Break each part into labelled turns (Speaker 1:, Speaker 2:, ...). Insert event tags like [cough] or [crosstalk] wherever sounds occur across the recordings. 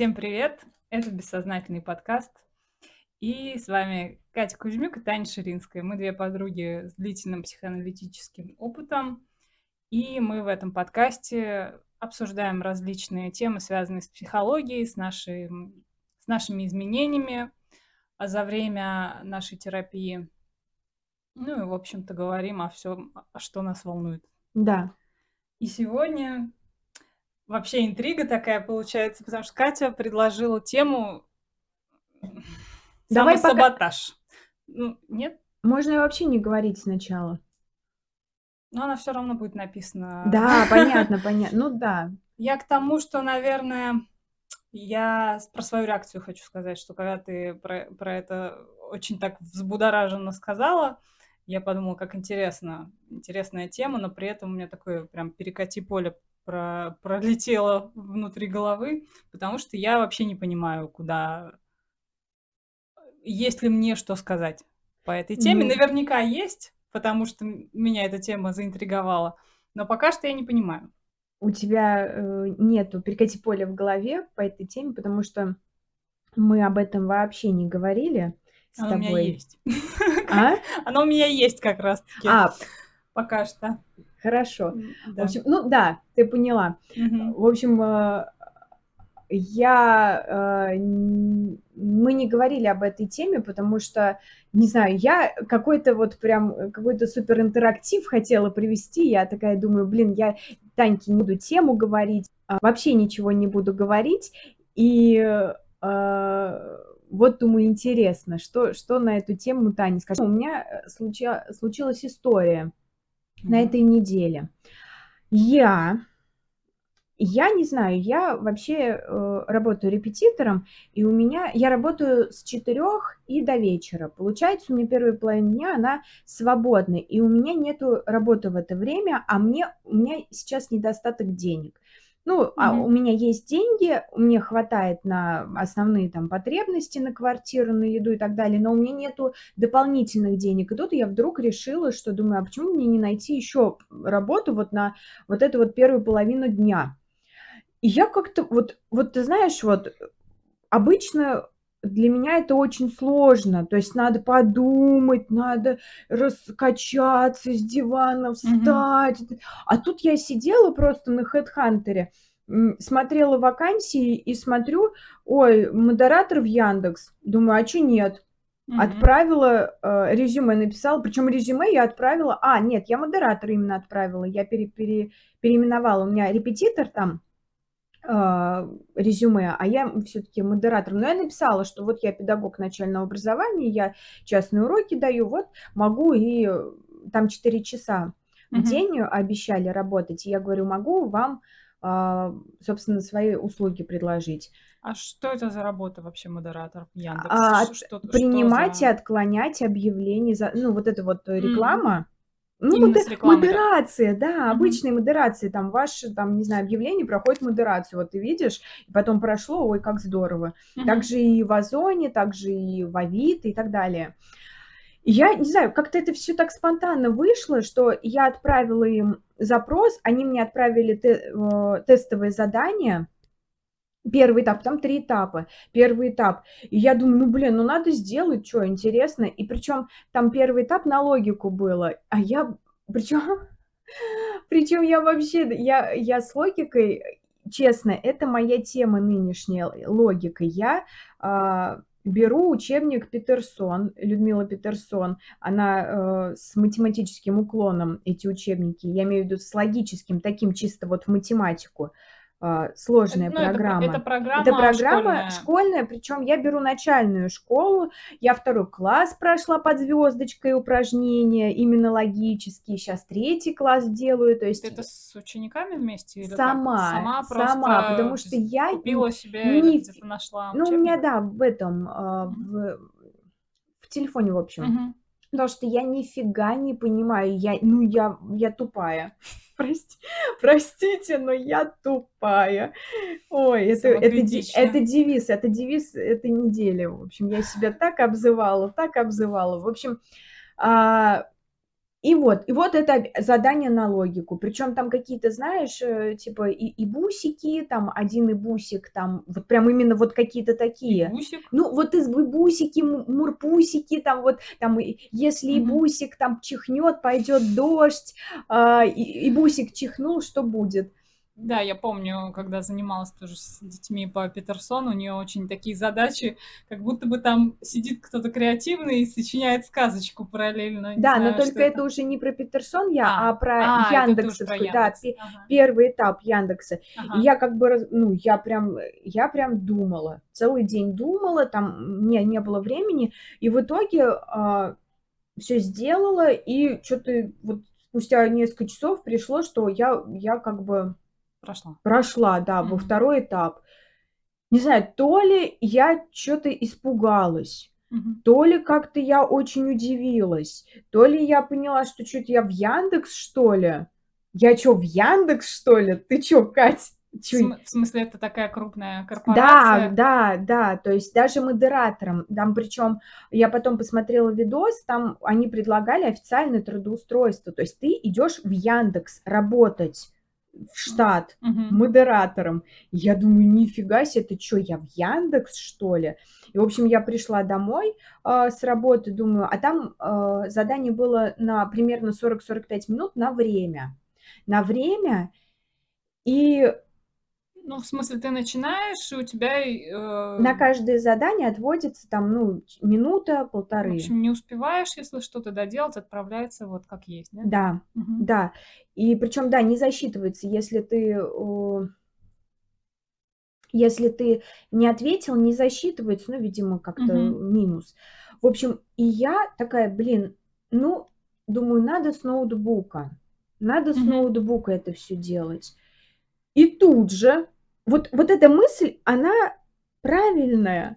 Speaker 1: Всем привет! Это «Бессознательный подкаст». И с вами Катя Кузьмюк и Таня Ширинская. Мы две подруги с длительным психоаналитическим опытом. И мы в этом подкасте обсуждаем различные темы, связанные с психологией, с, нашей, с нашими изменениями а за время нашей терапии. Ну и, в общем-то, говорим о всем, что нас волнует.
Speaker 2: Да.
Speaker 1: И сегодня вообще интрига такая получается, потому что Катя предложила тему
Speaker 2: Давай
Speaker 1: самосаботаж. Пока... Ну, нет?
Speaker 2: Можно вообще не говорить сначала.
Speaker 1: Но она все равно будет написана.
Speaker 2: Да, понятно, понятно. Ну да.
Speaker 1: Я к тому, что, наверное, я про свою реакцию хочу сказать, что когда ты про, про это очень так взбудораженно сказала, я подумала, как интересно, интересная тема, но при этом у меня такое прям перекати поле про, пролетело внутри головы, потому что я вообще не понимаю, куда... Есть ли мне что сказать по этой теме? Mm. Наверняка есть, потому что меня эта тема заинтриговала, но пока что я не понимаю.
Speaker 2: У тебя э, нету перекати поля в голове по этой теме, потому что мы об этом вообще не говорили с
Speaker 1: Оно
Speaker 2: тобой.
Speaker 1: у меня есть. [laughs]
Speaker 2: А?
Speaker 1: Оно у меня есть как раз-таки.
Speaker 2: А,
Speaker 1: пока что.
Speaker 2: Хорошо.
Speaker 1: Да.
Speaker 2: В общем, ну да, ты поняла.
Speaker 1: Мгм.
Speaker 2: В общем, э, я, э, мы не говорили об этой теме, потому что, не знаю, я какой-то вот прям, э, какой-то супер интерактив хотела привести. Я такая думаю, блин, я Таньке не буду тему говорить, а, вообще ничего не буду говорить. И вот думаю, интересно, что, что на эту тему Таня скажет. У меня случа- случилась история на этой неделе. Я, я не знаю, я вообще э, работаю репетитором, и у меня, я работаю с 4 и до вечера. Получается, у меня первая половина дня, она свободная, и у меня нету работы в это время, а мне, у меня сейчас недостаток денег. Ну, а
Speaker 1: Мгм.
Speaker 2: у меня есть деньги, мне хватает на основные там потребности, на квартиру, на еду и так далее, но у меня нету дополнительных денег. И тут я вдруг решила, что думаю, а почему мне не найти еще работу вот на вот эту вот первую половину дня? И я как-то вот, вот ты знаешь, вот обычно для меня это очень сложно. То есть надо подумать, надо раскачаться с дивана, встать. А тут я сидела просто на м, смотрела вакансии и смотрю, ой, модератор в Яндекс. Думаю, а чё нет?
Speaker 1: Мгм.
Speaker 2: Отправила э, резюме, написала. Причем резюме я отправила. А, нет, я модератор именно отправила. Я пере, пере- переименовала. У меня репетитор там резюме, а я все-таки модератор. Но я написала, что вот я педагог начального образования, я частные уроки даю, вот могу и э, там 4 часа в день обещали работать. И я говорю, могу вам, а, собственно, свои услуги предложить.
Speaker 1: А что это за работа вообще, модератор Яндекс?
Speaker 2: А,
Speaker 1: Ш- Что, что
Speaker 2: принимать и
Speaker 1: за...
Speaker 2: отклонять объявления, за, ну, вот это вот э,
Speaker 1: Мгм.
Speaker 2: Ну,
Speaker 1: Именно
Speaker 2: моде-
Speaker 1: с рекламой, да?
Speaker 2: модерация, да,
Speaker 1: Мгм.
Speaker 2: обычные модерации, там, ваше, там, не знаю, объявление проходит модерацию, вот ты видишь, и потом прошло, ой, как здорово.
Speaker 1: Мгм.
Speaker 2: Также и в Озоне, также и в Авито и так далее. И я не знаю, как-то это все так спонтанно вышло, что я отправила им запрос, они мне отправили те- э, тестовое задание, Первый этап, там три этапа. Первый этап. И я думаю, ну блин, ну надо сделать, что интересно. И причем там первый этап на логику было, а я, причем, [laughs] причем я вообще, я, я с логикой, честно, это моя тема нынешняя логика. Я а, беру учебник Петерсон, Людмила Петерсон, она э, с математическим уклоном эти учебники, я имею в виду с логическим, таким чисто вот в математику, сложная
Speaker 1: Ну, это, про-
Speaker 2: программа.
Speaker 1: это программа
Speaker 2: Это программа
Speaker 1: школьная.
Speaker 2: школьная, причем я беру начальную школу, я второй класс прошла под звездочкой упражнения, именно логические, сейчас третий класс делаю, то есть
Speaker 1: это с учениками вместе или как?
Speaker 2: сама,
Speaker 1: Сама
Speaker 2: сама,
Speaker 1: просто
Speaker 2: потому что я
Speaker 1: купила себе
Speaker 2: не,
Speaker 1: нашла
Speaker 2: ну у меня
Speaker 1: учебник?
Speaker 2: да в этом а, в, в телефоне в общем,
Speaker 1: Мгм.
Speaker 2: Потому что я нифига не понимаю, я ну я я тупая. [laughs] Прости, простите, но я тупая. Ой, это, это, это девиз, это девиз этой недели. В общем, я себя так обзывала, так обзывала. В общем, а, И вот, и вот это задание на логику. Причем там какие-то, знаешь, э, типа и, и бусики, там один и бусик, там вот прям именно вот какие-то такие.
Speaker 1: Бусик?
Speaker 2: Ну, вот из бусики, мурпусики, там вот, там, если и бусик там чихнет, пойдет дождь, э, и, и бусик чихнул, что будет?
Speaker 1: Да, я помню, когда занималась тоже с детьми по Петерсону, у нее очень такие задачи, как будто бы там сидит кто-то креативный и сочиняет сказочку параллельно.
Speaker 2: Да, знаю, но только это. это уже не про Петерсон я, а, а про
Speaker 1: а,
Speaker 2: Яндексовскую, да, ага. первый этап Яндекса. Ага. И я как бы, ну, я прям, я прям думала, целый день думала, там мне не было времени, и в итоге а, все сделала, и что-то вот спустя несколько часов пришло, что я, я как бы
Speaker 1: Прошла.
Speaker 2: Прошла, да, во второй этап. Не знаю, то ли я что-то испугалась,
Speaker 1: Мгм.
Speaker 2: то ли как-то я очень удивилась, то ли я поняла, что что-то я в Яндекс, что ли. Я что, в Яндекс, что ли? Ты что, Кать?
Speaker 1: В см в смысле, это такая крупная
Speaker 2: Да,
Speaker 1: корпорация?
Speaker 2: да, да, то есть даже модератором. Там причем я потом посмотрела видос, там они предлагали официальное трудоустройство. То есть ты идешь в Яндекс работать в штат
Speaker 1: Мгм.
Speaker 2: модератором. Я думаю, нифига себе, ты что, я в Яндекс, что ли? И, в общем, я пришла домой э, с работы, думаю, а там э, задание было на примерно 40-45 минут на время. На время, и
Speaker 1: ну, в смысле, ты начинаешь, и у тебя...
Speaker 2: Э... На каждое задание отводится там, ну, минута, полторы.
Speaker 1: В общем, не успеваешь, если что-то доделать, отправляется вот как есть, да?
Speaker 2: Да, угу. да. И причем, да, не засчитывается, если ты... Э... Если ты не ответил, не засчитывается, ну, видимо, как-то угу. минус. В общем, и я такая, блин, ну, думаю, надо с ноутбука. Надо с угу. ноутбука это все делать. И тут же вот, вот эта мысль, она правильная.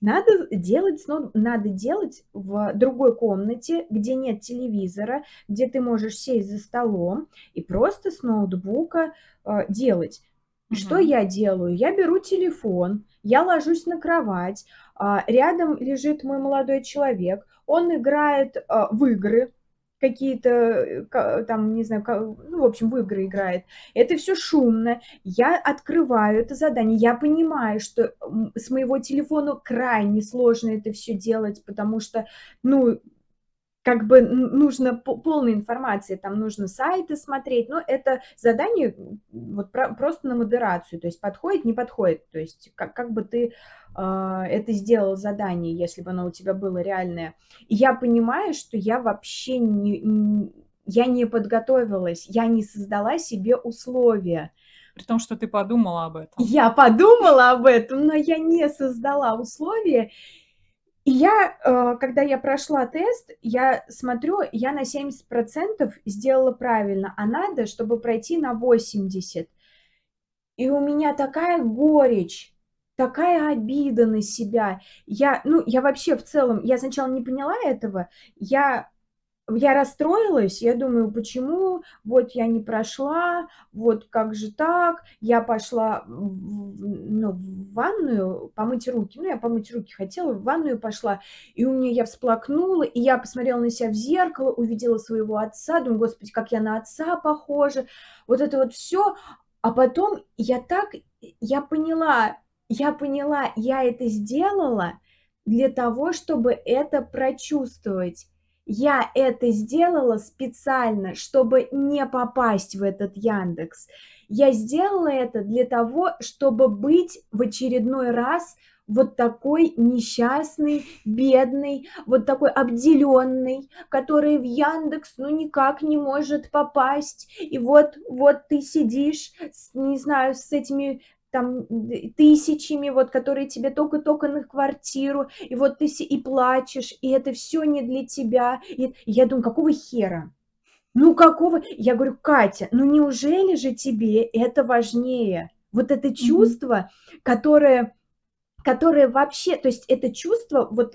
Speaker 2: Надо делать, надо делать в другой комнате, где нет телевизора, где ты можешь сесть за столом и просто с ноутбука э, делать. Угу. Что я делаю? Я беру телефон, я ложусь на кровать, э, рядом лежит мой молодой человек, он играет э, в игры, какие-то э, там, не знаю, ну, в общем, в игры играет. Это все шумно. Я открываю это задание. Я понимаю, что с моего телефона крайне сложно это все делать, потому что, ну, как бы нужно полная информация, там нужно сайты смотреть, но это задание вот про, просто на модерацию, то есть подходит, не подходит, то есть как, как бы ты это сделал задание, если бы оно у тебя было реальное. И я понимаю, что я вообще не, я не подготовилась, я не создала себе условия.
Speaker 1: При том, что ты подумала об этом.
Speaker 2: Я подумала об этом, но я не создала условия. И я, э, когда я прошла тест, я смотрю, я на 70% сделала правильно, а надо, чтобы пройти на 80%. И у меня такая горечь, такая обида на себя. Я, ну, я вообще в целом, я сначала не поняла этого, я я расстроилась, я думаю, почему, вот я не прошла, вот как же так, я пошла в, ну, в ванную помыть руки, ну, я помыть руки хотела, в ванную пошла, и у меня я всплакнула, и я посмотрела на себя в зеркало, увидела своего отца, думаю, господи, как я на отца похожа, вот это вот все, а потом я так, я поняла, я поняла, я это сделала для того, чтобы это прочувствовать, я это сделала специально, чтобы не попасть в этот Яндекс. Я сделала это для того, чтобы быть в очередной раз вот такой несчастный, бедный, вот такой обделенный, который в Яндекс ну никак не может попасть. И вот, вот ты сидишь, с, не знаю, с этими там тысячами, вот, которые тебе только-только на квартиру, и вот ты и плачешь, и это все не для тебя. И я думаю, какого хера? Ну какого? Я говорю, Катя, ну неужели же тебе это важнее? Вот это чувство, mm-hmm. которое, которое вообще, то есть это чувство, вот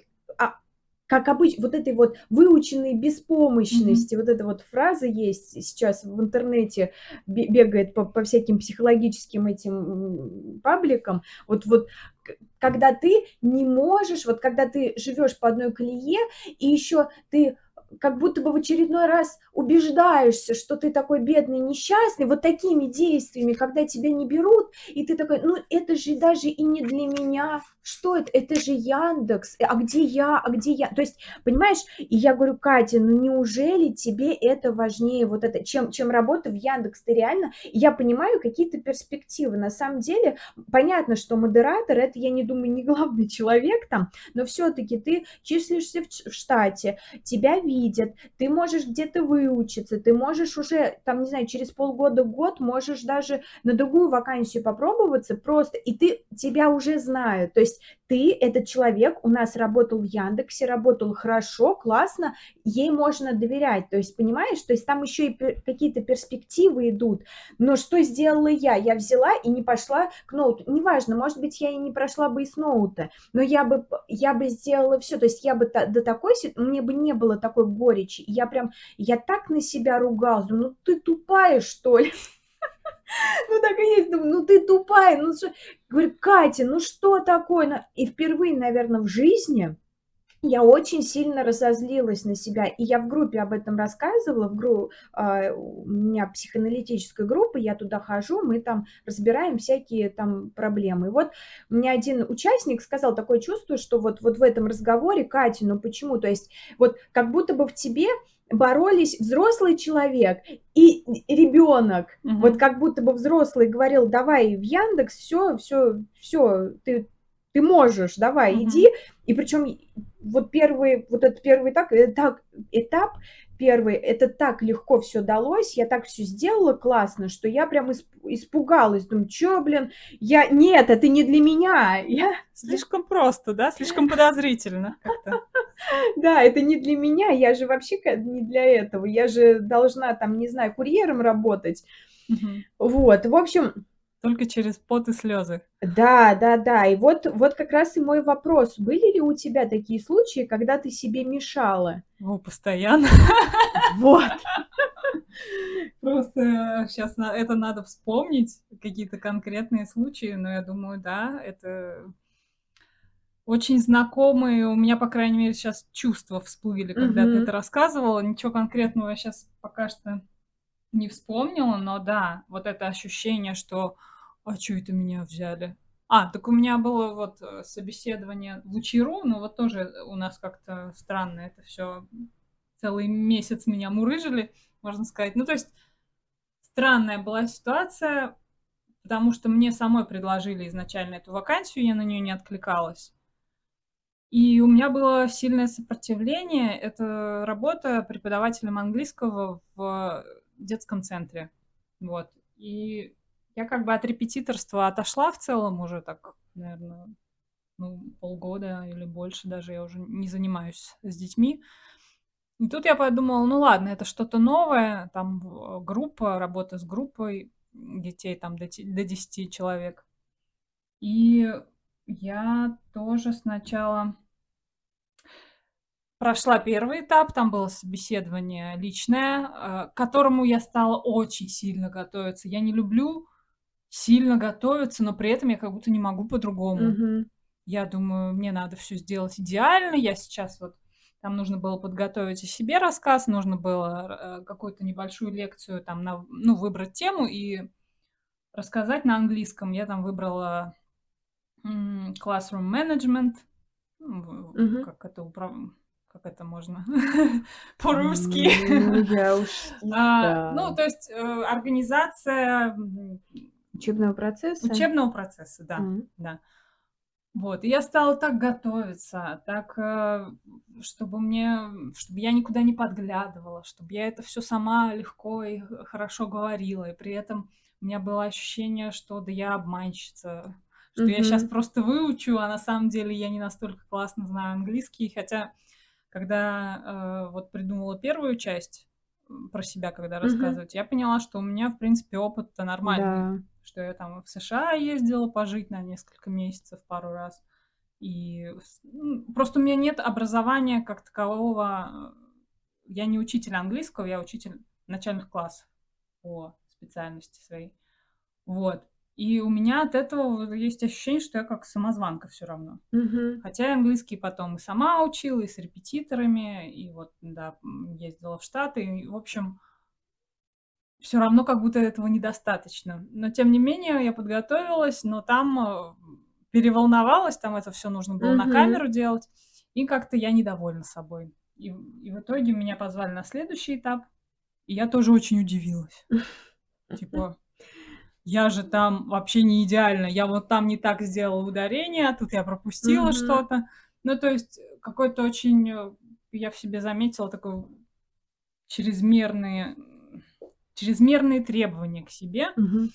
Speaker 2: как обычно, вот этой вот выученной беспомощности, mm-hmm. вот эта вот фраза есть сейчас в интернете, бегает по, по всяким психологическим этим пабликам, вот, вот когда ты не можешь, вот когда ты живешь по одной колее, и еще ты как будто бы в очередной раз убеждаешься, что ты такой бедный, несчастный, вот такими действиями, когда тебя не берут, и ты такой, ну это же даже и не для меня, что это, это же Яндекс, а где я, а где я, то есть, понимаешь, и я говорю, Катя, ну неужели тебе это важнее, вот это, чем, чем работа в Яндекс, ты реально, я понимаю какие-то перспективы, на самом деле, понятно, что модератор, это, я не думаю, не главный [laughs] человек там, но все-таки ты числишься в, штате, тебя видят, ты можешь где-то выучиться, ты можешь уже, там, не знаю, через полгода, год можешь даже на другую вакансию попробоваться просто, и ты, тебя уже знают, то есть ты, этот человек, у нас работал в Яндексе, работал хорошо, классно, ей можно доверять, то есть, понимаешь, то есть там еще и какие-то перспективы идут, но что сделала я? Я взяла и не пошла к ноуту, неважно, может быть, я и не прошла бы и с ноута, но я бы, я бы сделала все, то есть я бы до такой, мне бы не было такой горечи, я прям, я так на себя ругалась, ну ты тупая, что ли? [laughs] Ну, так и есть. Думаю, ну, ты тупая. Ну, что... Говорю, Катя, ну, что такое? И впервые, наверное, в жизни я очень сильно разозлилась на себя, и я в группе об этом рассказывала, в гру... э, у меня психоаналитическая группа, я туда хожу, мы там разбираем всякие там проблемы. И вот мне один участник сказал такое чувство, что вот, вот в этом разговоре, Катя, ну почему? То есть вот как будто бы в тебе боролись взрослый человек и ребенок. Угу. Вот как будто бы взрослый говорил, давай в Яндекс, все, все, все, ты, ты можешь, давай, угу. иди. И причем вот первый, вот этот первый этап, этап, этап первый, это так легко все далось, я так все сделала классно, что я прям испугалась, думаю, что, блин, я, нет, это не для меня, я... [laughs]
Speaker 1: Слишком просто, да, слишком подозрительно. [laughs]
Speaker 2: Да, это не для меня, я же вообще не для этого, я же должна там, не знаю, курьером работать. Вот, в общем,
Speaker 1: только через пот и слезы.
Speaker 2: Да, да, да. И вот, вот как раз и мой вопрос. Были ли у тебя такие случаи, когда ты себе мешала?
Speaker 1: О, постоянно.
Speaker 2: Вот. [laughs]
Speaker 1: Просто сейчас это надо вспомнить, какие-то конкретные случаи, но я думаю, да, это очень знакомые, у меня, по крайней мере, сейчас чувства всплыли, когда ты это рассказывала. Ничего конкретного я сейчас пока что не вспомнила, но да, вот это ощущение, что а что это меня взяли? А, так у меня было вот э, собеседование в Учиру, но вот тоже у нас как-то странно это все целый месяц меня мурыжили, можно сказать. Ну, то есть странная была ситуация, потому что мне самой предложили изначально эту вакансию, я на нее не откликалась. И у меня было сильное сопротивление. Это работа преподавателем английского в детском центре. Вот. И я как бы от репетиторства отошла в целом уже так, наверное, ну, полгода или больше даже я уже не занимаюсь с детьми. И тут я подумала, ну ладно, это что-то новое, там группа, работа с группой детей там до, до 10 человек. И я тоже сначала прошла первый этап, там было собеседование личное, э, к которому я стала очень сильно готовиться. Я не люблю сильно готовиться, но при этом я как будто не могу по-другому.
Speaker 2: Мгм.
Speaker 1: Я думаю, мне надо все сделать идеально. Я сейчас вот там нужно было подготовить о себе рассказ, нужно было э, какую-то небольшую лекцию там на, ну, выбрать тему и рассказать на английском. Я там выбрала м, classroom management,
Speaker 2: Мгм.
Speaker 1: как это управ... как это можно [laughs] по-русски.
Speaker 2: Ну, я уж [laughs]
Speaker 1: А, Ну, то есть э, организация
Speaker 2: Учебного процесса?
Speaker 1: Учебного процесса, да,
Speaker 2: М.
Speaker 1: да. Вот, и я стала так готовиться, так, э, чтобы мне, чтобы я никуда не подглядывала, чтобы я это все сама легко и хорошо говорила, и при этом у меня было ощущение, что да я обманщица, что я сейчас просто выучу, а на самом деле я не настолько классно знаю английский, хотя когда э, вот придумала первую часть про себя, когда
Speaker 2: Мгм.
Speaker 1: рассказывать, я поняла, что у меня, в принципе, опыт-то нормальный
Speaker 2: Да.
Speaker 1: что я там в США ездила пожить на несколько месяцев пару раз. И ну, просто у меня нет образования как такового. Я не учитель английского, я учитель начальных классов по специальности своей. Вот. И у меня от этого есть ощущение, что я как самозванка все равно.
Speaker 2: Мгм.
Speaker 1: Хотя я английский потом и сама учила, и с репетиторами, и вот, да, ездила в Штаты. И, в общем, все равно как будто этого недостаточно. Но тем не менее я подготовилась, но там э, переволновалась, там это все нужно было на камеру делать, и как-то я недовольна собой. И, и в итоге меня позвали на следующий этап, и я тоже очень удивилась. [laughs] Типа, я же там вообще не идеально, я вот там не так сделала ударение, а тут я пропустила
Speaker 2: Мгм.
Speaker 1: что-то. Ну, то есть какой-то очень, э, я в себе заметила такой чрезмерные, чрезмерные требования к себе.
Speaker 2: Мгм.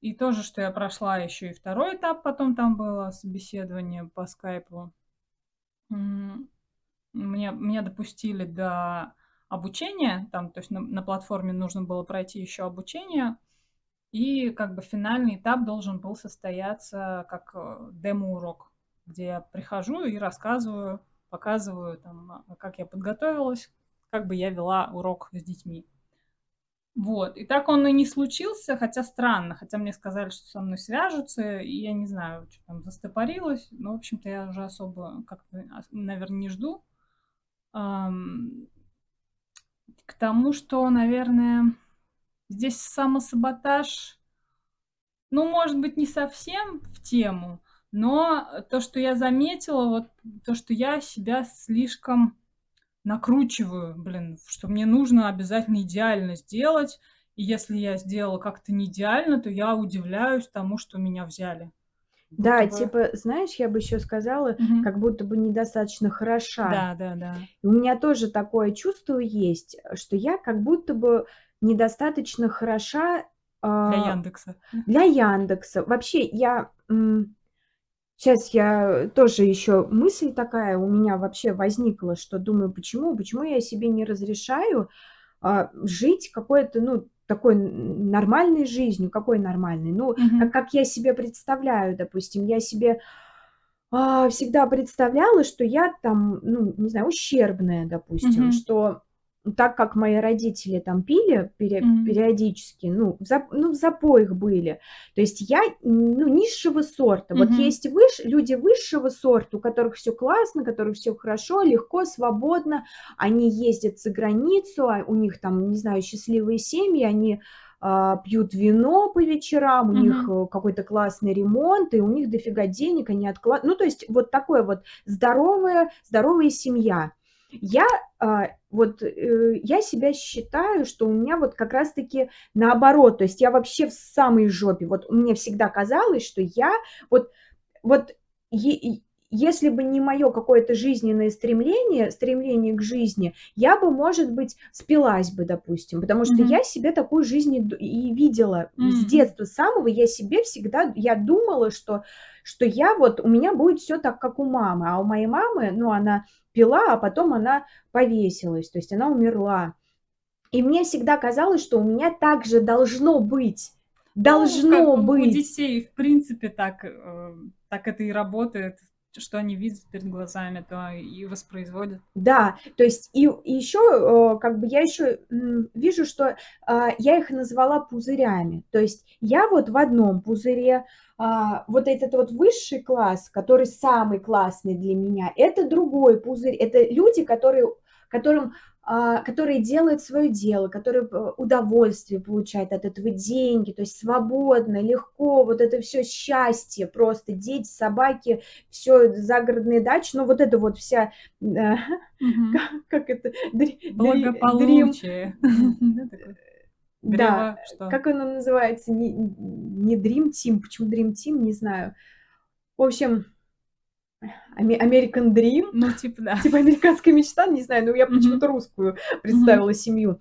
Speaker 1: И тоже, что я прошла еще и второй этап, потом там было собеседование по скайпу. Меня, меня допустили до обучения, там, то есть на, на платформе нужно было пройти еще обучение, и как бы финальный этап должен был состояться как э, демо-урок, где я прихожу и рассказываю, показываю, там, а, как я подготовилась, как бы я вела урок с детьми. Вот. И так он и не случился, хотя странно. Хотя мне сказали, что со мной свяжутся, и я не знаю, что там застопорилось. Но, в общем-то, я уже особо как-то, наверное, не жду. К тому, что, наверное, здесь самосаботаж, ну, может быть, не совсем в тему, но то, что я заметила, вот то, что я себя слишком накручиваю, блин, что мне нужно обязательно идеально сделать, и если я сделала как-то не идеально, то я удивляюсь тому, что меня взяли.
Speaker 2: Да,
Speaker 1: Будто бы-
Speaker 2: типа, знаешь, я бы еще сказала,
Speaker 1: Мгм.
Speaker 2: как будто бы недостаточно хороша.
Speaker 1: Да, да, да.
Speaker 2: И у меня тоже такое чувство есть, что я как будто бы недостаточно хороша
Speaker 1: Для
Speaker 2: а,
Speaker 1: Яндекса.
Speaker 2: для Яндекса. Вообще, я сейчас я тоже еще мысль такая у меня вообще возникла, что думаю, почему, почему я себе не разрешаю а, жить какой-то, ну, такой нормальной жизнью, какой нормальной, ну,
Speaker 1: Мгм.
Speaker 2: как, как я себе представляю, допустим, я себе а, всегда представляла, что я там, ну, не знаю, ущербная, допустим,
Speaker 1: Мгм.
Speaker 2: что так как мои родители там пили пере-
Speaker 1: Мгм.
Speaker 2: периодически, ну в, зап- ну, в запоях были, то есть я, ну, низшего сорта. Вот
Speaker 1: Мгм.
Speaker 2: есть выш- люди высшего сорта, у которых все классно, у которых все хорошо, легко, свободно, они ездят за границу, а у них там, не знаю, счастливые семьи, они а, пьют вино по вечерам, у
Speaker 1: Мгм.
Speaker 2: них э, какой-то классный ремонт, и у них дофига денег, они откладывают. Ну, то есть вот такое вот здоровая, здоровая семья. Я а, вот э, я себя считаю, что у меня вот как раз-таки наоборот, то есть я вообще в самой жопе. Вот мне всегда казалось, что я вот вот если бы не мое какое-то жизненное стремление, стремление к жизни, я бы, может быть, спилась бы, допустим, потому что
Speaker 1: Мгм.
Speaker 2: я себе такую жизнь и видела с
Speaker 1: М.
Speaker 2: детства самого, я себе всегда, я думала, что, что я вот, у меня будет все так, как у мамы, а у моей мамы, ну, она пила, а потом она повесилась, то есть она умерла. И мне всегда казалось, что у меня так же должно быть.
Speaker 1: Ну,
Speaker 2: Должно
Speaker 1: как бы У
Speaker 2: быть.
Speaker 1: детей, в принципе, так, э, так это и работает. Что они видят перед глазами, то и воспроизводят.
Speaker 2: Да, то есть и, еще, как бы я еще вижу, что а, я их назвала пузырями. То есть я вот в одном пузыре, а, вот этот вот высший класс, который самый классный для меня, это другой пузырь. Это люди, которые, которым а, которые делают свое дело, которые э, удовольствие получают от этого деньги, то есть свободно, легко, вот это все счастье, просто дети, собаки, все загородные дачи, ну вот это вот вся,
Speaker 1: Мгм. [laughs]
Speaker 2: как это, дрим, [laughs]
Speaker 1: Благополучие. [laughs] Да, что?
Speaker 2: как оно называется, не, не Dream Team, почему Dream Team, не знаю. В общем, American Dream,
Speaker 1: Ну, типа, да.
Speaker 2: типа американская мечта, не знаю, но я почему-то русскую представила семью.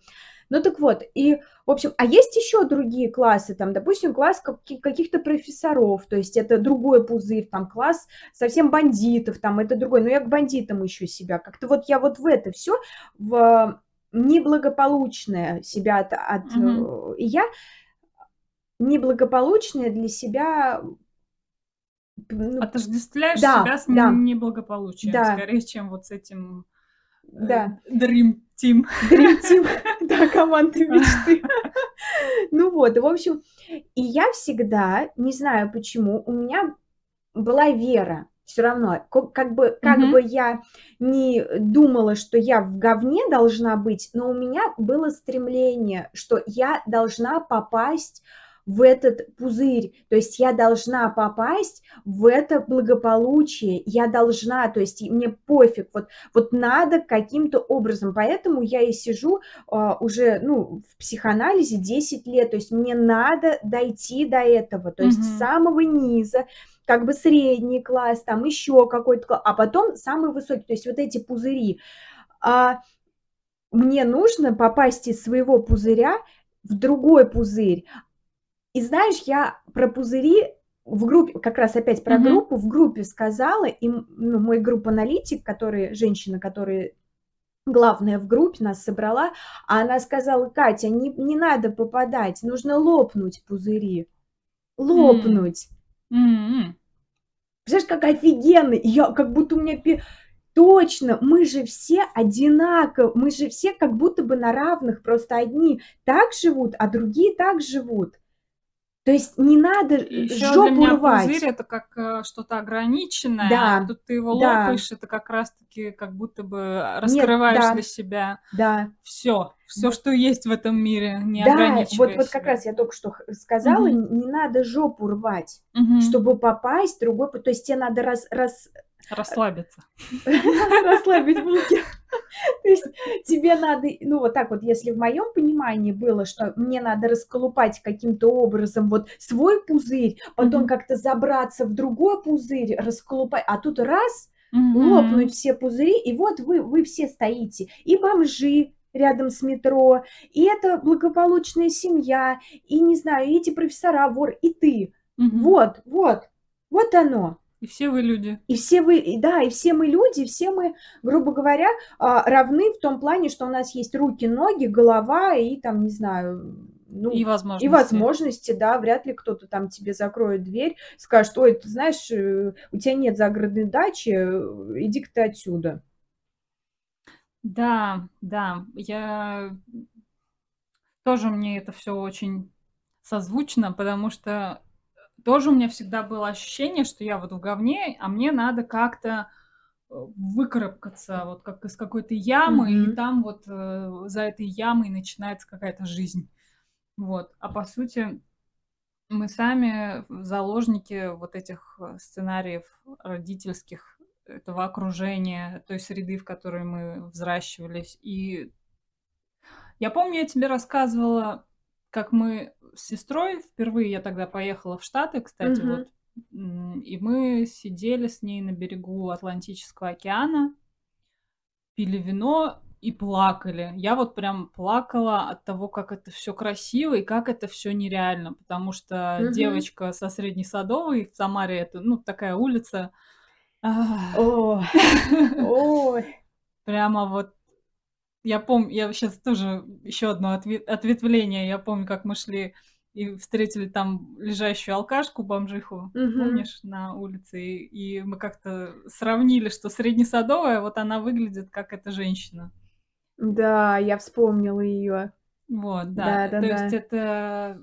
Speaker 2: Ну так вот, и, в общем, а есть еще другие классы, там, допустим, класс каки- каких-то профессоров, то есть это другой пузырь, там, класс совсем бандитов, там, это другой, но я к бандитам ищу себя, как-то вот я вот в это все, в неблагополучное себя от, от, и я неблагополучное для себя,
Speaker 1: Отождествляешь
Speaker 2: да,
Speaker 1: себя с
Speaker 2: да.
Speaker 1: неблагополучием,
Speaker 2: Да.
Speaker 1: скорее, чем вот с этим э,
Speaker 2: Да.
Speaker 1: Dream Team.
Speaker 2: Dream Team, [laughs] да, команда мечты. Ну вот, в общем, и я всегда, не знаю почему, у меня была вера все равно. Как бы, как
Speaker 1: Мгм.
Speaker 2: бы я не думала, что я в говне должна быть, но у меня было стремление, что я должна попасть в этот пузырь, то есть я должна попасть в это благополучие, я должна, то есть мне пофиг, вот, вот надо каким-то образом, поэтому я и сижу а, уже, ну, в психоанализе 10 лет, то есть мне надо дойти до этого, то есть с
Speaker 1: Мгм.
Speaker 2: самого низа, как бы средний класс, там еще какой-то класс, а потом самый высокий, то есть вот эти пузыри. А мне нужно попасть из своего пузыря в другой пузырь. И знаешь, я про пузыри в группе, как раз опять про
Speaker 1: Мгм.
Speaker 2: группу, в группе сказала, и ну, мой групп-аналитик, который, женщина, которая главная в группе нас собрала, а она сказала, Катя, не, не надо попадать, нужно лопнуть пузыри, лопнуть.
Speaker 1: М.
Speaker 2: Представляешь, как офигенно! Я как будто у меня пе- Точно, мы же все одинаковы, мы же все как будто бы на равных, просто одни так живут, а другие так живут. То есть не надо
Speaker 1: И еще для
Speaker 2: жопу
Speaker 1: меня
Speaker 2: рвать.
Speaker 1: пузырь это как э, что-то ограниченное, а
Speaker 2: Да,
Speaker 1: тут ты его
Speaker 2: да.
Speaker 1: лопаешь, это как раз-таки как будто бы
Speaker 2: Нет,
Speaker 1: раскрываешь
Speaker 2: да,
Speaker 1: для себя
Speaker 2: да.
Speaker 1: все, все, что есть в этом мире, не
Speaker 2: Да, вот, вот как раз я только что сказала, н- не надо жопу рвать,
Speaker 1: Мгм.
Speaker 2: чтобы попасть в другой, то есть тебе надо раз, раз,
Speaker 1: Расслабиться. [laughs]
Speaker 2: расслабить руки. То есть тебе надо, ну вот так вот, если в моем понимании было, что мне надо расколупать каким-то образом вот свой пузырь, потом
Speaker 1: Мгм.
Speaker 2: как-то забраться в другой пузырь, расколупать, а тут раз, лопнуть
Speaker 1: Мгм.
Speaker 2: все пузыри, и вот вы, вы все стоите, и бомжи рядом с метро, и это благополучная семья, и, не знаю, и эти профессора, вор, и ты.
Speaker 1: Мгм.
Speaker 2: Вот, вот, вот оно.
Speaker 1: И все вы люди.
Speaker 2: И все вы, и да, и все мы люди, все мы, грубо говоря, а, равны в том плане, что у нас есть руки, ноги, голова и там, не знаю, ну,
Speaker 1: И
Speaker 2: и
Speaker 1: возможности.
Speaker 2: возможности, да, вряд ли кто-то там тебе закроет дверь, скажет, ой, ты знаешь, э, у тебя нет загородной дачи, э, иди-ка ты отсюда.
Speaker 1: Да, да, я тоже мне это все очень созвучно, потому что тоже у меня всегда было ощущение, что я вот в говне, а мне надо как-то э, выкарабкаться вот как из какой-то ямы, и
Speaker 2: Мгм.
Speaker 1: там вот э, за этой ямой начинается какая-то жизнь. Вот. А по сути, мы сами заложники вот этих э, сценариев родительских, этого окружения, той среды, в которой мы взращивались. И я помню, я тебе рассказывала, как мы с сестрой, впервые я тогда поехала в Штаты, кстати,
Speaker 2: Мгм.
Speaker 1: вот, и мы сидели с ней на берегу Атлантического океана, пили вино и плакали. Я вот прям плакала от того, как это все красиво и как это все нереально, потому что
Speaker 2: Мгм.
Speaker 1: девочка со Средней Садовой в Самаре, это, ну, такая улица, [laughs]
Speaker 2: ой.
Speaker 1: прямо вот Я помню, я сейчас тоже еще одно отве- ответвление. Я помню, как мы шли и встретили там лежащую алкашку, бомжиху,
Speaker 2: Мгм.
Speaker 1: помнишь, на улице. И, и мы как-то сравнили, что среднесадовая, вот она выглядит как эта женщина.
Speaker 2: Да, я вспомнила ее.
Speaker 1: Вот, да. То есть
Speaker 2: Да-да-да.
Speaker 1: это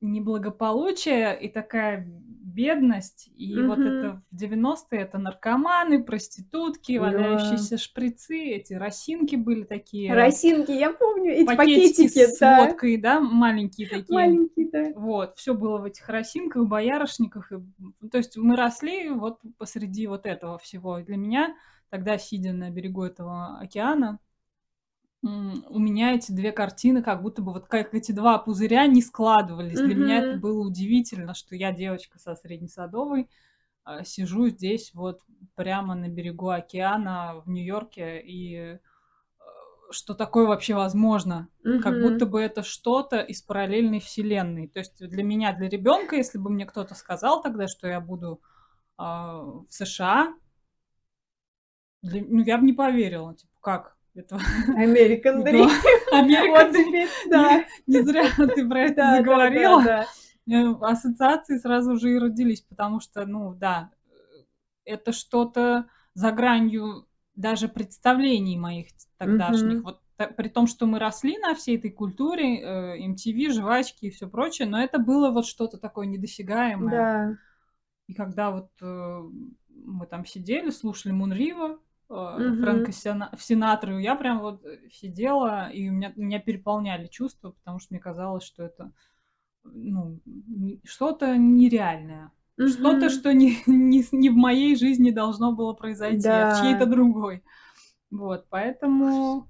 Speaker 1: неблагополучие и такая бедность. И вот
Speaker 2: Мгм.
Speaker 1: это в 90-е это наркоманы, проститутки,
Speaker 2: Да.
Speaker 1: валяющиеся шприцы, эти росинки были такие.
Speaker 2: Росинки, я помню, эти
Speaker 1: пакетики
Speaker 2: пакетики,
Speaker 1: с
Speaker 2: да.
Speaker 1: водкой, да, маленькие такие.
Speaker 2: Маленькие, да.
Speaker 1: Вот, все было в этих росинках, боярышниках. И, то есть мы росли вот посреди вот этого всего. Для меня тогда, сидя на берегу этого океана, у меня эти две картины, как будто бы вот как эти два пузыря не складывались. Для меня это было удивительно, что я девочка со среднесадовой, а, сижу здесь вот прямо на берегу океана в Нью-Йорке, и э, что такое вообще возможно. Как
Speaker 2: Мгм.
Speaker 1: будто бы это что-то из параллельной вселенной. То есть для меня, для ребенка, если бы мне кто-то сказал тогда, что я буду а, в США, для- ну, я бы не поверила. Типа, как? Это
Speaker 2: American [laughs]
Speaker 1: Да.
Speaker 2: Dream. [laughs] Вот теперь, да.
Speaker 1: не зря ты про это заговорила. Э, Ассоциации сразу же и родились, потому что, ну да, э, это что-то за гранью даже представлений моих тогдашних. Вот при том, что мы росли на всей этой культуре, э, MTV, жвачки и все прочее, но это было вот что-то такое недосягаемое.
Speaker 2: Да.
Speaker 1: И когда вот э, мы там сидели, слушали Мунрива, э,
Speaker 2: Мгм.
Speaker 1: Фрэнка Сина- Синатру, я прям вот э, сидела, и у меня, меня переполняли чувства, потому что мне казалось, что это ну, что-то нереальное. Что-то,
Speaker 2: Мгм.
Speaker 1: что не, [laughs] не, не в моей жизни должно было произойти, а в чьей-то
Speaker 2: Да.
Speaker 1: другой. Вот, поэтому,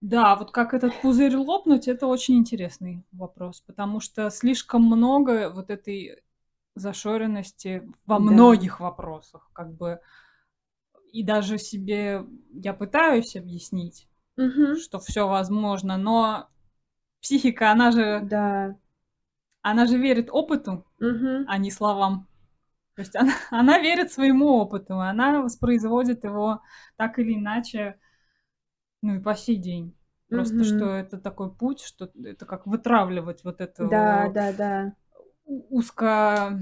Speaker 1: да, вот как этот пузырь лопнуть, это очень интересный вопрос, потому что слишком много вот этой зашоренности во
Speaker 2: Да.
Speaker 1: многих вопросах, как бы, и даже себе я пытаюсь объяснить,
Speaker 2: Мгм.
Speaker 1: что все возможно, но психика, она же,
Speaker 2: Да.
Speaker 1: она же верит опыту,
Speaker 2: Мгм.
Speaker 1: а не словам. То есть она, [laughs] она верит своему опыту, она воспроизводит его так или иначе, ну и по сей день. Просто
Speaker 2: Мгм.
Speaker 1: что это такой путь, что это как вытравливать вот это
Speaker 2: Да, да, да.
Speaker 1: узко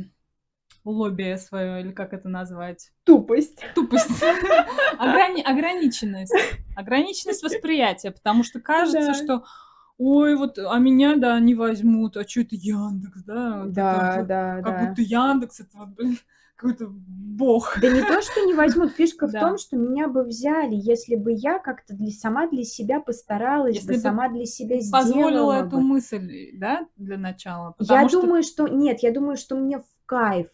Speaker 1: лоббие свое, или как это назвать?
Speaker 2: Тупость.
Speaker 1: Тупость. [laughs] Ограни- Ограниченность. Ограниченность восприятия, потому что кажется,
Speaker 2: Да.
Speaker 1: что ой, вот, а меня, да, не возьмут, а что это Яндекс, да? Вот это
Speaker 2: Да,
Speaker 1: вот,
Speaker 2: да,
Speaker 1: как
Speaker 2: да.
Speaker 1: будто Яндекс это вот, блин, какой-то бог.
Speaker 2: Да не то, что не возьмут. Фишка в
Speaker 1: Да.
Speaker 2: том, что меня бы взяли, если бы я как-то для, сама для себя постаралась
Speaker 1: Если
Speaker 2: бы,
Speaker 1: бы
Speaker 2: сама для себя
Speaker 1: Позволила
Speaker 2: сделала
Speaker 1: эту
Speaker 2: бы.
Speaker 1: мысль, да, для начала,
Speaker 2: Я
Speaker 1: что
Speaker 2: думаю, что нет, я думаю, что мне в кайф.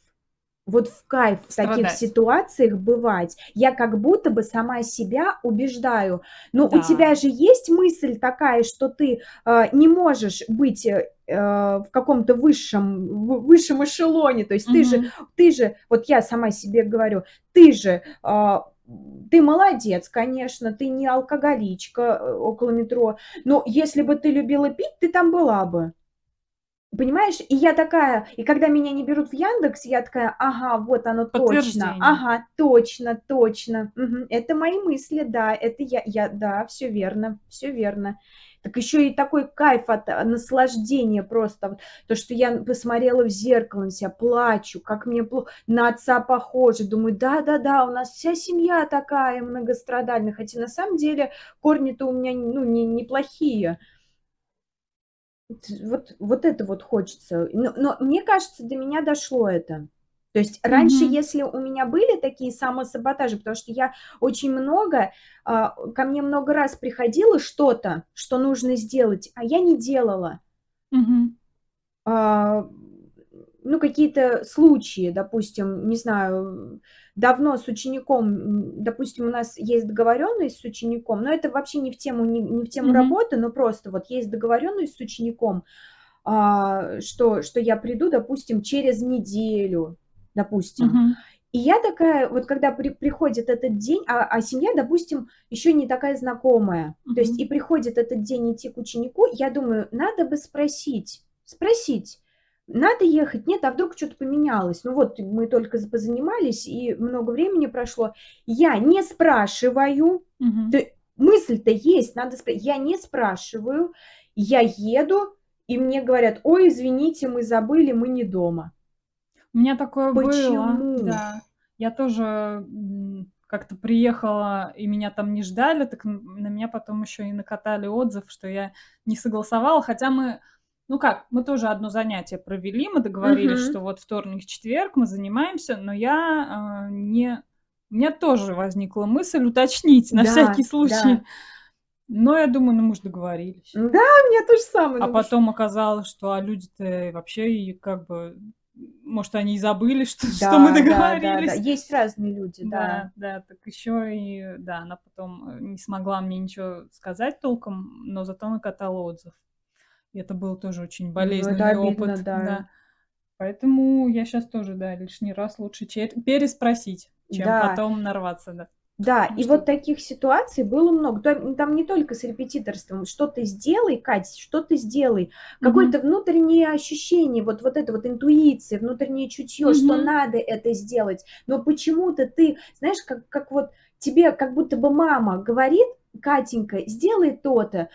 Speaker 2: Вот в кайф в таких ситуациях бывать. Я как будто бы сама себя убеждаю. Но у тебя
Speaker 1: Да.
Speaker 2: же есть мысль такая, что ты э, не можешь быть э, э, в каком-то высшем, высшем эшелоне. То есть ты же ты же, вот я сама себе говорю, ты же, а, ты молодец, конечно, ты не алкоголичка э, около метро, но если бы ты любила пить, ты там была бы. Понимаешь? И я такая, и когда меня не берут в Яндекс, я такая, ага, вот оно точно, ага, точно, точно, мгм, это мои мысли, да, это я, я, да, все верно, все верно. Так еще и такой кайф от а, наслаждения просто, вот то, что я посмотрела в зеркало на себя, плачу, как мне плохо, на отца похоже, думаю, да-да-да, у нас вся семья такая многострадальная, хотя на самом деле корни-то у меня, ну, не, неплохие. Т- Вот, вот это вот хочется. Но, но мне кажется, до меня дошло это. То есть раньше,
Speaker 1: Мгм.
Speaker 2: если у меня были такие самосаботажи, потому что я очень много, а, ко мне много раз приходило что-то, что нужно сделать, а я не делала.
Speaker 1: Мгм.
Speaker 2: Ну, какие-то случаи, допустим, не знаю, давно с учеником, допустим, у нас есть договоренность с учеником, но это вообще не в тему, не, не в тему
Speaker 1: Мгм.
Speaker 2: работы, но просто вот есть договоренность с учеником, а, что, что я приду, допустим, через неделю, допустим.
Speaker 1: Мгм.
Speaker 2: И я такая, вот когда при- приходит этот день, а, а семья, допустим, еще не такая знакомая, то есть и приходит этот день идти к ученику, я думаю, надо бы спросить, спросить, надо ехать, нет, а вдруг что-то поменялось. Ну вот мы только за- позанимались, и много времени прошло. Я не спрашиваю, то мысль-то есть, надо спра- Я не спрашиваю, я еду, и мне говорят, ой, извините, мы забыли, мы не дома.
Speaker 1: У меня такое было,
Speaker 2: Почему?
Speaker 1: да. Я тоже как-то приехала, и меня там не ждали, так на меня потом еще и накатали отзыв, что я не согласовала, хотя мы, ну как, мы тоже одно занятие провели, мы договорились,
Speaker 2: Мгм.
Speaker 1: что вот вторник, четверг мы занимаемся, но я а, не... У меня тоже возникла мысль уточнить на
Speaker 2: Да,
Speaker 1: всякий случай.
Speaker 2: да.
Speaker 1: Но я думаю, ну мы же договорились.
Speaker 2: Да, у меня то же самое.
Speaker 1: А
Speaker 2: думаю,
Speaker 1: потом оказалось, что а люди-то вообще и как бы, может, они и забыли, [laughs] что, что мы
Speaker 2: Да, да, да, да.
Speaker 1: договорились.
Speaker 2: Есть разные люди, да.
Speaker 1: Да, да, так еще и, да, она потом э, не смогла мне ничего сказать толком, но зато накатала отзыв. Это был тоже очень
Speaker 2: Ну,
Speaker 1: болезненный
Speaker 2: это обидно,
Speaker 1: опыт,
Speaker 2: да.
Speaker 1: да. Поэтому я сейчас тоже, да, лишний раз лучше переспросить, чем
Speaker 2: Да.
Speaker 1: потом нарваться, да.
Speaker 2: Да,
Speaker 1: Потому
Speaker 2: и
Speaker 1: что
Speaker 2: вот таких ситуаций было много. То- Там не только с репетиторством. Что ты сделай, Кать, что ты сделай.
Speaker 1: Мгм.
Speaker 2: Какое-то внутреннее ощущение, вот, вот это вот интуиция, внутреннее чутье, что
Speaker 1: Мгм.
Speaker 2: надо это сделать. Но почему-то ты, знаешь, как, как вот тебе как будто бы мама говорит, Катенька, сделай то-то,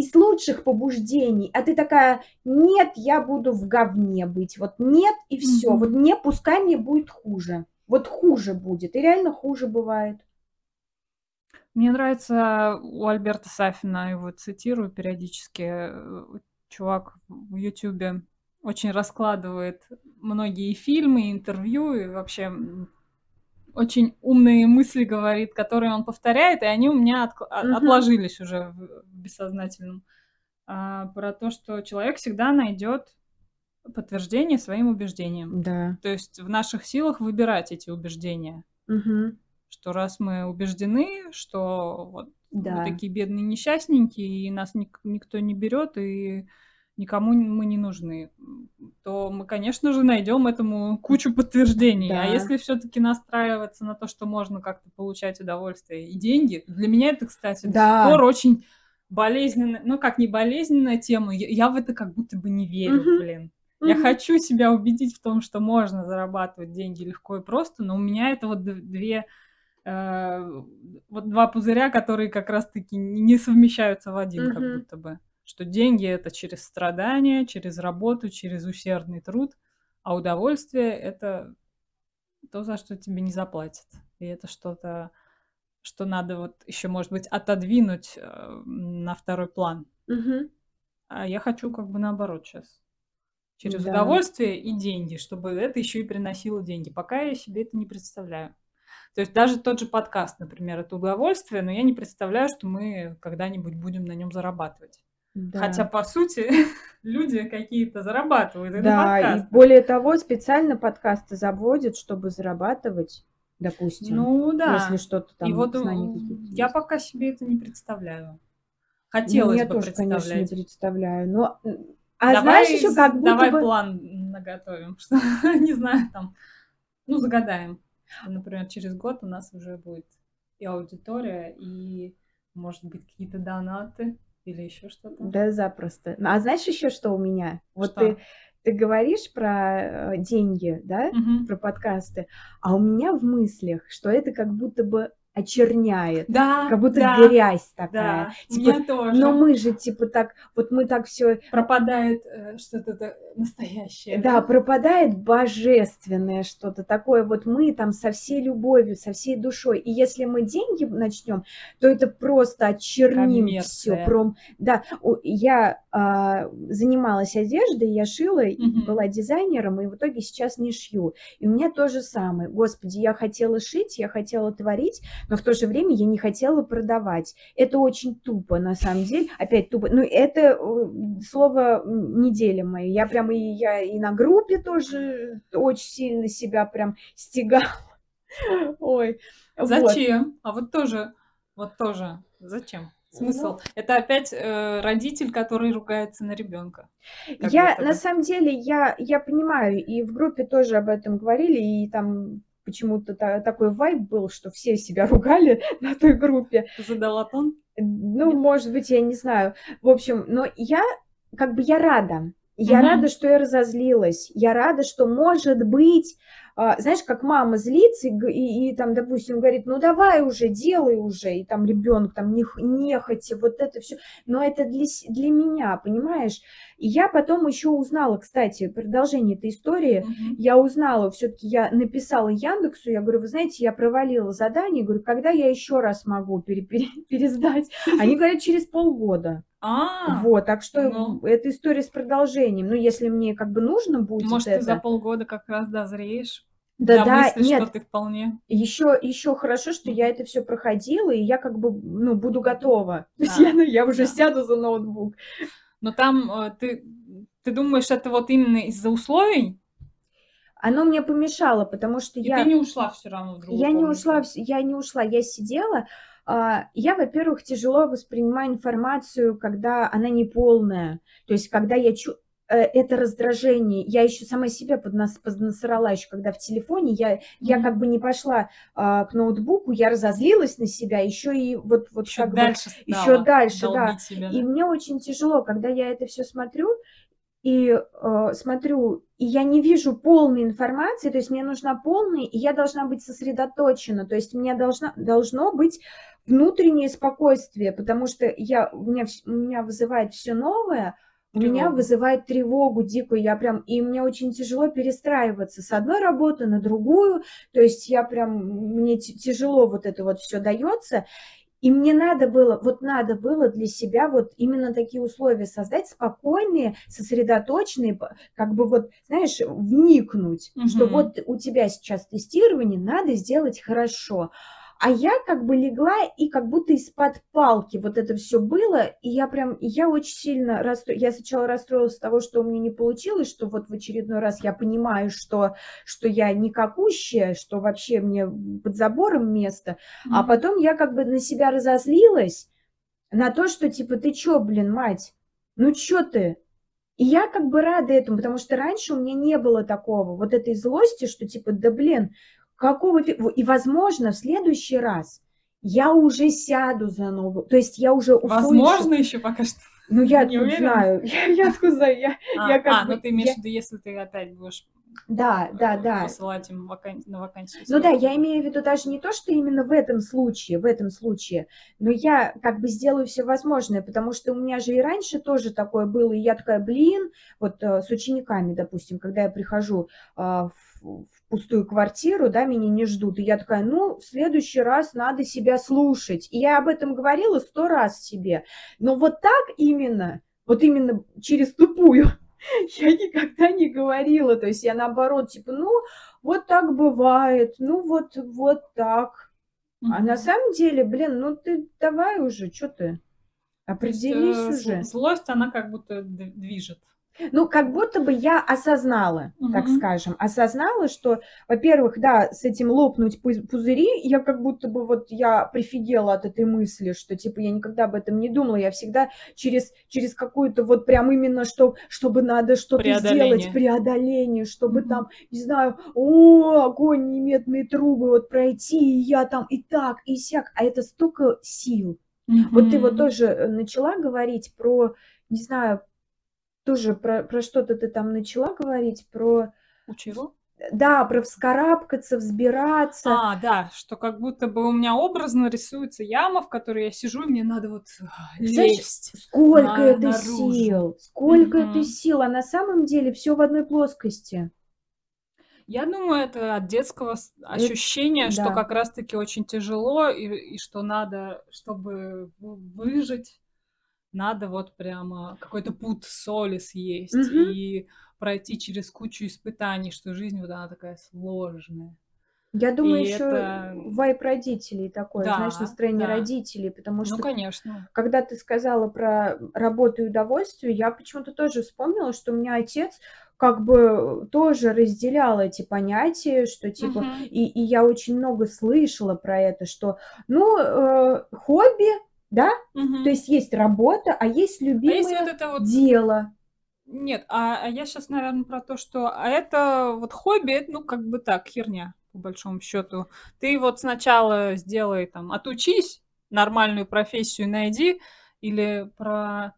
Speaker 2: из лучших побуждений, а ты такая, нет, я буду в говне быть, вот нет и все, вот
Speaker 1: Мгм.
Speaker 2: не, пускай мне будет хуже, вот хуже будет, и реально хуже бывает.
Speaker 1: Мне нравится у Альберта Сафина, его цитирую периодически, э, чувак в Ютубе очень раскладывает многие фильмы, интервью и вообще очень умные мысли говорит, которые он повторяет, и они у меня от, mm-hmm. отложились уже в, в бессознательном. А, про то, что человек всегда найдет подтверждение своим убеждениям.
Speaker 2: Да.
Speaker 1: То есть в наших силах выбирать эти убеждения.
Speaker 2: Угу.
Speaker 1: Что раз мы убеждены, что вот
Speaker 2: да.
Speaker 1: мы такие бедные несчастненькие, и нас ник- никто не берет, и никому мы не нужны, то мы, конечно же, найдем этому кучу подтверждений. А да. А если все-таки настраиваться на то, что можно как-то получать удовольствие и деньги, для меня это, кстати, да. до сих пор очень болезненная, ну как не болезненная тема, я, я в это как будто бы не верю, угу. блин. Я хочу себя убедить в том, что можно зарабатывать деньги легко и просто, но у меня это вот две э, вот два пузыря, которые как раз-таки не совмещаются в один, как будто бы. Что деньги это через страдания, через работу, через усердный труд, а удовольствие это то, за что тебе не заплатят. И это что-то, что надо вот еще, может быть, отодвинуть э, на второй план.
Speaker 2: Угу.
Speaker 1: А я хочу как бы наоборот сейчас через да. удовольствие и деньги, чтобы это еще и приносило деньги. Пока я себе это не представляю. То есть даже тот же подкаст, например, это удовольствие, но я не представляю, что мы когда-нибудь будем на нем зарабатывать. Да. Хотя, по сути, [laughs] люди какие-то зарабатывают.
Speaker 2: Да, и более того, специально подкасты заводят, чтобы зарабатывать, допустим.
Speaker 1: Ну да.
Speaker 2: Если что-то там
Speaker 1: и вот я пока себе это не представляю. Хотелось ну,
Speaker 2: я
Speaker 1: бы
Speaker 2: тоже,
Speaker 1: представлять.
Speaker 2: конечно, не представляю. Но а
Speaker 1: давай,
Speaker 2: знаешь еще как будто
Speaker 1: давай
Speaker 2: бы...
Speaker 1: план наготовим, [laughs] что, не знаю, там, ну, загадаем. Например, через год у нас уже будет и аудитория, и, может быть, какие-то донаты или еще что-то.
Speaker 2: Да, запросто. А знаешь еще, что у меня? Вот
Speaker 1: что?
Speaker 2: ты ты говоришь про э, деньги, да,
Speaker 1: угу.
Speaker 2: про подкасты, а у меня в мыслях, что это как будто бы очерняет.
Speaker 1: Да,
Speaker 2: как будто
Speaker 1: да,
Speaker 2: грязь такая.
Speaker 1: Да,
Speaker 2: типа,
Speaker 1: меня тоже.
Speaker 2: Но мы же типа так, вот мы так все
Speaker 1: пропадает э, что-то настоящее.
Speaker 2: Да, пропадает божественное что-то такое. Вот мы там со всей любовью, со всей душой. И если мы деньги начнем, то это просто очерним все. Пром... Да, я а, занималась одеждой, я шила, угу. была дизайнером, и в итоге сейчас не шью. И у меня то же самое. Господи, я хотела шить, я хотела творить, но в то же время я не хотела продавать. Это очень тупо, на самом деле. Опять тупо. Ну, это э, слово недели моей. Я прям и, я и на группе тоже очень сильно себя прям стегала. [laughs] Ой.
Speaker 1: Зачем? Вот. А вот тоже, вот тоже, зачем? Смысл? Ну, это опять э, родитель, который ругается на ребенка.
Speaker 2: Я на самом деле я я понимаю и в группе тоже об этом говорили и там почему-то та, такой вайб был, что все себя ругали [laughs] на той группе.
Speaker 1: Задала тон?
Speaker 2: Ну, Нет? может быть, я не знаю. В общем, но я как бы я рада. Я угу. рада, что я разозлилась. Я рада, что, может быть, а, знаешь, как мама злится и, и, и там, допустим, говорит, ну давай уже, делай уже, и там ребенок там не, нехотя, вот это все. Но это для, для меня, понимаешь? И я потом еще узнала, кстати, продолжение этой истории, mm-hmm. я узнала, все-таки я написала Яндексу, я говорю, вы знаете, я провалила задание, говорю, когда я еще раз могу пере, пере, пересдать? Они говорят, через полгода.
Speaker 1: А,
Speaker 2: вот, так что ну, это история с продолжением. Ну, если мне как бы нужно будет
Speaker 1: может,
Speaker 2: это...
Speaker 1: ты за полгода как раз дозреешь?
Speaker 2: Да, да, нет.
Speaker 1: что ты вполне.
Speaker 2: Еще, еще хорошо, что я это все проходила, и я как бы, ну, буду готова. [laughs] То есть я, ну, я уже да. сяду за ноутбук.
Speaker 1: Но там э, ты, ты думаешь, это вот именно из-за условий?
Speaker 2: Оно мне помешало, потому что
Speaker 1: и
Speaker 2: я...
Speaker 1: ты не ушла все равно в другую
Speaker 2: Я комнату. не ушла, я не ушла, я сидела. А, я, во-первых, тяжело воспринимаю информацию, когда она не полная. То есть, когда я чу Э, это раздражение. Я еще сама себя поднас, поднасрала еще, когда в телефоне. Я, mm-hmm. я как бы не пошла а, к ноутбуку, я разозлилась на себя, еще и вот, вот
Speaker 1: еще
Speaker 2: как
Speaker 1: дальше
Speaker 2: бы, еще дальше, да. Себя, да. И мне очень тяжело, когда я это все смотрю, и э, смотрю, и я не вижу полной информации, то есть мне нужна полная, и я должна быть сосредоточена, то есть мне должна, должно быть внутреннее спокойствие, потому что я, у, меня, у меня вызывает все новое, у меня вызывает тревогу дикую, я прям, и мне очень тяжело перестраиваться с одной работы на другую, то есть я прям, мне тяжело вот это вот все дается, И мне надо было, вот надо было для себя вот именно такие условия создать, спокойные, сосредоточенные, как бы вот, знаешь, вникнуть, угу. что вот у тебя сейчас тестирование, надо сделать хорошо. А я как бы легла и как будто из-под палки вот это все было, и я прям, я очень сильно расстро... я сначала расстроилась с того, что у меня не получилось, что вот в очередной раз я понимаю, что, что я никакущая, что вообще мне под забором место, mm-hmm. а потом я как бы на себя разозлилась, на то, что типа ты чё, блин, мать, ну чё ты? И я как бы рада этому, потому что раньше у меня не было такого, вот этой злости, что типа, да блин, Какого И, возможно, в следующий раз я уже сяду за новую. То есть я уже
Speaker 1: услышу... Возможно, еще пока что.
Speaker 2: Ну, я [laughs] не знаю. [laughs] Я, я откуда знаю. Я,
Speaker 1: а, я как а бы, ну ты имеешь в виду, если ты опять будешь
Speaker 2: да, да, да.
Speaker 1: посылать им вакан... на вакансию.
Speaker 2: Ну да, я имею в виду даже не то, что именно в этом случае, в этом случае, но я как бы сделаю все возможное, потому что у меня же и раньше тоже такое было, и я такая, блин, вот э, с учениками, допустим, когда я прихожу э, в пустую квартиру, да, меня не ждут. И я такая, ну, в следующий раз надо себя слушать. И я об этом говорила сто раз себе. Но вот так именно, вот именно через тупую, [laughs] я никогда не говорила. То есть я наоборот, типа, ну, вот так бывает, ну, вот, вот так. Mm-hmm. А на самом деле, блин, ну ты давай уже, что ты? Определись есть, уже.
Speaker 1: Злость, она как будто движет.
Speaker 2: Ну, как будто бы я осознала, угу. так скажем, осознала, что, во-первых, да, с этим лопнуть пузыри, я как будто бы вот я прифигела от этой мысли, что типа я никогда об этом не думала, я всегда через, через какую-то вот прям именно, что, чтобы надо что-то сделать, преодоление, чтобы угу. там, не знаю, о, огонь, неметные трубы вот пройти, и я там и так, и сяк, а это столько сил. Угу. Вот ты вот тоже э, начала говорить про, не знаю, тоже про, про что-то ты там начала говорить, про...
Speaker 1: Учила?
Speaker 2: Да, про вскарабкаться, взбираться.
Speaker 1: А, да, что как будто бы у меня образно рисуется яма, в которой я сижу, и мне надо вот а, лезть.
Speaker 2: Сколько на, это наружу. сил, сколько mm-hmm. это сил, а на самом деле все в одной плоскости.
Speaker 1: Я думаю, это от детского ощущения, это, что да. как раз-таки очень тяжело, и, и что надо, чтобы выжить, надо вот прямо какой-то путь соли съесть mm-hmm. и пройти через кучу испытаний, что жизнь вот она такая сложная.
Speaker 2: Я думаю, и еще это... вайп родителей такой, да, знаешь, настроение да. родителей, потому ну, что...
Speaker 1: Ну, конечно.
Speaker 2: Когда ты сказала про работу и удовольствие, я почему-то тоже вспомнила, что у меня отец как бы тоже разделял эти понятия, что типа... Uh-huh. И, и я очень много слышала про это, что, ну, э, хобби да? Угу. То есть есть работа, а есть любимое а если вот это вот... дело.
Speaker 1: Нет, а, а я сейчас, наверное, про то, что а это вот хобби, ну, как бы так, херня, по большому счету. Ты вот сначала сделай там, отучись, нормальную профессию найди, или про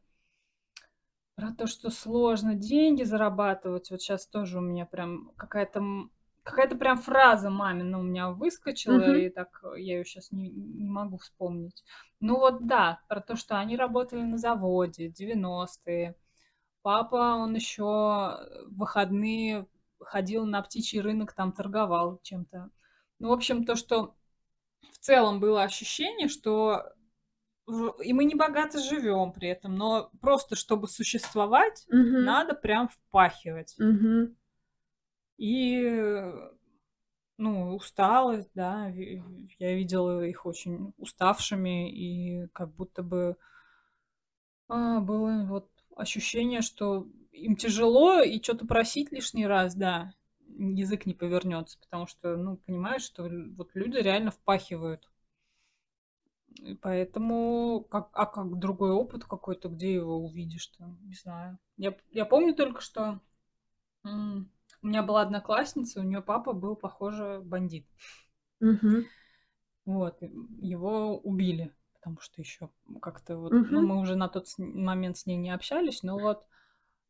Speaker 1: про то, что сложно деньги зарабатывать. Вот сейчас тоже у меня прям какая-то какая-то прям фраза мамина у меня выскочила, Мгм. и так я ее сейчас не, не могу вспомнить. Ну вот да, про то, что они работали на заводе, 90-е. Папа, он еще в выходные ходил на птичий рынок, там торговал чем-то. Ну, в общем, то, что в целом было ощущение, что и мы не богато живем при этом, но просто чтобы существовать, Мгм. надо прям впахивать.
Speaker 2: Мгм.
Speaker 1: И, ну, усталость, да, я видела их очень уставшими, и как будто бы а, было вот ощущение, что им тяжело, и что-то просить лишний раз, да, язык не повернется, потому что, ну, понимаешь, что вот люди реально впахивают. И поэтому, как, а как другой опыт какой-то, где его увидишь-то, не знаю. Я, я помню только, что у меня была одноклассница, у нее папа был, похоже, бандит.
Speaker 2: Угу.
Speaker 1: Вот, его убили, потому что еще как-то вот, угу. ну, мы уже на тот момент с ней не общались, но вот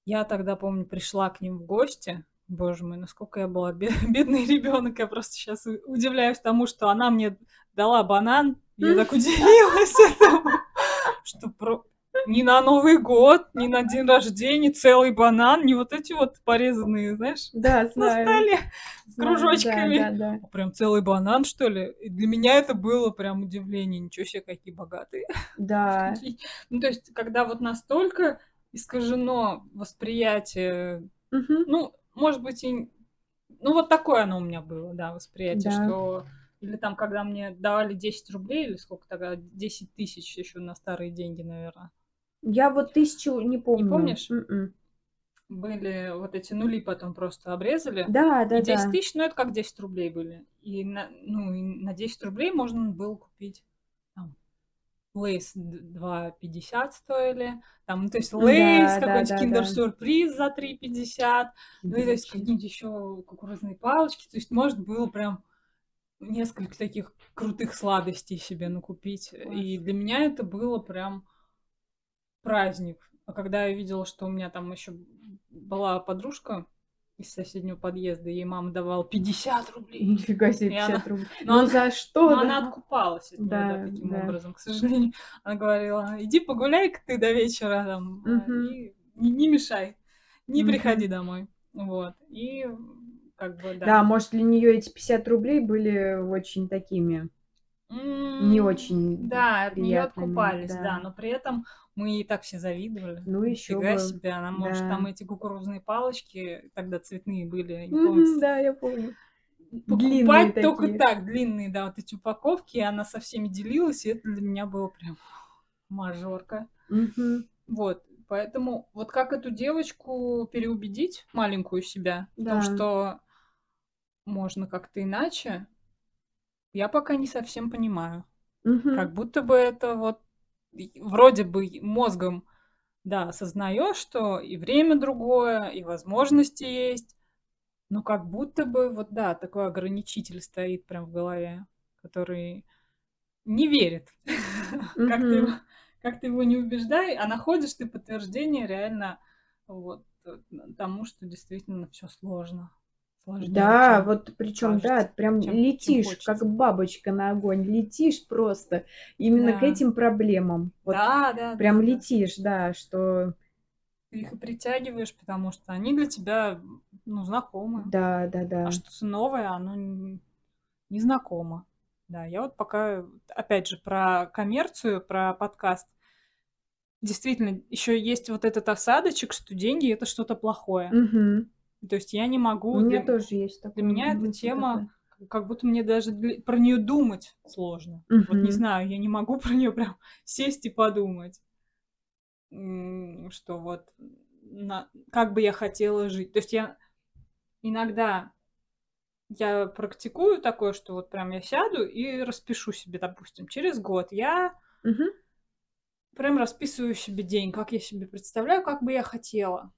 Speaker 1: я тогда, помню, пришла к ним в гости. Боже мой, насколько я была [laughs] бедный ребенок. Я просто сейчас удивляюсь тому, что она мне дала банан. Я так удивилась этому, [laughs] что. Ни на Новый год, ни на день рождения, целый банан, не вот эти вот порезанные, знаешь,
Speaker 2: Да,
Speaker 1: на
Speaker 2: знаю.
Speaker 1: столе с
Speaker 2: Знаю,
Speaker 1: кружочками.
Speaker 2: да, да, да.
Speaker 1: Прям целый банан, что ли? И для меня это было прям удивление. Ничего себе, какие богатые.
Speaker 2: Да. [laughs]
Speaker 1: Ну, то есть, когда вот настолько искажено восприятие,
Speaker 2: Мгм.
Speaker 1: ну, может быть, и... Ну, вот такое оно у меня было, да, восприятие,
Speaker 2: Да.
Speaker 1: что... Или там, когда мне давали 10 рублей, или сколько тогда, 10 тысяч еще на старые деньги, наверное.
Speaker 2: Я вот тысячу не помню.
Speaker 1: помнишь?
Speaker 2: М-м.
Speaker 1: Были вот эти нули потом просто обрезали.
Speaker 2: Да, да,
Speaker 1: И 10
Speaker 2: да.
Speaker 1: тысяч, ну, это как 10 рублей были. И на, ну, и на 10 рублей можно было купить там, Lay's 2,50 стоили. Там, ну, то есть
Speaker 2: Да,
Speaker 1: Lay's,
Speaker 2: да,
Speaker 1: какой-нибудь
Speaker 2: да, да.
Speaker 1: киндер-сюрприз за 3,50. Ну, и то есть какие-нибудь еще кукурузные палочки. То есть можно было прям несколько таких крутых сладостей себе накупить. И
Speaker 2: Класс.
Speaker 1: для меня это было прям праздник. А когда я видела, что у меня там еще была подружка из соседнего подъезда, ей мама давала 50 рублей.
Speaker 2: Нифига себе,
Speaker 1: И она-
Speaker 2: 50 рублей.
Speaker 1: но [laughs]
Speaker 2: Ну
Speaker 1: она-
Speaker 2: за что?
Speaker 1: Но
Speaker 2: да?
Speaker 1: она откупалась от нее, да,
Speaker 2: Да,
Speaker 1: таким
Speaker 2: да.
Speaker 1: образом, к сожалению. Она говорила, иди погуляй-ка ты до вечера там,
Speaker 2: Мгм.
Speaker 1: и не, не мешай, не
Speaker 2: Мгм.
Speaker 1: приходи домой. Вот. И как бы, да.
Speaker 2: Да, может, для нее эти 50 рублей были очень такими не очень
Speaker 1: Да, от нее откупались,
Speaker 2: да.
Speaker 1: да, но при этом мы ей так все завидовали.
Speaker 2: Ну, ещё
Speaker 1: Нифига
Speaker 2: бы,
Speaker 1: себе, она, может,
Speaker 2: да.
Speaker 1: там эти кукурузные палочки, тогда цветные были, я не помню, с-
Speaker 2: да, я помню.
Speaker 1: покупать
Speaker 2: Длинные
Speaker 1: только
Speaker 2: такие.
Speaker 1: так, длинные, да, вот эти упаковки, и она со всеми делилась, и это для меня было прям [laughs] мажорка.
Speaker 2: Мгм.
Speaker 1: Вот, поэтому вот как эту девочку переубедить, маленькую себя, в том,
Speaker 2: Да.
Speaker 1: что можно как-то иначе, я пока не совсем понимаю.
Speaker 2: Мгм.
Speaker 1: Как будто бы это вот и вроде бы мозгом, да, осознаешь, что и время другое, и возможности есть, но как будто бы вот, да, такой ограничитель стоит прям в голове, который не верит. [laughs] Как ты его,
Speaker 2: Мгм.
Speaker 1: как ты его не убеждай, а находишь ты подтверждение реально вот э, тому, что действительно все сложно. Сложнее,
Speaker 2: Да,
Speaker 1: чем
Speaker 2: вот причем, да, прям
Speaker 1: чем- чем
Speaker 2: летишь,
Speaker 1: хочется.
Speaker 2: как бабочка на огонь, летишь просто именно к
Speaker 1: Да.
Speaker 2: этим проблемам. Вот
Speaker 1: Да, да,
Speaker 2: прям
Speaker 1: да, да.
Speaker 2: летишь, да, что
Speaker 1: Ты их и притягиваешь, потому что они для тебя, ну, знакомы.
Speaker 2: да, да, да.
Speaker 1: А что-то новое, оно незнакомо. Да, я вот пока, опять же, про коммерцию, про подкаст. Действительно, еще есть вот этот осадочек, что деньги это что-то плохое.
Speaker 2: Мгм.
Speaker 1: То есть я не могу.
Speaker 2: У меня
Speaker 1: для,
Speaker 2: тоже есть такое.
Speaker 1: для меня эта
Speaker 2: мысль
Speaker 1: тема,
Speaker 2: такая.
Speaker 1: как будто мне даже про нее думать сложно. Вот не знаю, я не могу [laughs] про нее прям сесть и подумать, что вот на- как бы я хотела жить. То есть я иногда я практикую такое, что вот прям я сяду и распишу себе, допустим, через год я
Speaker 2: Мгм.
Speaker 1: прям расписываю себе день, как я себе представляю, как бы я хотела.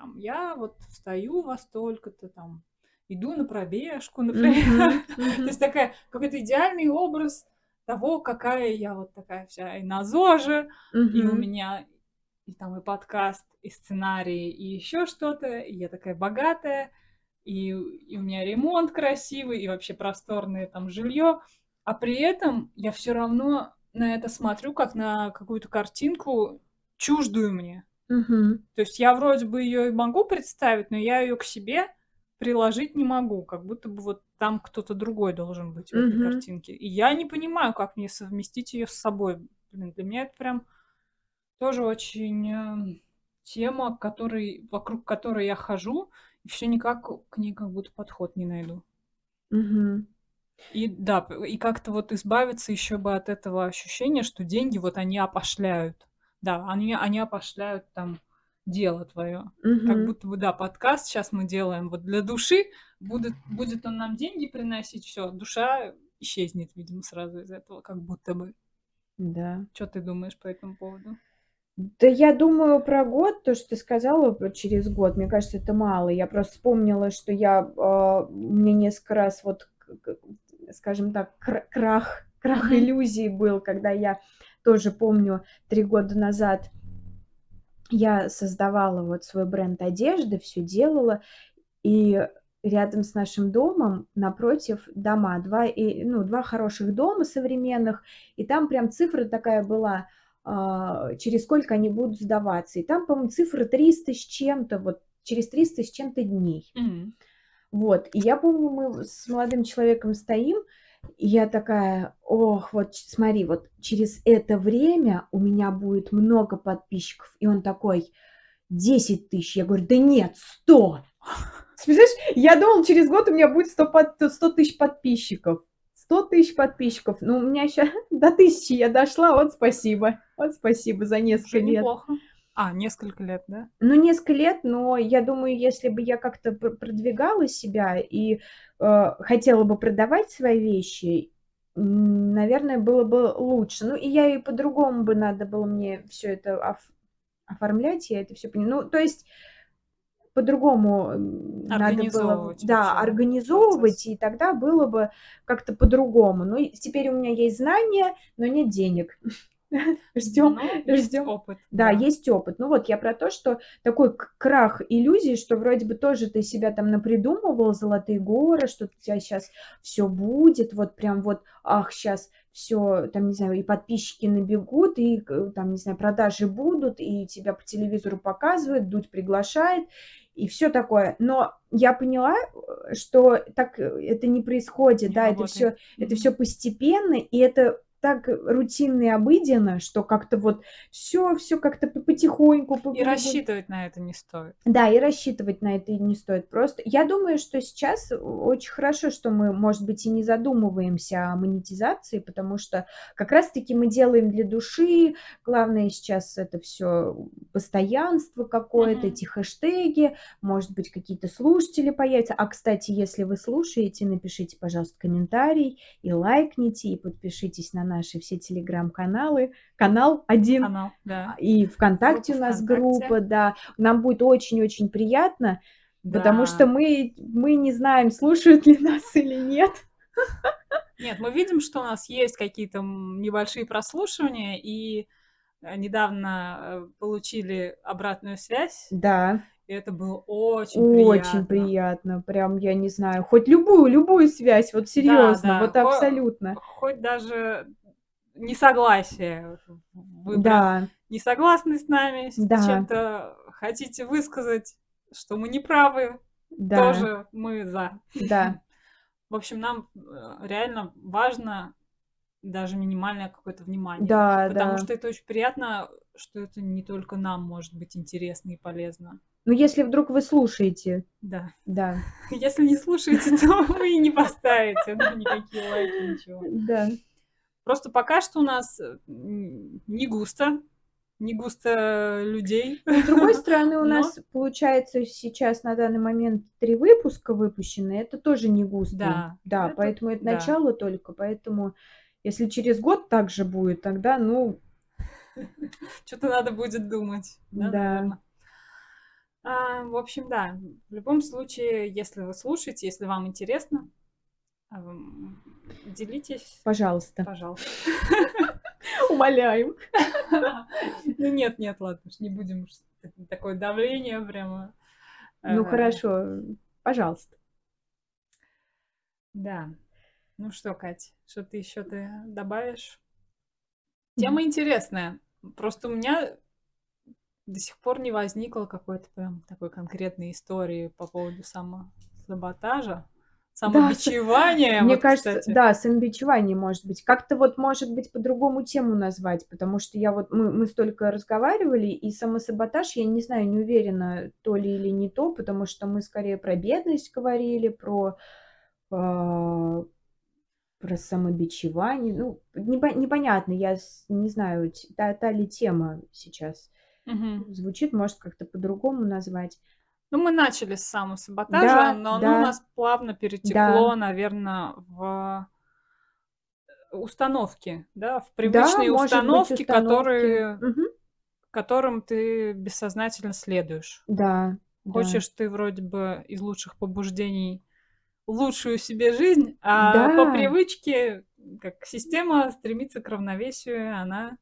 Speaker 1: Там, я вот встаю во столько-то, там, иду на пробежку, например.
Speaker 2: Мгм. [laughs]
Speaker 1: То
Speaker 2: Мгм.
Speaker 1: есть такая, какой-то идеальный образ того, какая я вот такая вся и на ЗОЖе, и у меня и там и подкаст, и сценарий, и еще что-то, и я такая богатая, и, и у меня ремонт красивый, и вообще просторное там жилье, а при этом я все равно на это смотрю как на какую-то картинку чуждую мне.
Speaker 2: Мгм.
Speaker 1: То есть я вроде бы ее и могу представить, но я ее к себе приложить не могу, как будто бы вот там кто-то другой должен быть в этой
Speaker 2: Мгм.
Speaker 1: картинке. И я не понимаю, как мне совместить ее с собой. Блин, для меня это прям тоже очень э, тема, который, вокруг которой я хожу, и все никак к ней как будто подход не найду.
Speaker 2: Мгм.
Speaker 1: И да, п- и как-то вот избавиться еще бы от этого ощущения, что деньги вот они опошляют. Да, они, они опошляют там дело твое. Как
Speaker 2: Мгм.
Speaker 1: будто бы, да, подкаст сейчас мы делаем вот для души, будет, будет он нам деньги приносить, все, душа исчезнет, видимо, сразу из этого, как будто бы.
Speaker 2: Да.
Speaker 1: Что ты думаешь по этому поводу?
Speaker 2: Да я думаю про год, то, что ты сказала про через год, мне кажется, это мало. Я просто вспомнила, что я, а, мне несколько раз вот, скажем так, кра- крах, крах иллюзий был, когда я тоже помню три года назад я создавала вот свой бренд одежды, все делала, и рядом с нашим домом напротив дома, два, и, ну, два хороших дома современных, и там прям цифра такая была а, через сколько они будут сдаваться. И там, по-моему, цифра 300 с чем-то, вот через 300 с чем-то дней.
Speaker 1: Мгм.
Speaker 2: Вот, и я помню, мы с молодым человеком стоим, и я такая, ох, вот смотри, вот через это время у меня будет много подписчиков. И он такой, 10 тысяч. Я говорю, да нет, 100. [laughs] Представляешь, я думал, через год у меня будет 100, под- 100 тысяч подписчиков. 100 тысяч подписчиков. Ну, у меня сейчас [laughs] до тысячи я дошла. Вот спасибо. Вот спасибо за несколько
Speaker 1: Уже
Speaker 2: лет.
Speaker 1: неплохо. А, несколько лет, да?
Speaker 2: Ну, несколько лет, но я думаю, если бы я как-то пр- продвигала себя и э, хотела бы продавать свои вещи, наверное, было бы лучше. Ну, и я и по-другому бы надо было мне все это оф- оформлять, я это все понимаю. Ну, то есть по-другому надо было, да, организовывать,
Speaker 1: процесс.
Speaker 2: и тогда было бы как-то по-другому. Ну, теперь у меня есть знания, но нет денег. [laughs] Ждем,
Speaker 1: есть
Speaker 2: ждем.
Speaker 1: опыт,
Speaker 2: Да,
Speaker 1: да.
Speaker 2: есть опыт. Ну вот я про то, что такой крах иллюзий, что вроде бы тоже ты себя там напридумывал, золотые горы, что у тебя сейчас все будет, вот прям вот, ах, сейчас все, там, не знаю, и подписчики набегут, и там, не знаю, продажи будут, и тебя по телевизору показывают, Дудь приглашает, и все такое. Но я поняла, э, что так э, это не происходит,
Speaker 1: Не
Speaker 2: да, это все,
Speaker 1: работает.
Speaker 2: это все постепенно, и это так рутинно и обыденно, что как-то вот все, все как-то по- потихоньку, по-
Speaker 1: И рассчитывать на это не стоит.
Speaker 2: да, и рассчитывать на это не стоит просто. Я думаю, что сейчас очень хорошо, что мы, может быть, и не задумываемся о монетизации, потому что как раз-таки мы делаем для души. Главное сейчас это все постоянство какое-то,
Speaker 1: Мгм.
Speaker 2: эти хэштеги, может быть, какие-то слушатели появятся. А, кстати, если вы слушаете, напишите, пожалуйста, комментарий и лайкните, и подпишитесь на наши все телеграм-каналы. Канал один
Speaker 1: Канал, да.
Speaker 2: и ВКонтакте у
Speaker 1: Группа
Speaker 2: нас
Speaker 1: ВКонтакте.
Speaker 2: группа, да. Нам будет очень-очень приятно, потому что
Speaker 1: Да.
Speaker 2: мы, мы не знаем, слушают ли нас или нет.
Speaker 1: Нет, мы видим, что у нас есть какие-то небольшие прослушивания, и э, недавно э, получили обратную связь,
Speaker 2: Да,
Speaker 1: и это было очень
Speaker 2: очень
Speaker 1: приятно.
Speaker 2: приятно. Прям, я не знаю, хоть любую, любую связь, вот серьезно,
Speaker 1: да.
Speaker 2: вот
Speaker 1: Хо-
Speaker 2: абсолютно.
Speaker 1: Хоть даже несогласие выбрать.
Speaker 2: Да,
Speaker 1: Не согласны с нами, с
Speaker 2: Да.
Speaker 1: чем-то хотите высказать, что мы не правы,
Speaker 2: да,
Speaker 1: тоже мы за.
Speaker 2: да,
Speaker 1: В общем, нам э, реально важно даже минимальное какое-то внимание.
Speaker 2: да,
Speaker 1: Потому
Speaker 2: да.
Speaker 1: что это очень приятно, что это не только нам может быть интересно и полезно.
Speaker 2: Ну, если вдруг вы слушаете,
Speaker 1: Да.
Speaker 2: да, [laughs]
Speaker 1: Если не слушаете, то [laughs] вы и не поставите никакие лайки, ничего.
Speaker 2: да,
Speaker 1: Просто пока что у нас э, не густо, не густо людей.
Speaker 2: Но, с другой стороны, у [laughs]
Speaker 1: Но-
Speaker 2: нас получается сейчас на данный момент три выпуска выпущены. Это тоже не густо.
Speaker 1: Да,
Speaker 2: Да,
Speaker 1: это-
Speaker 2: поэтому это
Speaker 1: да.
Speaker 2: начало только. Поэтому, если через год так же будет, тогда, ну, [laughs]
Speaker 1: Что-то надо будет думать. Да,
Speaker 2: Да.
Speaker 1: А, в общем, да. В любом случае, если вы слушаете, если вам интересно, делитесь,
Speaker 2: пожалуйста.
Speaker 1: пожалуйста. [laughs]
Speaker 2: Умоляем. [laughs]
Speaker 1: Ну нет, нет, ладно, не будем уж такое давление прямо.
Speaker 2: Ну,
Speaker 1: Э,
Speaker 2: хорошо, пожалуйста.
Speaker 1: Да. Ну что, Кать, что ты еще ты добавишь? Тема интересная. Просто у меня до сих пор не возникло какой-то прям такой конкретной истории по поводу самосаботажа, самобичевания.
Speaker 2: Мне
Speaker 1: вот,
Speaker 2: кажется,
Speaker 1: кстати.
Speaker 2: да, самобичевание может быть. Как-то вот, может быть, по-другому тему назвать, потому что я вот, мы, мы столько разговаривали, и самосаботаж, я не знаю, не уверена, то ли или не то, потому что мы скорее про бедность говорили, про, а, про самобичевание. Ну, непо- непонятно, я не знаю, та, та ли тема сейчас
Speaker 1: Мгм.
Speaker 2: звучит, может, как-то по-другому назвать.
Speaker 1: Ну, мы начали с самосаботажа,
Speaker 2: Да,
Speaker 1: но оно
Speaker 2: да.
Speaker 1: у нас плавно перетекло, наверное, в установки, да, в привычные
Speaker 2: да, может быть,
Speaker 1: установки, которые,
Speaker 2: Мгм.
Speaker 1: которым ты бессознательно следуешь.
Speaker 2: Да, да.
Speaker 1: Хочешь ты вроде бы из лучших побуждений лучшую себе жизнь, а
Speaker 2: Да.
Speaker 1: по привычке, как система стремится к равновесию, она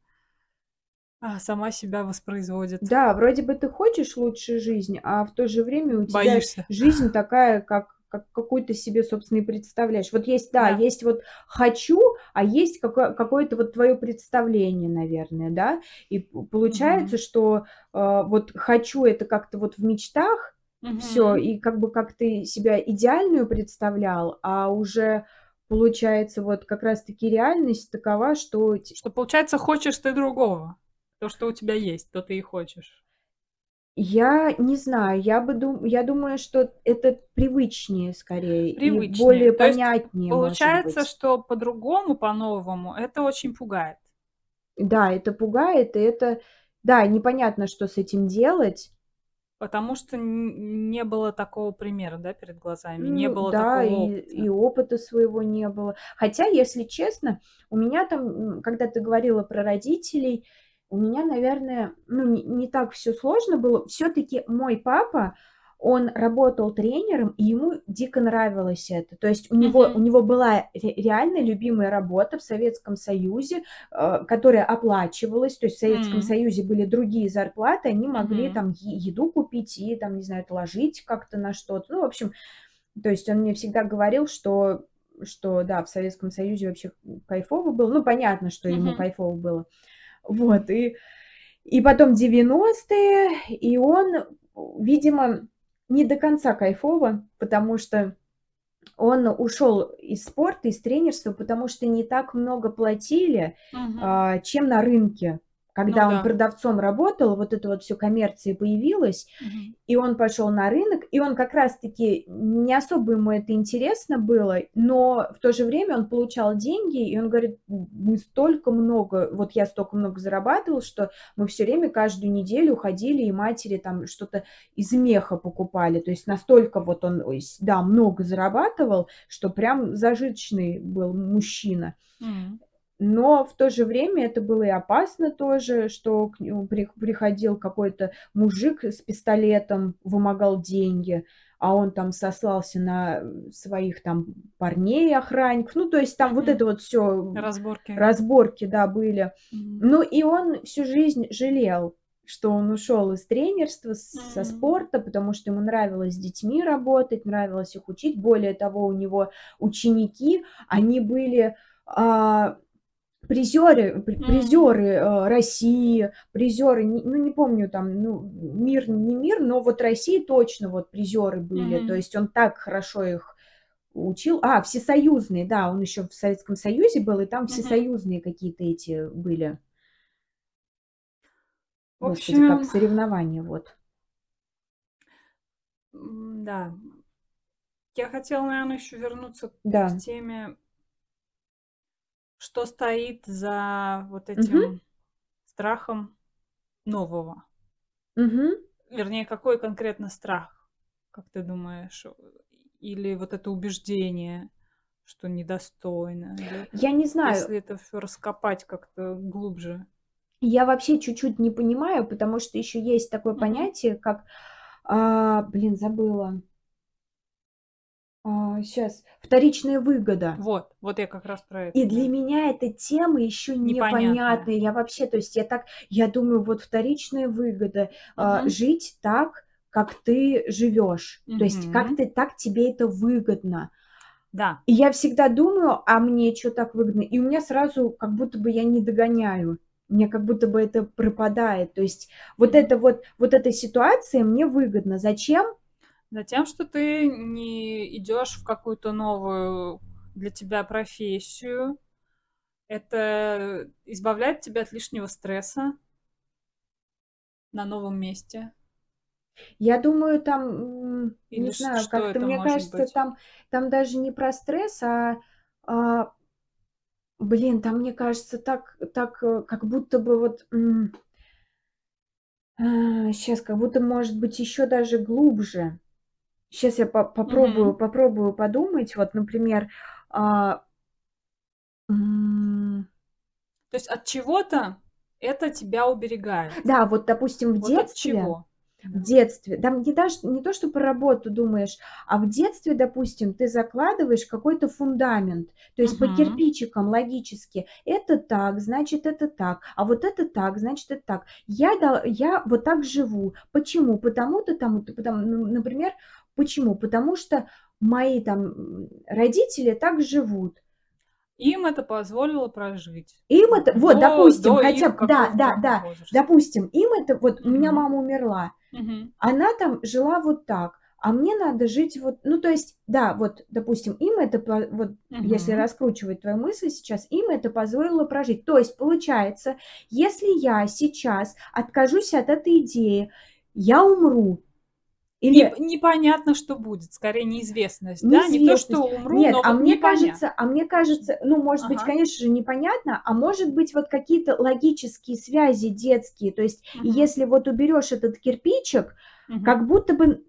Speaker 1: а, сама себя воспроизводит.
Speaker 2: Да, вроде бы ты хочешь лучшей жизни, а в то же время у тебя
Speaker 1: Боишься.
Speaker 2: жизнь такая, как, как какую-то себе, собственно, и представляешь. Вот есть, да,
Speaker 1: Да.
Speaker 2: есть вот хочу, а есть какое- какое-то вот твое представление, наверное, да. И получается,
Speaker 1: Мгм.
Speaker 2: что э, вот хочу это как-то вот в мечтах, все,
Speaker 1: Мгм.
Speaker 2: и как бы как ты себя идеальную представлял, а уже получается вот как раз-таки реальность такова, что
Speaker 1: Что получается, хочешь ты другого. То, что у тебя есть, то ты и хочешь.
Speaker 2: я не знаю, я бы дум, я думаю, что это привычнее скорее и
Speaker 1: Привычнее.
Speaker 2: более
Speaker 1: То есть
Speaker 2: понятнее, может
Speaker 1: Получается, что по-другому, по-новому, это очень пугает.
Speaker 2: Да, это пугает, и это, да, непонятно, что с этим делать.
Speaker 1: Потому что не было такого примера, да, перед глазами, не
Speaker 2: Ну
Speaker 1: было
Speaker 2: да,
Speaker 1: такого
Speaker 2: и, и
Speaker 1: опыта.
Speaker 2: опыта своего не было. Хотя, если честно, у меня там, когда ты говорила про родителей, у меня, наверное, ну, не, не так все сложно было. Все-таки мой папа, он работал тренером, и ему дико нравилось это. То есть у него, у него была ре- реально любимая работа в Советском Союзе, э, которая оплачивалась. То есть в Советском
Speaker 1: М.
Speaker 2: Союзе были другие зарплаты, они могли
Speaker 1: Мгм.
Speaker 2: там еду купить и там, не знаю, отложить как-то на что-то. Ну, в общем, то есть он мне всегда говорил, что, что да, в Советском Союзе вообще кайфово было. Ну, понятно, что ему
Speaker 1: Мгм.
Speaker 2: кайфово было. Вот, и, и потом 90-е, и он, видимо, не до конца кайфово, потому что он ушел из спорта, из тренерства, потому что не так много платили,
Speaker 1: Мгм.
Speaker 2: а, чем на рынке.
Speaker 1: Ну
Speaker 2: Когда он
Speaker 1: да.
Speaker 2: продавцом работал, вот это вот все коммерция появилась,
Speaker 1: Мгм.
Speaker 2: и он пошел на рынок, и он как раз-таки не особо ему это интересно было, но в то же время он получал деньги, и он говорит, мы столько много, вот я столько много зарабатывал, что мы все время каждую неделю ходили, и матери там что-то из меха покупали, то есть настолько вот он, да, много зарабатывал, что прям зажиточный был мужчина.
Speaker 1: М.
Speaker 2: Но в то же время это было и опасно тоже, что к нему при- приходил какой-то мужик с пистолетом, вымогал деньги, а он там сослался на своих там парней, охранников. Ну, то есть там вот
Speaker 1: Мгм.
Speaker 2: это вот все
Speaker 1: Разборки.
Speaker 2: разборки, да, были.
Speaker 1: Мгм.
Speaker 2: Ну, и он всю жизнь жалел, что он ушел из тренерства, с- со спорта, потому что ему нравилось с детьми работать, нравилось их учить. Более того, у него ученики, они были а, призеры, призеры э, России, призеры, ну не помню там, ну мир не мир, но вот России точно вот призеры были. То
Speaker 1: Мгм.
Speaker 2: есть он так хорошо их учил. А, всесоюзные, да, он еще в Советском Союзе был, и там всесоюзные какие-то эти были.
Speaker 1: В
Speaker 2: Господи, как
Speaker 1: общем,
Speaker 2: соревнования, вот.
Speaker 1: да. Я хотела, наверное, еще вернуться к
Speaker 2: Да.
Speaker 1: теме, что стоит за вот этим страхом нового.
Speaker 2: Мгм.
Speaker 1: Вернее, какой конкретно страх, как ты думаешь? Или вот это убеждение, что недостойно? Или
Speaker 2: Я не знаю,
Speaker 1: если это все раскопать как-то глубже?
Speaker 2: я вообще чуть-чуть не понимаю, потому что еще есть такое
Speaker 1: Мгм.
Speaker 2: понятие, как, а, блин, забыла. Сейчас, вторичная выгода.
Speaker 1: Вот, вот я как раз про это,
Speaker 2: И для меня эта тема еще
Speaker 1: Непонятная.
Speaker 2: непонятная. Я вообще, то есть я так, я думаю, вот вторичная выгода, а,
Speaker 1: Мгм.
Speaker 2: жить так, как ты живешь. То есть как ты, так тебе это выгодно.
Speaker 1: Да.
Speaker 2: И я всегда думаю, а мне что так выгодно? И у меня сразу как будто бы я не догоняю. Мне как будто бы это пропадает. То есть вот это вот, вот эта ситуация мне выгодна. Зачем?
Speaker 1: Затем, что ты не идешь в какую-то новую для тебя профессию. Это избавляет тебя от лишнего стресса на новом месте.
Speaker 2: Я думаю, там,
Speaker 1: Или
Speaker 2: не знаю, как-то, мне кажется,
Speaker 1: быть?
Speaker 2: там, там даже не про стресс, а, а, блин, там, мне кажется, так, так, э, как будто бы вот, сейчас, как будто, может быть, еще даже глубже. Сейчас я по- попробую,
Speaker 1: Мгм.
Speaker 2: попробую подумать. Вот, например, а,
Speaker 1: То есть от чего-то это тебя уберегает.
Speaker 2: да, вот, допустим, в
Speaker 1: Вот от
Speaker 2: детстве,
Speaker 1: чего?
Speaker 2: в детстве, да, не, даже, не то, что про работу думаешь, а в детстве, допустим, ты закладываешь какой-то фундамент, то есть по
Speaker 1: Мгм.
Speaker 2: кирпичикам логически, это так, значит, это так, а вот это так, значит, это так. Я, дол- я вот так живу. Почему? Потому-то, тому-то, потому, ну, например, почему? Потому что мои там родители так живут.
Speaker 1: Им это позволило прожить.
Speaker 2: Им это, вот,
Speaker 1: До-
Speaker 2: допустим,
Speaker 1: до
Speaker 2: хотя бы, да, да, да,
Speaker 1: возраста.
Speaker 2: допустим, им это, вот, у меня мама умерла,
Speaker 1: Мгм.
Speaker 2: она там жила вот так, а мне надо жить вот, ну, то есть, да, вот, допустим, им это, вот, если
Speaker 1: Мгм.
Speaker 2: раскручивать твою мысль сейчас, им это позволило прожить. То есть, получается, если я сейчас откажусь от этой идеи, я умру. Или
Speaker 1: Неп- непонятно, что будет, скорее неизвестность, да? Не то, что
Speaker 2: неизвестность.
Speaker 1: умру,
Speaker 2: Нет,
Speaker 1: но
Speaker 2: а
Speaker 1: вот
Speaker 2: мне
Speaker 1: непонятно.
Speaker 2: кажется, а мне кажется, ну, может быть,
Speaker 1: Ага.
Speaker 2: конечно же, непонятно, а может быть, вот какие-то логические связи детские. То есть,
Speaker 1: Мгм.
Speaker 2: если вот уберешь этот кирпичик,
Speaker 1: Мгм.
Speaker 2: как будто бы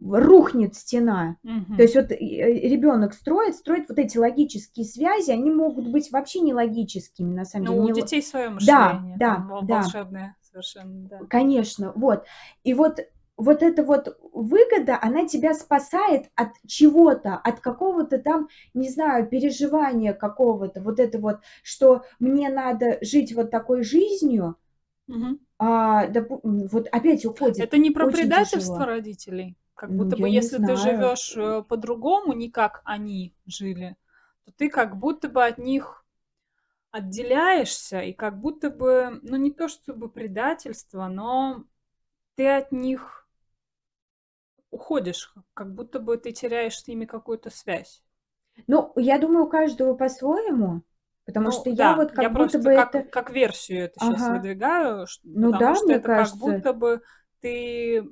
Speaker 2: рухнет стена.
Speaker 1: Мгм.
Speaker 2: То есть вот ребенок строит, строит вот эти логические связи, они могут быть вообще не логическими, на самом
Speaker 1: Ну,
Speaker 2: деле.
Speaker 1: у
Speaker 2: не
Speaker 1: детей свое
Speaker 2: Да,
Speaker 1: мышление,
Speaker 2: да,
Speaker 1: там вол-
Speaker 2: да.
Speaker 1: волшебное совершенно, да.
Speaker 2: Конечно, вот. И вот вот эта вот выгода, она тебя спасает от чего-то, от какого-то там, не знаю, переживания какого-то, вот это вот, что мне надо жить вот такой жизнью,
Speaker 1: Мгм.
Speaker 2: а, м, вот опять уходит.
Speaker 1: Это не про
Speaker 2: очень
Speaker 1: предательство
Speaker 2: тяжело.
Speaker 1: родителей. Как
Speaker 2: Ну,
Speaker 1: будто бы,
Speaker 2: я не
Speaker 1: если ты живешь э, по-другому, не как они жили, то ты как будто бы от них отделяешься, и как будто бы, ну не то чтобы предательство, но ты от них уходишь, как будто бы ты теряешь с ними какую-то связь.
Speaker 2: Ну, я думаю, у каждого по-своему, потому
Speaker 1: Ну
Speaker 2: что я
Speaker 1: да,
Speaker 2: вот как
Speaker 1: я
Speaker 2: будто
Speaker 1: просто
Speaker 2: бы
Speaker 1: как,
Speaker 2: это...
Speaker 1: как версию это сейчас
Speaker 2: Ага.
Speaker 1: выдвигаю, ш-
Speaker 2: Ну
Speaker 1: потому
Speaker 2: да,
Speaker 1: что
Speaker 2: мне
Speaker 1: это как
Speaker 2: кажется.
Speaker 1: будто бы ты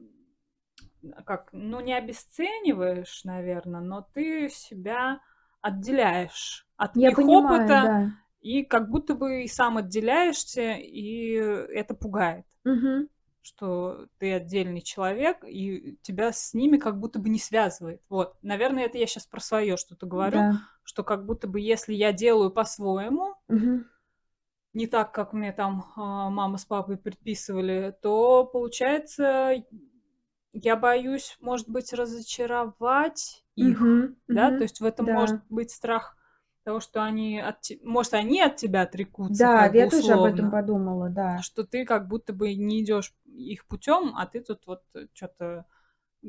Speaker 1: как, ну не обесцениваешь, наверное, но ты себя отделяешь от
Speaker 2: Я
Speaker 1: их
Speaker 2: понимаю,
Speaker 1: опыта
Speaker 2: да.
Speaker 1: и как будто бы и сам отделяешься, и это пугает,
Speaker 2: Мгм.
Speaker 1: Что ты отдельный человек, и тебя с ними как будто бы не связывает. Вот, наверное, это я сейчас про свое что-то говорю,
Speaker 2: Да.
Speaker 1: что как будто бы если я делаю по-своему,
Speaker 2: Мгм.
Speaker 1: не так, как мне там а, мама с папой предписывали, то получается, я боюсь, может быть, разочаровать их,
Speaker 2: Мгм.
Speaker 1: да,
Speaker 2: Мгм.
Speaker 1: то есть в этом
Speaker 2: Да.
Speaker 1: может быть страх того, что они от те- может, они от тебя отрекутся,
Speaker 2: Да,
Speaker 1: как бы
Speaker 2: я тоже об этом
Speaker 1: условно,
Speaker 2: подумала, да.
Speaker 1: что ты как будто бы не идешь их путем, а ты тут вот что-то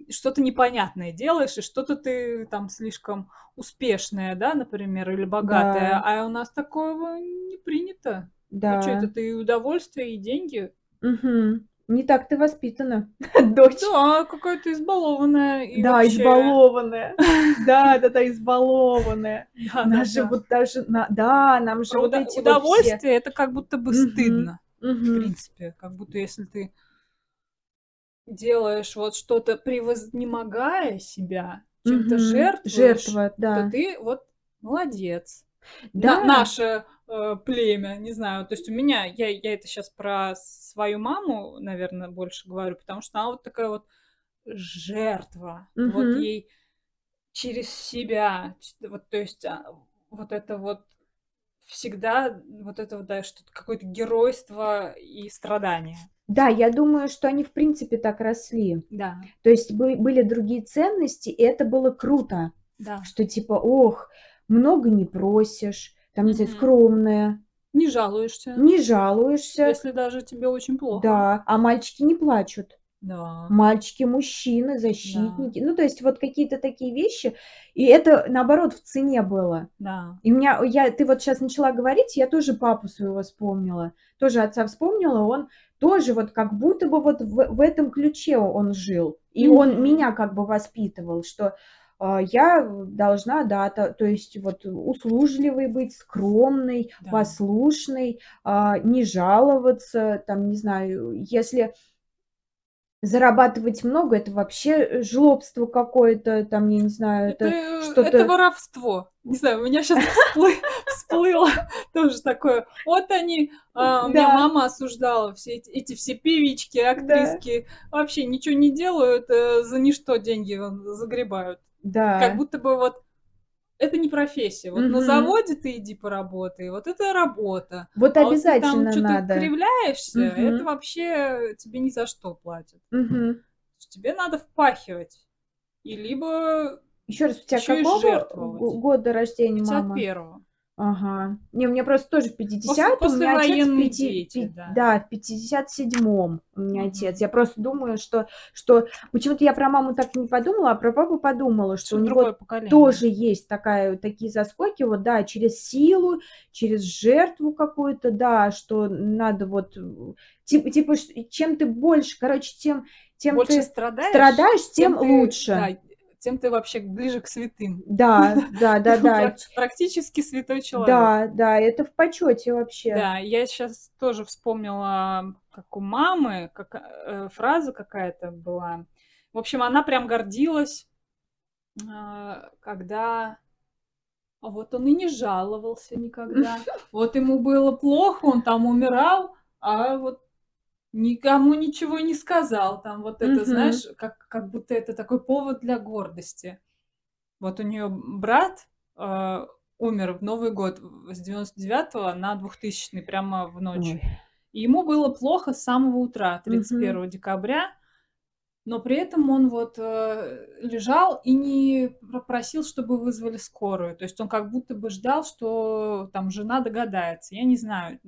Speaker 1: что-то непонятное делаешь, и что-то ты там слишком успешная, да, например, или богатая,
Speaker 2: Да.
Speaker 1: а у нас такого не принято. Ну что
Speaker 2: Да.
Speaker 1: это, ты и удовольствие, и деньги?
Speaker 2: Мгм. Не так ты воспитана, [laughs] дочь.
Speaker 1: Да, какая-то избалованная и
Speaker 2: Да,
Speaker 1: вообще...
Speaker 2: избалованная. [laughs] Да, да, да, избалованная.
Speaker 1: Да, да,
Speaker 2: Нас же
Speaker 1: да.
Speaker 2: вот даже, на- да, нам же
Speaker 1: Про
Speaker 2: вот эти вот все.
Speaker 1: удовольствие это как будто бы стыдно, в принципе. Как будто если ты делаешь вот что-то, превознемогая себя, чем-то
Speaker 2: Мгм.
Speaker 1: жертвуешь,
Speaker 2: Жертва,
Speaker 1: то
Speaker 2: да.
Speaker 1: ты вот молодец. На-
Speaker 2: Да.
Speaker 1: наше э, племя, не знаю, то есть у меня, я, я это сейчас про свою маму, наверное, больше говорю, потому что она вот такая вот жертва, вот
Speaker 2: Мгм.
Speaker 1: ей через себя, вот, то есть а, вот это вот всегда, вот это вот, да, что-то, какое-то геройство и страдание.
Speaker 2: Да, я думаю, что они в принципе так росли.
Speaker 1: Да,
Speaker 2: То есть бы- были другие ценности, и это было круто,
Speaker 1: да.
Speaker 2: что типа, ох, много не просишь, там, не знаю, скромная,
Speaker 1: Не жалуешься,
Speaker 2: не жалуешься,
Speaker 1: если даже тебе очень плохо.
Speaker 2: да, а мальчики не плачут.
Speaker 1: Да.
Speaker 2: Мальчики, мужчины, защитники. Ну, то есть вот какие-то такие вещи. И это, наоборот, в цене было.
Speaker 1: Да.
Speaker 2: И у меня, я, ты вот сейчас начала говорить, я тоже папу своего вспомнила. Тоже отца вспомнила, он тоже вот как будто бы вот в, в этом ключе он жил. И он
Speaker 1: Мгм.
Speaker 2: меня как бы воспитывал, что я должна, да, то, то есть вот услужливой быть, скромной,
Speaker 1: Да.
Speaker 2: послушной, а, не жаловаться, там, не знаю, если зарабатывать много, это вообще жлобство какое-то, там, я не знаю,
Speaker 1: Это,
Speaker 2: это
Speaker 1: э,
Speaker 2: что-то...
Speaker 1: это воровство. Не знаю, у меня сейчас всплыло [laughs] тоже такое. Вот они, а, у меня мама осуждала все эти, все певички, актриски, вообще ничего не делают, э, за ничто деньги загребают.
Speaker 2: Да.
Speaker 1: Как будто бы вот это не профессия. Вот на
Speaker 2: Мгм.
Speaker 1: заводе ты иди поработай, вот это работа.
Speaker 2: Вот
Speaker 1: А вот ты
Speaker 2: обязательно
Speaker 1: там что-то
Speaker 2: надо.
Speaker 1: кривляешься,
Speaker 2: Мгм.
Speaker 1: это вообще тебе ни за что платят.
Speaker 2: Мгм.
Speaker 1: Тебе надо впахивать. И либо
Speaker 2: Еще раз, у тебя какого года рождения мама?
Speaker 1: 51-го.
Speaker 2: Ага. Не, у меня просто тоже в
Speaker 1: После,
Speaker 2: 50 у меня отец в
Speaker 1: послевоенные
Speaker 2: пяти,
Speaker 1: дети,
Speaker 2: пи-
Speaker 1: да.
Speaker 2: да, в 57-м у меня отец.
Speaker 1: Мгм.
Speaker 2: Я просто думаю, что, что почему-то я про маму так не подумала, а про папу подумала, что
Speaker 1: Всё
Speaker 2: у него
Speaker 1: поколение.
Speaker 2: тоже есть такая, такие заскоки, вот, да, через силу, через жертву какую-то, да, что надо вот, типа, типа, чем ты больше, короче, тем, тем
Speaker 1: Больше
Speaker 2: ты
Speaker 1: страдаешь,
Speaker 2: страдаешь, тем
Speaker 1: тем ты,
Speaker 2: лучше.
Speaker 1: да, тем ты вообще ближе к святым.
Speaker 2: Да, да, да, да, [laughs]
Speaker 1: Прак- Практически святой человек.
Speaker 2: да, да, это в почете вообще.
Speaker 1: Да, я сейчас тоже вспомнила, как у мамы как, э, фраза какая-то была. В общем, она прям гордилась, а, когда а вот он и не жаловался никогда. [laughs] Вот ему было плохо, он там умирал, а вот никому ничего не сказал. Там вот это,
Speaker 2: Мгм.
Speaker 1: знаешь, как, как будто это такой повод для гордости. Вот у нее брат э, умер в Новый год с 99 на 2000 прямо в ночь.
Speaker 2: Ой.
Speaker 1: И ему было плохо с самого утра, 31 декабря, но при этом он вот э, лежал и не попросил, чтобы вызвали скорую. То есть он как будто бы ждал, что там жена догадается. Я не знаю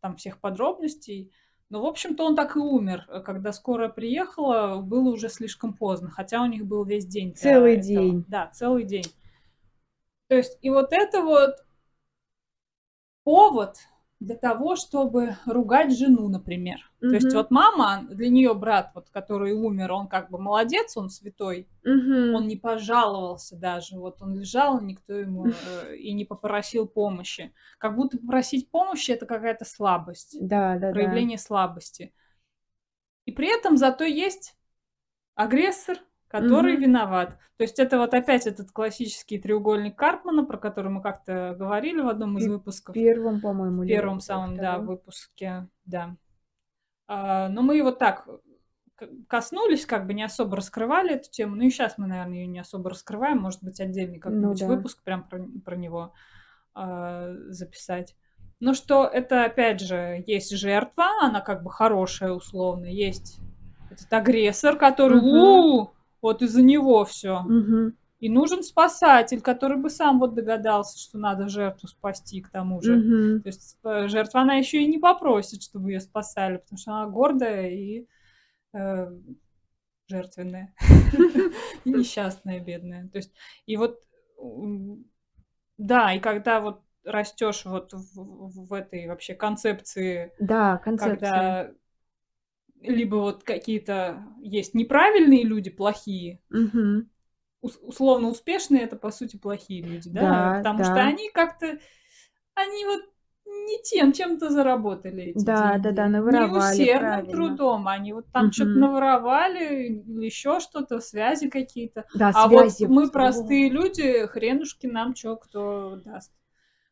Speaker 1: там всех подробностей. Но, в общем-то, он так и умер. Э, Когда скорая приехала, было уже слишком поздно, хотя у них был весь день.
Speaker 2: Целый
Speaker 1: этого.
Speaker 2: день.
Speaker 1: Да, целый день. То есть, и вот это вот повод для того, чтобы ругать жену, например. То есть вот мама, для нее брат, вот, который умер, он как бы молодец, он святой,
Speaker 2: Мгм.
Speaker 1: он не пожаловался даже, вот он лежал, никто ему э, и не попросил помощи. Как будто попросить помощи это какая-то слабость,
Speaker 2: Да, да, да.
Speaker 1: проявление слабости. И при этом зато есть агрессор, который
Speaker 2: Мгм.
Speaker 1: виноват. То есть это вот опять этот классический треугольник Карпмана, про который мы как-то говорили в одном из выпусков.
Speaker 2: В первом, по-моему,
Speaker 1: В первом
Speaker 2: во
Speaker 1: самом, да, выпуске, да. А, но мы его так коснулись, как бы не особо раскрывали эту тему. Ну и сейчас мы, наверное, ее не особо раскрываем. Может быть, отдельный какой-нибудь
Speaker 2: да.
Speaker 1: выпуск прям про, про него а, записать. Ну что, это, опять же, есть жертва, она как бы хорошая условно, есть этот агрессор, который,
Speaker 2: Мгм.
Speaker 1: Вот из-за него все.
Speaker 2: Мгм.
Speaker 1: И нужен спасатель, который бы сам вот догадался, что надо жертву спасти к тому же.
Speaker 2: Мгм.
Speaker 1: То есть жертва, она еще и не попросит, чтобы ее спасали, потому что она гордая и э, жертвенная. [laughs] И несчастная, бедная. То есть, и вот, да, и когда вот растешь вот в, этой вообще концепции,
Speaker 2: Да, концепция.
Speaker 1: когда либо вот какие-то есть неправильные люди, плохие, ус- условно успешные, это по сути плохие люди, да?
Speaker 2: Да,
Speaker 1: Потому что
Speaker 2: да.
Speaker 1: они как-то, они вот не тем чем-то заработали эти
Speaker 2: Да,
Speaker 1: деньги.
Speaker 2: да, да,
Speaker 1: Не
Speaker 2: наворовали,
Speaker 1: усердным
Speaker 2: правильно.
Speaker 1: трудом, они вот там что-то
Speaker 2: Мгм.
Speaker 1: наворовали, или еще что-то, связи какие-то.
Speaker 2: Да,
Speaker 1: А вот
Speaker 2: связи.
Speaker 1: мы
Speaker 2: вот,
Speaker 1: простые люди, хренушки нам что кто даст.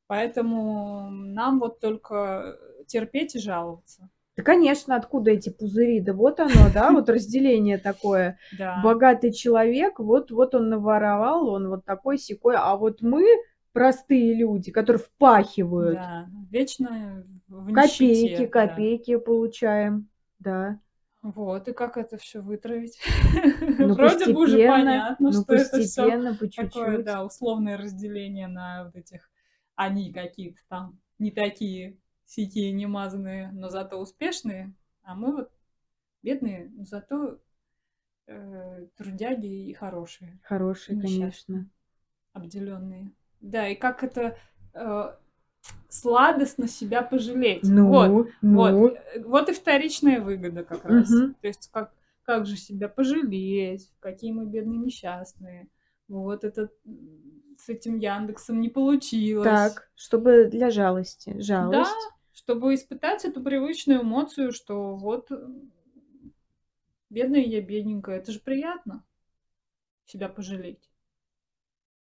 Speaker 1: Поэтому нам вот только терпеть и жаловаться.
Speaker 2: Да, конечно, откуда эти пузыри? Да вот оно, да, вот [laughs] разделение такое.
Speaker 1: Да.
Speaker 2: Богатый человек, вот, вот он наворовал, он вот такой секой, а вот мы простые люди, которые впахивают,
Speaker 1: Да, вечно в
Speaker 2: копейки,
Speaker 1: да.
Speaker 2: копейки получаем, да.
Speaker 1: Вот, и как это все вытравить? [laughs]
Speaker 2: Ну,
Speaker 1: Вроде бы уже понятно,
Speaker 2: ну,
Speaker 1: что это все
Speaker 2: по
Speaker 1: такое,
Speaker 2: чуть-чуть.
Speaker 1: да, условное разделение на вот этих, они какие-то там не такие, сякие, немазанные, но зато успешные, а мы вот бедные, но зато э, трудяги и хорошие, Несчастный.
Speaker 2: конечно.
Speaker 1: обделенные. Да, и как это э, сладостно себя пожалеть.
Speaker 2: Ну,
Speaker 1: Вот,
Speaker 2: ну,
Speaker 1: вот, э, вот и вторичная выгода как раз.
Speaker 2: Мгм.
Speaker 1: То есть как, как же себя пожалеть, какие мы бедные несчастные. Вот это с этим Яндексом не получилось.
Speaker 2: так, чтобы для жалости.
Speaker 1: Да,
Speaker 2: Жалость.
Speaker 1: чтобы испытать эту привычную эмоцию, что вот бедная я бедненькая, это же приятно себя пожалеть.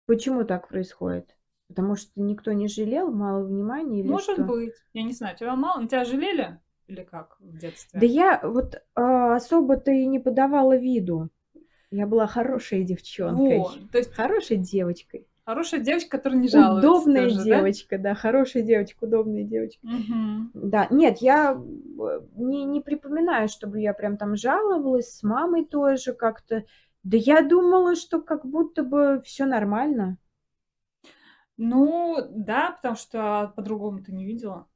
Speaker 2: Почему так происходит? Потому что никто не жалел, мало внимания или
Speaker 1: Может
Speaker 2: что?
Speaker 1: быть, я не знаю, тебя мало, тебя жалели или как в детстве?
Speaker 2: Да я вот а, особо-то и не подавала виду. Я была хорошей девчонкой.
Speaker 1: Вот, то есть
Speaker 2: Хорошей девочкой.
Speaker 1: хорошая девочка, которая не жалуется.
Speaker 2: Удобная
Speaker 1: тоже, да?
Speaker 2: девочка, да? хорошая девочка, удобная девочка.
Speaker 1: Мгм.
Speaker 2: Да, нет, я э, не, не припоминаю, чтобы я прям там жаловалась, с мамой тоже как-то. Да я думала, что как будто бы все нормально.
Speaker 1: Ну да, потому что по-другому ты не видела.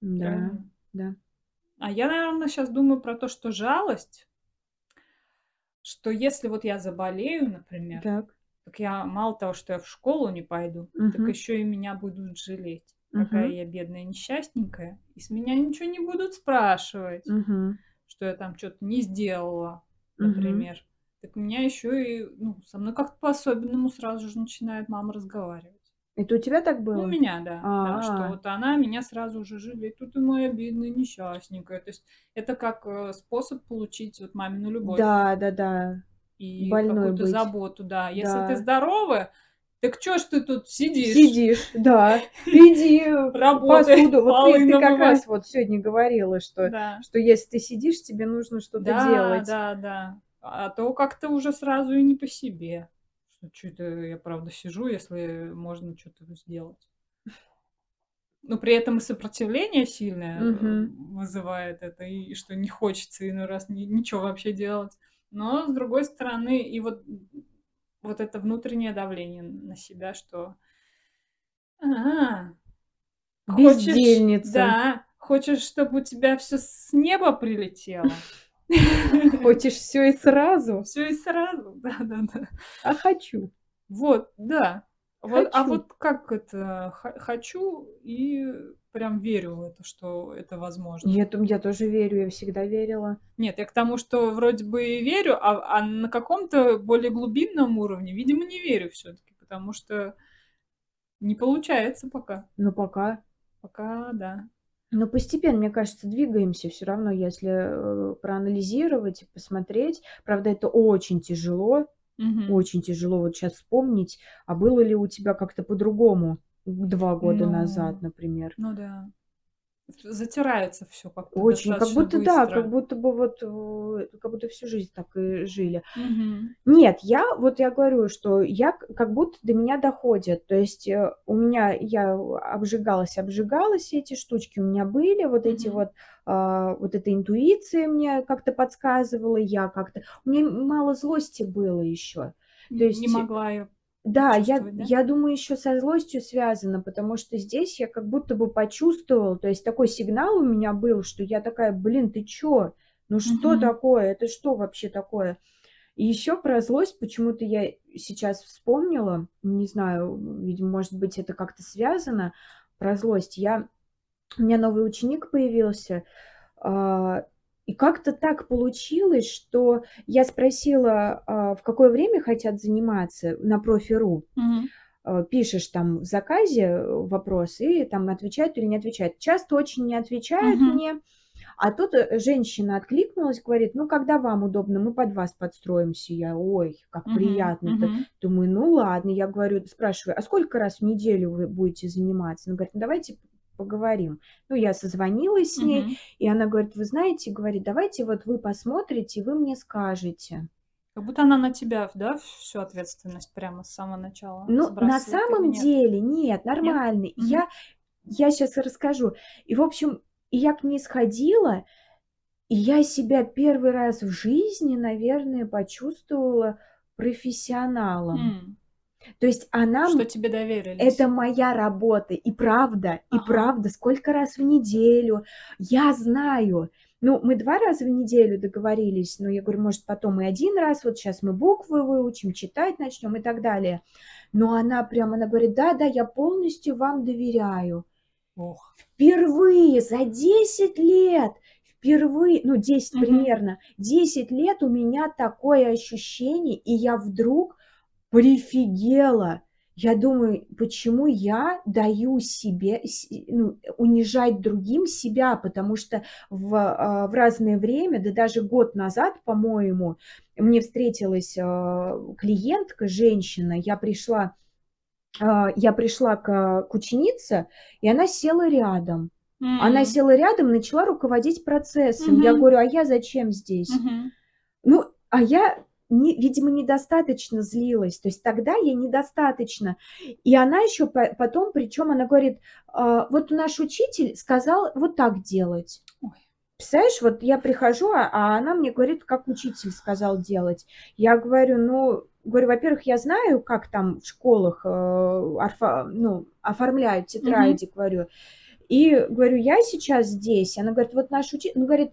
Speaker 2: Да,
Speaker 1: Правильно?
Speaker 2: да.
Speaker 1: А я, наверно, щас думаю про то, что жалость что если вот я заболею, например,
Speaker 2: Так.
Speaker 1: так я мало того, что я в школу не пойду, так
Speaker 2: Мгм.
Speaker 1: еще и меня будут жалеть. Какая
Speaker 2: Мгм.
Speaker 1: я бедная несчастненькая, и с меня ничего не будут спрашивать,
Speaker 2: Мгм.
Speaker 1: что я там чё-то не сделала, например. Так меня еще и, ну, со мной как-то по-особенному сразу же начинает мама разговаривать.
Speaker 2: Это у тебя так
Speaker 1: Ну,
Speaker 2: было?
Speaker 1: у меня, да. Да, что
Speaker 2: А.
Speaker 1: вот она меня сразу же жалеет: "Тут ты моя бедная несчастненькая". То есть это как, э, способ получить вот мамину любовь.
Speaker 2: Да, да-да.
Speaker 1: И
Speaker 2: Больной
Speaker 1: какую-то
Speaker 2: быть.
Speaker 1: заботу, да. Если ты
Speaker 2: Да.
Speaker 1: здоровая, так чё ж ты тут сидишь?
Speaker 2: Сидишь, да. Иди [laughs]
Speaker 1: Работай,
Speaker 2: посуду. Вот ты ты как раз вот сегодня говорила, что
Speaker 1: Да.
Speaker 2: что если ты сидишь, тебе нужно что-то
Speaker 1: Да,
Speaker 2: делать.
Speaker 1: да, да. А то как-то уже сразу и не по себе. Что это я правда сижу, если можно чё-то сделать. Но при этом и сопротивление сильное,
Speaker 2: Мгм.
Speaker 1: вызывает это, и что не хочется иной раз ни ничего вообще делать. Но с другой стороны, и вот вот это внутреннее давление на себя, что А, хочешь
Speaker 2: Бездельница.
Speaker 1: да, хочешь, чтобы у тебя всё с неба прилетело? [laughs]
Speaker 2: Хочешь всё и сразу?
Speaker 1: Всё и сразу, [laughs] да-да-да.
Speaker 2: А хочу.
Speaker 1: Вот, да. Вот, а вот как это хочу и прям верю в это, что это возможно.
Speaker 2: Я я тоже верю, я всегда верила.
Speaker 1: Нет, я к тому, что вроде бы и верю, а а на каком-то более глубинном уровне, видимо, не верю всё-таки, потому что не получается пока.
Speaker 2: Но пока
Speaker 1: Пока да.
Speaker 2: Но постепенно, мне кажется, двигаемся всё равно, если, э, проанализировать и посмотреть. Правда, это очень тяжело,
Speaker 1: Мгм.
Speaker 2: очень тяжело вот щас вспомнить, а было ли у тебя как-то по-другому 2 года назад,
Speaker 1: Ну,
Speaker 2: например?
Speaker 1: ну да. Затирается всё как-то
Speaker 2: Очень, как будто да, как
Speaker 1: быстро.
Speaker 2: будто бы вот, э, как будто всю жизнь так и жили.
Speaker 1: Мгм.
Speaker 2: Нет, я вот я говорю, что я как будто до меня доходит. То есть, э, у меня я обжигалась обжигалась, эти штучки у меня были, вот эти
Speaker 1: Мгм.
Speaker 2: вот, а, вот эта интуиция мне как-то подсказывала, я как-то у меня мало злости было еще. То
Speaker 1: не
Speaker 2: есть
Speaker 1: могла её
Speaker 2: Да, я
Speaker 1: да?
Speaker 2: я думаю, еще со злостью связано, потому что здесь я как будто бы почувствовала, то есть такой сигнал у меня был, что я такая: "Блин, ты чё? Ну что
Speaker 1: Мгм.
Speaker 2: такое? Это что вообще такое?" И еще про злость почему-то я сейчас вспомнила, не знаю, видимо, может быть, это как-то связано, про злость. Я у меня новый ученик появился, а, и как-то так получилось, что я спросила, а, в какое время хотят заниматься на Профи.ру.
Speaker 1: Мгм.
Speaker 2: Э, пишешь там в заказе, э, вопрос, и там отвечают или не отвечают. Часто очень не отвечают
Speaker 1: Мгм.
Speaker 2: мне, а тут, э, женщина откликнулась, говорит: "Ну, когда вам удобно, мы под вас подстроимся". Я: "Ой, как
Speaker 1: Мгм,
Speaker 2: приятно-то".
Speaker 1: мгм.
Speaker 2: Думаю: "Ну ладно". Я говорю, спрашиваю: "А сколько раз в неделю вы будете заниматься?" Она говорит: "Ну, давайте поговорим". Ну, я созвонилась с ней,
Speaker 1: Мгм.
Speaker 2: и она говорит: "Вы знаете, говорит, давайте вот вы посмотрите, вы мне скажете".
Speaker 1: Как будто она на тебя, да, всю ответственность прямо с самого начала
Speaker 2: Ну, на самом
Speaker 1: нет?
Speaker 2: деле нет,
Speaker 1: Нет?
Speaker 2: нормально.
Speaker 1: Мгм.
Speaker 2: Я я щас расскажу. И, в общем, я к ней сходила, и я себя 1 раз в жизни, наверное, почувствовала профессионалом.
Speaker 1: М.
Speaker 2: То есть она
Speaker 1: Что тебе доверились.
Speaker 2: это моя работа, и правда, и
Speaker 1: Ага.
Speaker 2: правда, сколько раз в неделю. Я знаю. Ну, мы 2 раза в неделю договорились, но я говорю, может, потом и 1 раз, вот щас мы буквы выучим, читать начнем и так далее. Но она прям, она говорит: "Да-да, я полностью вам доверяю".
Speaker 1: Ох.
Speaker 2: Впервые за 10 лет, впервые, ну, 10
Speaker 1: Мгм.
Speaker 2: примерно, 10 лет у меня такое ощущение, и я вдруг прифигела. Я думаю, почему я даю себе ну, унижать другим себя, потому что в, а, в разное время, да даже год назад, по-моему, мне встретилась, а, клиентка, женщина. Я пришла, а, я пришла к к ученице, и она села рядом. Она
Speaker 1: М.
Speaker 2: села рядом, начала руководить процессом. Я
Speaker 1: Мгм.
Speaker 2: говорю: "А я зачем здесь?"
Speaker 1: Мгм.
Speaker 2: Ну, а я не видимо, недостаточно злилась. То есть тогда я недостаточно. И она еще по потом, причем она говорит: "А, вот наш учитель сказал вот так делать".
Speaker 1: Ой.
Speaker 2: Представляешь, вот я прихожу, а, а она мне говорит, как учитель сказал делать. Я говорю, ну, говорю, во-первых, я знаю, как там в школах э, орфа, ну, оформляют тетради, mm-hmm. говорю. И говорю, я сейчас здесь. Она говорит, вот наш учитель, ну, говорит,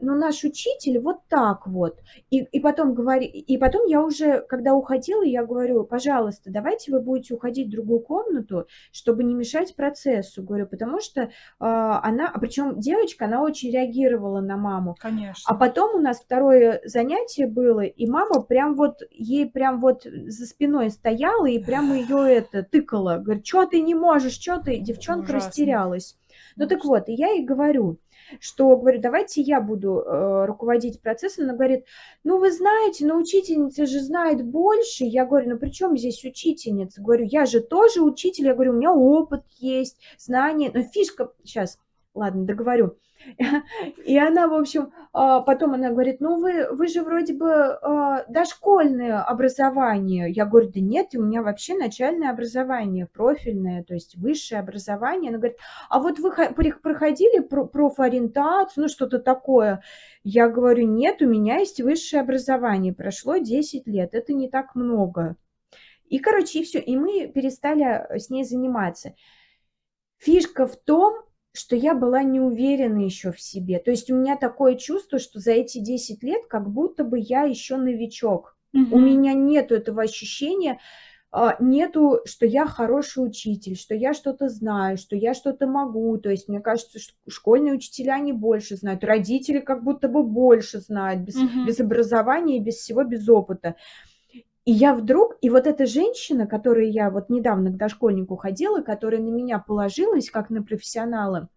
Speaker 2: но наш учитель вот так вот. И, и потом говори, и потом я уже, когда уходила, я говорю, пожалуйста, давайте вы будете уходить в другую комнату, чтобы не мешать процессу, говорю, потому что э, она, а причем девочка, она очень реагировала на маму.
Speaker 1: Конечно.
Speaker 2: А потом у нас второе занятие было, и мама прям вот, ей прям вот за спиной стояла и прямо ее это тыкала, говорит, что ты не можешь, что ты, девчонка Ужасно. растерялась. Ну так вот, и я ей говорю, что, говорю, давайте я буду э, руководить процессом. Она говорит, ну вы знаете, но учительница же знает больше. Я говорю, ну при чем здесь учительница? Говорю, я же тоже учитель. Я говорю, у меня опыт есть, знания. Но фишка, сейчас, ладно, договорю. [laughs] И она, в общем, а, потом она говорит, ну вы, вы же вроде бы а, дошкольное образование. Я говорю, да нет, у меня вообще начальное образование, профильное, то есть высшее образование. Она говорит, а вот вы проходили профориентацию, ну что-то такое. Я говорю, нет, у меня есть высшее образование, прошло 10 лет, это не так много. И, короче, и все, и мы перестали с ней заниматься. Фишка в том, что я была не уверена еще в себе. То есть у меня такое чувство, что за эти 10 лет как будто бы я еще новичок. Угу. У меня нету этого ощущения, а, нету, что я хороший учитель, что я что-то знаю, что я что-то могу. То есть мне кажется, что школьные учителя не больше знают, родители как будто бы больше знают, без, угу. без образования и без всего, без опыта. И я вдруг, и вот эта женщина, которой я вот недавно к дошкольнику ходила, которая на меня положилась как на профессионала,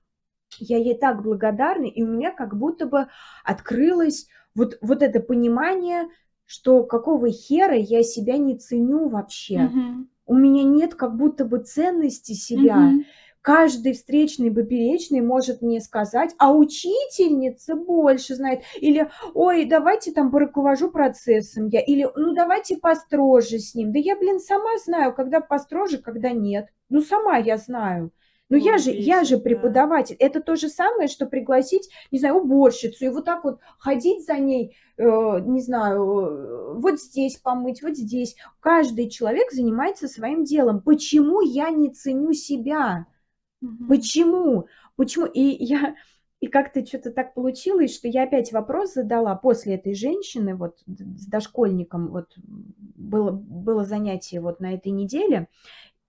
Speaker 2: я ей так благодарна, и у меня как будто бы открылось вот, вот это понимание, что какого хера я себя не ценю вообще. Mm-hmm. У меня нет как будто бы ценности себя. Mm-hmm каждый встречный поперечный может мне сказать, а учительница больше знает. Или, ой, давайте там поруковожу процессом я. Или, ну, давайте построже с ним. Да я, блин, сама знаю, когда построже, когда нет. Ну, сама я знаю. Ну, я же, я же преподаватель. Это то же самое, что пригласить, не знаю, уборщицу и вот так вот ходить за ней, э, не знаю, э, вот здесь помыть, вот здесь. Каждый человек занимается своим делом. Почему я не ценю себя? Мгм. Почему? Почему? И я и как-то что-то так получилось, что я опять вопрос задала после этой женщины, вот с дошкольником, вот было, было занятие вот на этой неделе,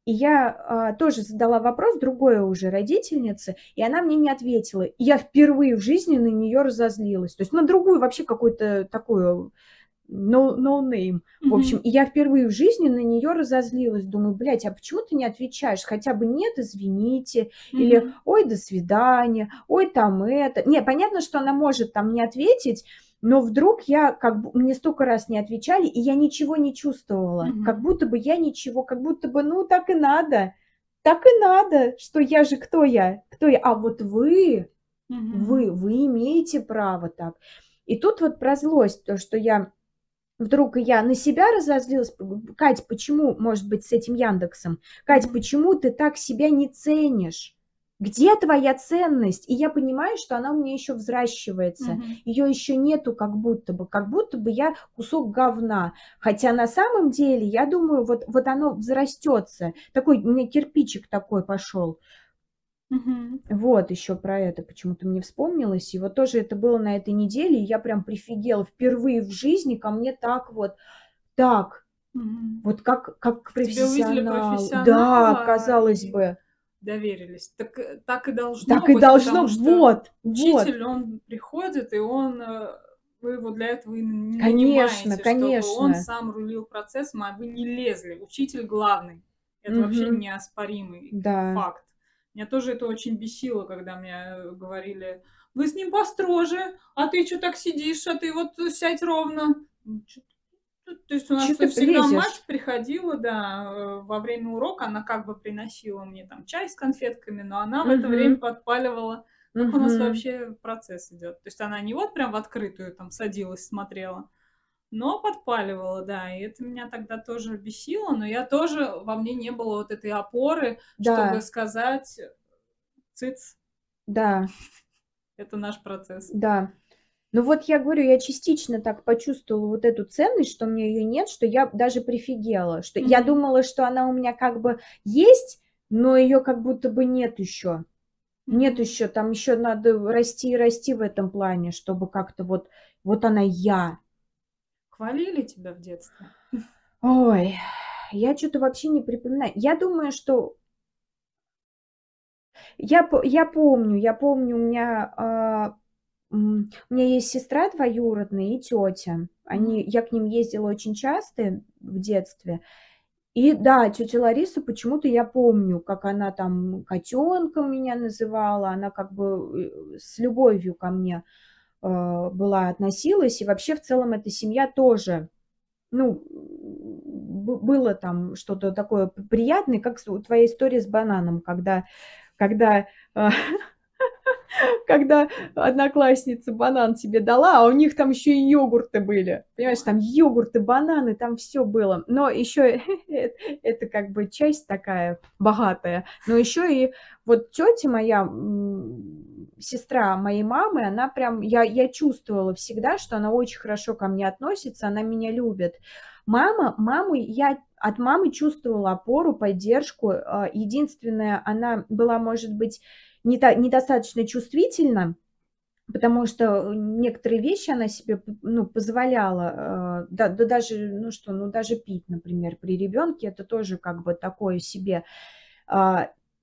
Speaker 2: и я а, тоже задала вопрос другой уже родительнице, и она мне не ответила. И я впервые в жизни на нее разозлилась. То есть на другую вообще какую-то такую no, no name. В общем, и я впервые в жизни на нее разозлилась. Думаю, блядь, а почему ты не отвечаешь? Хотя бы нет, извините. Mm-hmm. Или ой, до свидания. Ой, там это. Не, понятно, что она может там не ответить, но вдруг я, как бы, мне столько раз не отвечали, и я ничего не чувствовала. Mm-hmm. Как будто бы я ничего, как будто бы, ну, так и надо. Так и надо, что я же кто я? Кто я? А вот вы, mm-hmm. вы, вы имеете право так. И тут вот про злость, то, что я вдруг я на себя разозлилась. Кать, почему, может быть, с этим Яндексом? Кать, почему ты так себя не ценишь? Где твоя ценность? И я понимаю, что она у меня еще взращивается. Угу. Ее еще нету как будто бы, как будто бы я кусок говна. Хотя на самом деле, я думаю, вот, вот оно взрастется. Такой, у меня кирпичик такой пошел. Угу. Вот еще про это почему-то мне вспомнилось. И вот тоже это было на этой неделе, и я прям прифигела. Впервые в жизни ко мне так вот, так, угу. вот как, как профессионал. Да, казалось бы.
Speaker 1: Доверились. Так, э, так и должно
Speaker 2: так быть. Так и должно, вот,
Speaker 1: Учитель, вот. он приходит, и он э, вы его для этого и не
Speaker 2: конечно, нанимаете, конечно.
Speaker 1: чтобы он сам рулил процессом, а вы не лезли. Учитель главный. Это угу. вообще неоспоримый да. факт. Меня тоже это очень бесило, когда мне говорили, вы с ним построже, а ты что так сидишь, а ты вот сядь ровно. Ну, то есть у нас всегда лезешь? мать приходила, да, э, во время урока, она как бы приносила мне там чай с конфетками, но она в это время подпаливала, как у нас вообще процесс идет. То есть она не вот прям в открытую там садилась, смотрела, но подпаливала, да, и это меня тогда тоже бесило, но я тоже, во мне не было вот этой опоры, да. чтобы сказать циц.
Speaker 2: Да,
Speaker 1: Это наш процесс.
Speaker 2: Да. Ну вот я говорю, я частично так почувствовала вот эту ценность, что у меня ее нет, что я даже прифигела, что я
Speaker 1: Мгм.
Speaker 2: думала, что она у меня как бы есть, но ее как будто бы нет еще. Нет еще, там еще надо расти и расти в этом плане, чтобы как-то вот, вот она я.
Speaker 1: Хвалили тебя в детстве?
Speaker 2: Ой, я что-то вообще не припоминаю. Я думаю, что я, я помню, я помню, у меня, а, у меня есть сестра двоюродная и тетя. Они, я к ним ездила очень часто в детстве. И да, тетя Лариса почему-то я помню, как она там котенком меня называла, она как бы э, с любовью ко мне была относилась, и вообще в целом эта семья тоже ну, было там что-то такое приятное, как твоя история с бананом, когда, когда, а, [laughs] когда одноклассница банан тебе дала, а у них там еще и йогурты были. Понимаешь, там йогурты, бананы, там все было. Но еще [laughs] это как бы часть такая богатая. Но еще и вот тетя моя, сестра моей мамы, она прям, я, я чувствовала всегда, что она очень хорошо ко мне относится, она меня любит. Мама, маму я от мамы чувствовала опору, поддержку. А, Единственное, она была, может быть, не та- недостаточно чувствительна, потому что некоторые вещи она себе ну, позволяла, э, да, да даже, ну что, ну даже пить, например, при ребенке, это тоже как бы такое себе.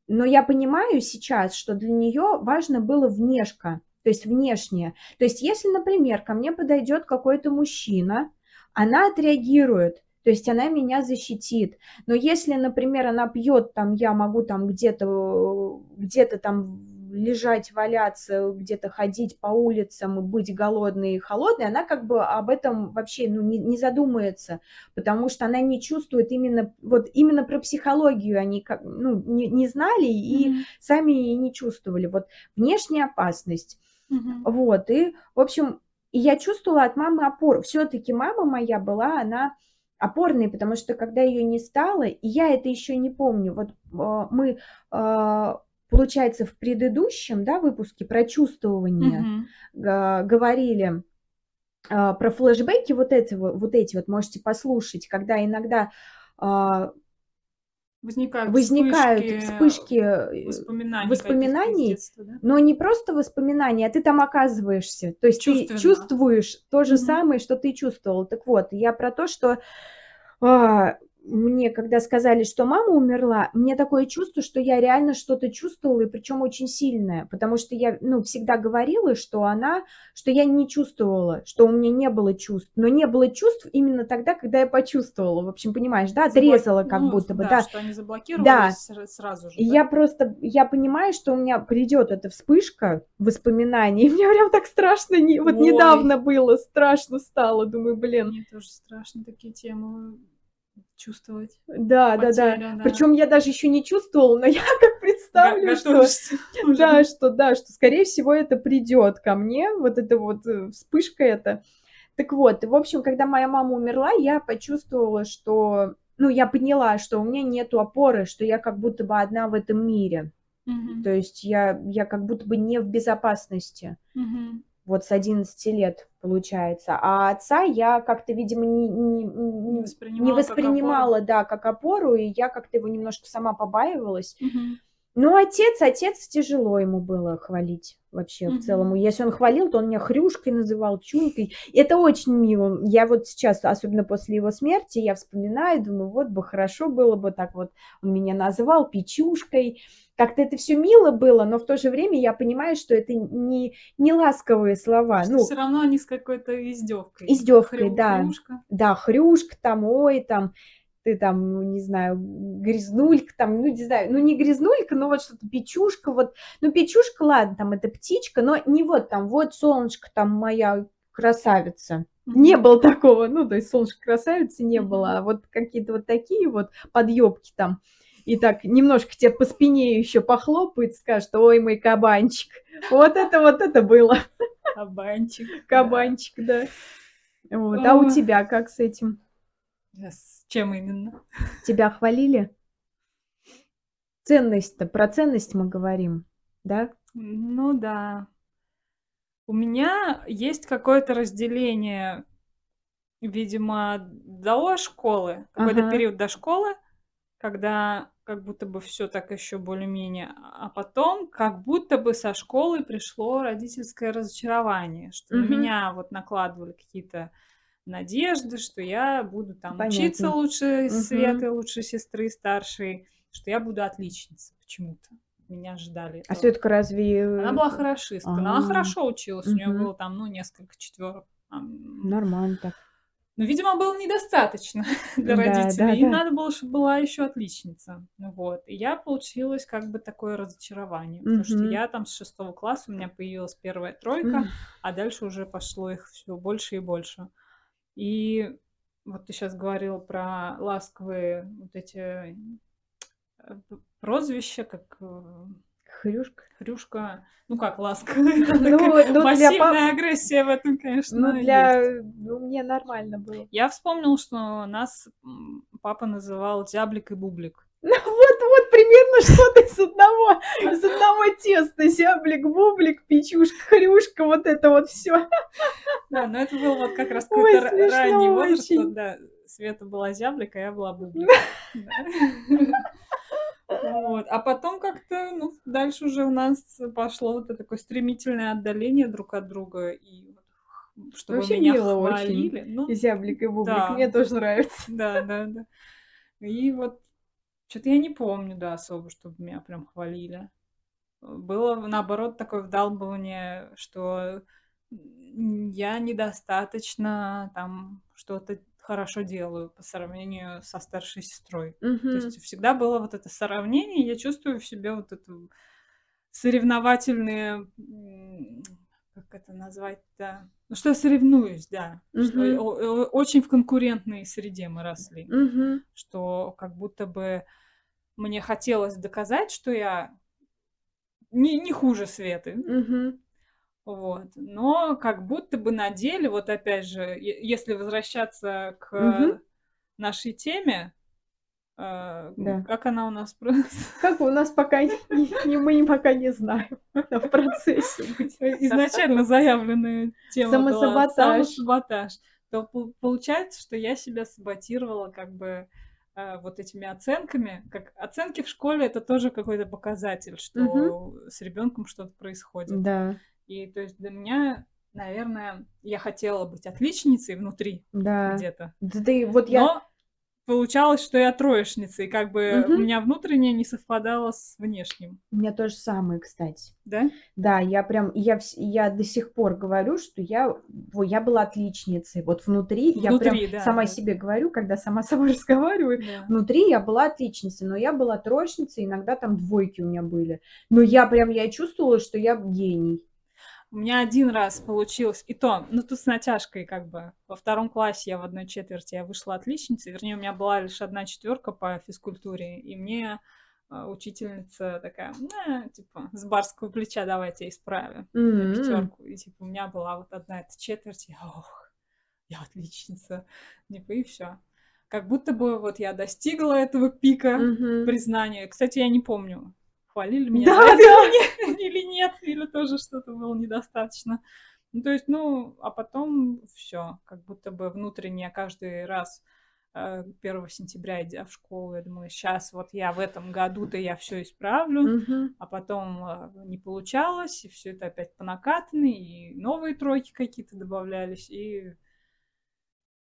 Speaker 2: Но я понимаю сейчас, что для нее важно было внешка, то есть внешнее. То есть если, например, ко мне подойдет какой-то мужчина, она отреагирует, то есть она меня защитит. Но если, например, она пьет, там я могу там где-то где-то там лежать, валяться, где-то ходить по улицам и быть голодной и холодной, она как бы об этом вообще ну, не, не задумается, потому что она не чувствует именно, вот именно про психологию они как, ну, не, не знали и
Speaker 1: Мгм.
Speaker 2: сами и не чувствовали. Вот внешняя опасность.
Speaker 1: Мгм.
Speaker 2: Вот, и, в общем, и я чувствовала от мамы опору. Все-таки мама моя была, она опорной, потому что когда ее не стало, и я это еще не помню, вот э, мы, э, получается, в предыдущем да, выпуске про чувствование га- говорили э, про флешбеки, вот, эти, вот эти вот можете послушать, когда иногда э,
Speaker 1: Возникают,
Speaker 2: возникают
Speaker 1: вспышки,
Speaker 2: вспышки э,
Speaker 1: воспоминаний,
Speaker 2: воспоминаний,
Speaker 1: детства, да?
Speaker 2: но не просто воспоминания, а ты там оказываешься. То есть ты
Speaker 1: Чувственно.
Speaker 2: чувствуешь то же
Speaker 1: Мгм.
Speaker 2: самое, что ты чувствовал. Так вот, я про то, что а, мне, когда сказали, что мама умерла, мне такое чувство, что я реально что-то чувствовала, и причем очень сильное, потому что я, ну, всегда говорила, что она, что я не чувствовала, что у меня не было чувств, но не было чувств именно тогда, когда я почувствовала. В общем, понимаешь, да,
Speaker 1: Заблок-
Speaker 2: отрезала как
Speaker 1: ну,
Speaker 2: будто бы,
Speaker 1: да,
Speaker 2: да.
Speaker 1: что они заблокировались сра- сразу же.
Speaker 2: И
Speaker 1: да?
Speaker 2: я просто, я понимаю, что у меня придет эта вспышка воспоминаний, и мне прям так страшно, не, вот
Speaker 1: Ой.
Speaker 2: недавно было, страшно стало, думаю, блин,
Speaker 1: Мне тоже страшно такие темы чувствовать.
Speaker 2: да, да, да.
Speaker 1: Потеря, да.
Speaker 2: Причем я даже еще не чувствовала, но [laughs] я как представлю,
Speaker 1: Га-
Speaker 2: что, [laughs]
Speaker 1: уже.
Speaker 2: да, что, да, что, скорее всего, это придет ко мне, вот эта вот э, вспышка эта. Так вот, в общем, когда моя мама умерла, я почувствовала, что, ну, я поняла, что у меня нету опоры, что я как будто бы одна в этом мире.
Speaker 1: Мгм.
Speaker 2: То есть я, я как будто бы не в безопасности.
Speaker 1: Мгм.
Speaker 2: Вот с 11 лет, получается. А отца я как-то, видимо, не, не,
Speaker 1: Не
Speaker 2: не-
Speaker 1: воспринимала
Speaker 2: не
Speaker 1: как
Speaker 2: воспринимала, да, как опору, и я как-то его немножко сама побаивалась.
Speaker 1: Мгм.
Speaker 2: Ну, отец, отец, тяжело ему было хвалить вообще в
Speaker 1: Мгм.
Speaker 2: целом. Если он хвалил, то он меня хрюшкой называл, чунькой. Это очень мило. Я вот сейчас, особенно после его смерти, я вспоминаю, думаю, вот бы хорошо было бы так вот. Он меня называл печушкой. Как-то это все мило было, но в то же время я понимаю, что это не, не ласковые слова.
Speaker 1: Что
Speaker 2: Ну,
Speaker 1: все равно они с какой-то издевкой.
Speaker 2: Издёвкой, да.
Speaker 1: Хрюшка.
Speaker 2: да, хрюшка там, ой, там, ты там, ну, не знаю, грязнулька там, ну, не знаю, ну, не грязнулька, но вот что-то печушка, вот, ну, печушка, ладно, там, это птичка, но не вот там, вот солнышко там моя красавица. Не было такого, ну, то есть солнышко красавицы не было, а вот какие-то вот такие вот подъебки там, и так немножко тебе по спине еще похлопает, скажет, ой, мой кабанчик. Вот это вот это было,
Speaker 1: Кабанчик. да.
Speaker 2: кабанчик, да. Вот. А у тебя как с этим?
Speaker 1: Да, С чем именно?
Speaker 2: Тебя хвалили? Ценность-то, про ценность мы говорим, да?
Speaker 1: Ну да. У меня есть какое-то разделение, видимо, до школы, какой-то
Speaker 2: Ага.
Speaker 1: период до школы, когда как будто бы все так еще более-менее, а потом как будто бы со школы пришло родительское разочарование, что на
Speaker 2: Мгм.
Speaker 1: меня вот накладывали какие-то надежды, что я буду там учиться
Speaker 2: Понятно.
Speaker 1: лучше
Speaker 2: Мгм.
Speaker 1: Светы, лучше сестры старшей, что я буду отличницей почему-то. Меня ожидали
Speaker 2: А
Speaker 1: этого.
Speaker 2: Светка разве...
Speaker 1: Она была хорошистка, но она
Speaker 2: А,
Speaker 1: хорошо училась, у нее было там, ну, несколько четверок.
Speaker 2: Нормально так.
Speaker 1: Но, видимо, было недостаточно [laughs] для
Speaker 2: Да,
Speaker 1: родителей.
Speaker 2: да,
Speaker 1: Им
Speaker 2: да.
Speaker 1: надо было, чтобы была еще отличница. Ну Вот. И я получилась как бы такое разочарование, потому что я там с шестого класса, у меня появилась первая тройка,
Speaker 2: М.
Speaker 1: а дальше уже пошло их все больше и больше. И вот ты сейчас говорил про ласковые вот эти э, прозвища, как э,
Speaker 2: Хрюшка.
Speaker 1: Хрюшка, ну как ласковая, [laughs]
Speaker 2: Ну, ну,
Speaker 1: массивная
Speaker 2: пап-
Speaker 1: агрессия в этом, конечно,
Speaker 2: Ну,
Speaker 1: есть.
Speaker 2: для... Ну, мне нормально было.
Speaker 1: Я вспомнил, что нас папа называл Зяблик и Бублик.
Speaker 2: Ну, вот, вот примерно что-то из одного, из одного теста. Зяблик, бублик, печушка, хрюшка, вот это вот все.
Speaker 1: Да, но это был вот как раз
Speaker 2: Ой,
Speaker 1: какой-то ранний возраст.
Speaker 2: очень.
Speaker 1: вот, Да, Света была Зяблик, а я была Бублик. Вот. А потом как-то, ну, дальше уже у нас пошло вот это такое стремительное отдаление друг от друга. И чтобы
Speaker 2: Вообще
Speaker 1: меня
Speaker 2: мило очень.
Speaker 1: хвалили. Ну,
Speaker 2: И зяблик, и бублик.
Speaker 1: Да.
Speaker 2: Мне тоже нравится.
Speaker 1: Да, да, да. И вот что-то я не помню, да, особо, чтобы меня прям хвалили. Было, наоборот, такое вдалбывание, что я недостаточно там что-то хорошо делаю по сравнению со старшей сестрой. То
Speaker 2: Мгм.
Speaker 1: есть всегда было вот это сравнение, я чувствую в себе вот эту соревновательные, м, как это назвать-то? Ну, что я соревнуюсь, да. Что
Speaker 2: Мгм.
Speaker 1: о- о- очень в конкурентной среде мы росли.
Speaker 2: Мгм.
Speaker 1: Что как будто бы мне хотелось доказать, что я не, не хуже Светы.
Speaker 2: Мгм.
Speaker 1: Вот. Но как будто бы на деле, вот опять же, если возвращаться к
Speaker 2: Мгм.
Speaker 1: нашей теме, э,
Speaker 2: Да.
Speaker 1: как она у нас просто [laughs]
Speaker 2: Как у нас пока не, мы пока не знаем. Она в процессе
Speaker 1: изначально заявленная тема была
Speaker 2: Самосаботаж.
Speaker 1: самосаботаж, то пол- получается, что я себя саботировала как бы э, вот этими оценками. Как оценки в школе это тоже какой-то показатель, что с ребенком что-то происходит.
Speaker 2: Да,
Speaker 1: И то есть для меня, наверное, я хотела быть отличницей внутри
Speaker 2: да.
Speaker 1: где-то.
Speaker 2: Да ты вот я...
Speaker 1: Получалось, что я троечница, и как бы
Speaker 2: Мгм.
Speaker 1: у меня внутреннее не совпадало с внешним.
Speaker 2: У меня то же самое, кстати.
Speaker 1: Да?
Speaker 2: Да, я прям, я, я до сих пор говорю, что я, во, я была отличницей. Вот внутри, я
Speaker 1: Внутри,
Speaker 2: прям
Speaker 1: да,
Speaker 2: сама
Speaker 1: да.
Speaker 2: себе говорю, когда сама с [laughs] собой разговариваю,
Speaker 1: Да.
Speaker 2: Внутри я была отличницей, но я была троечницей, иногда там двойки у меня были. Но я прям, я чувствовала, что я гений.
Speaker 1: У меня один раз получилось, и то, ну тут с натяжкой как бы. Во втором классе я в одной четверти я вышла отличницей, вернее, у меня была лишь одна четверка по физкультуре, и мне э, учительница такая, «На, типа, с барского плеча давайте исправим на
Speaker 2: М.
Speaker 1: пятерку. И типа у меня была вот одна эта четверть, я, ох, я отличница. Типа, и все. Как будто бы вот я достигла этого пика
Speaker 2: Мгм.
Speaker 1: признания. Кстати, я не помню, хвалили [laughs] меня
Speaker 2: Да,
Speaker 1: за
Speaker 2: да.
Speaker 1: или не- [laughs] или нет, или тоже что-то было недостаточно. Ну, то есть, ну, а потом все, как будто бы внутренне каждый раз э, 1 сентября, идя в школу, я думала, сейчас вот я в этом году-то я все исправлю,
Speaker 2: Мгм.
Speaker 1: а потом э, не получалось, и все это опять по накатанной, и новые тройки какие-то добавлялись, и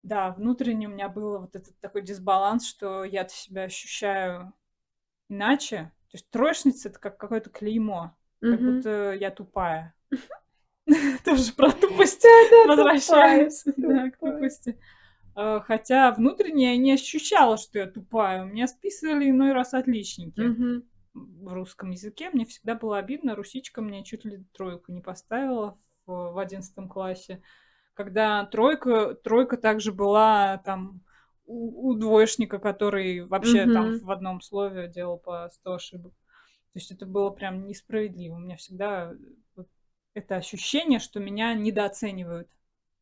Speaker 1: да, внутренне у меня был вот этот такой дисбаланс, что я себя ощущаю иначе. То есть троечница это как какое-то клеймо, как
Speaker 2: Мгм.
Speaker 1: будто я тупая. [laughs] [laughs] Тоже про тупость возвращаюсь
Speaker 2: тупая,
Speaker 1: да, к
Speaker 2: тупая.
Speaker 1: тупости. Э, Хотя внутренне я не ощущала, что я тупая. У меня списывали иной раз отличники в русском языке. Мне всегда было обидно. Русичка мне чуть ли тройку не поставила в, в 11 классе. Когда тройка, тройка также была там у, у двоечника, который вообще там
Speaker 2: Мгм.
Speaker 1: в одном слове делал по 100 ошибок. То есть это было прям несправедливо. У меня всегда вот это ощущение, что меня недооценивают.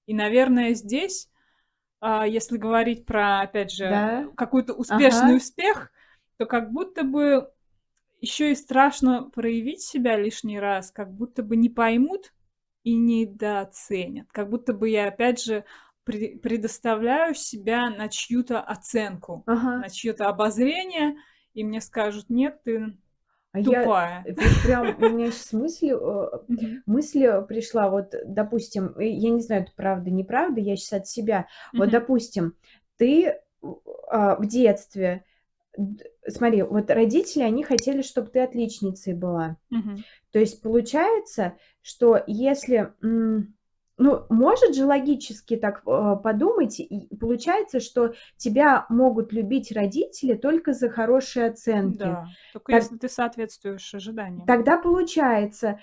Speaker 1: И, наверное, здесь, а, если говорить про, опять же,
Speaker 2: Да.
Speaker 1: какой-то успешный
Speaker 2: Ага.
Speaker 1: успех, то как будто бы еще и страшно проявить себя лишний раз, как будто бы не поймут, и недооценят. Как будто бы я, опять же, предоставляю себя на чью-то оценку, ага. на чье-то обозрение, и мне скажут, нет, ты а тупая.
Speaker 2: Я, прям, у меня сейчас мысль, э, [laughs] мысль пришла, вот, допустим, я не знаю, это правда, неправда, я сейчас от себя, вот, допустим, ты а, в детстве, смотри, вот родители, они хотели, чтобы ты отличницей была. То есть получается, что если ну, может же логически так э, подумать, и получается, что тебя могут любить родители только за хорошие оценки.
Speaker 1: Да, только так, если ты соответствуешь ожиданиям.
Speaker 2: Тогда получается,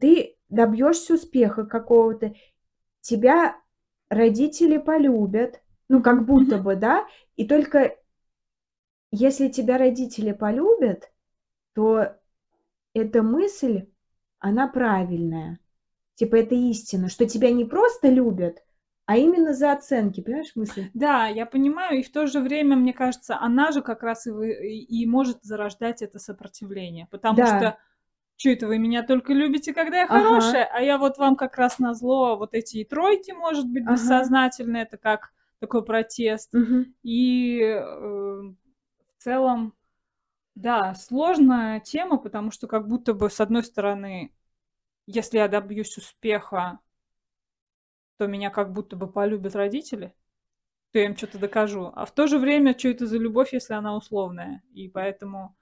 Speaker 2: ты добьешься успеха какого-то, тебя родители полюбят, ну, как будто [laughs] бы, да, и только если тебя родители полюбят, то эта мысль, она правильная. Типа это истина, что тебя не просто любят, а именно за оценки, понимаешь мысль?
Speaker 1: Да, я понимаю, и в то же время, мне кажется, она же как раз и, вы, и может зарождать это сопротивление, потому да. что что это вы меня только любите, когда я ага. хорошая, а я вот вам как раз на зло вот эти и тройки, может быть, ага. бессознательно, это как такой протест. Угу. И э, в целом, да, сложная тема, потому что как будто бы с одной стороны если я добьюсь успеха, то меня как будто бы полюбят родители, то я им что-то докажу. А в то же время, что это за любовь, если она условная? И поэтому...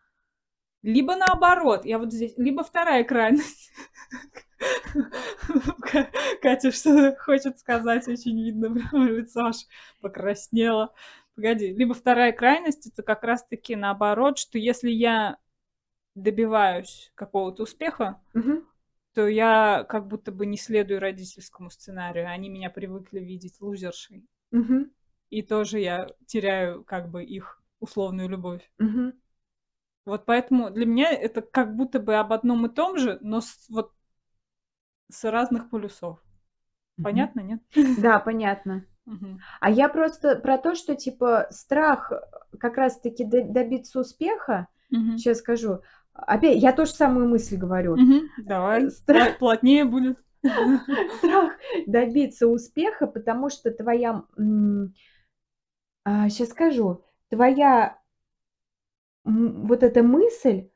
Speaker 1: Либо наоборот, я вот здесь... Либо вторая крайность. [laughs] Катя что хочет сказать, очень видно, [laughs] лицо аж покраснело. Погоди, либо вторая крайность, это как раз-таки наоборот, что если я добиваюсь какого-то успеха, угу то я как будто бы не следую родительскому сценарию. Они меня привыкли видеть лузершей. Угу. И тоже я теряю как бы их условную любовь. Угу. Вот поэтому для меня это как будто бы об одном и том же, но с, вот с разных полюсов. Понятно, нет?
Speaker 2: Да, понятно. А я просто про то, что типа страх как раз-таки добиться успеха, сейчас скажу, Опять, я тоже самую мысль говорю. Угу,
Speaker 1: давай, Страх... плотнее будет. [laughs]
Speaker 2: Страх добиться успеха, потому что твоя... А, сейчас скажу. Твоя вот эта мысль,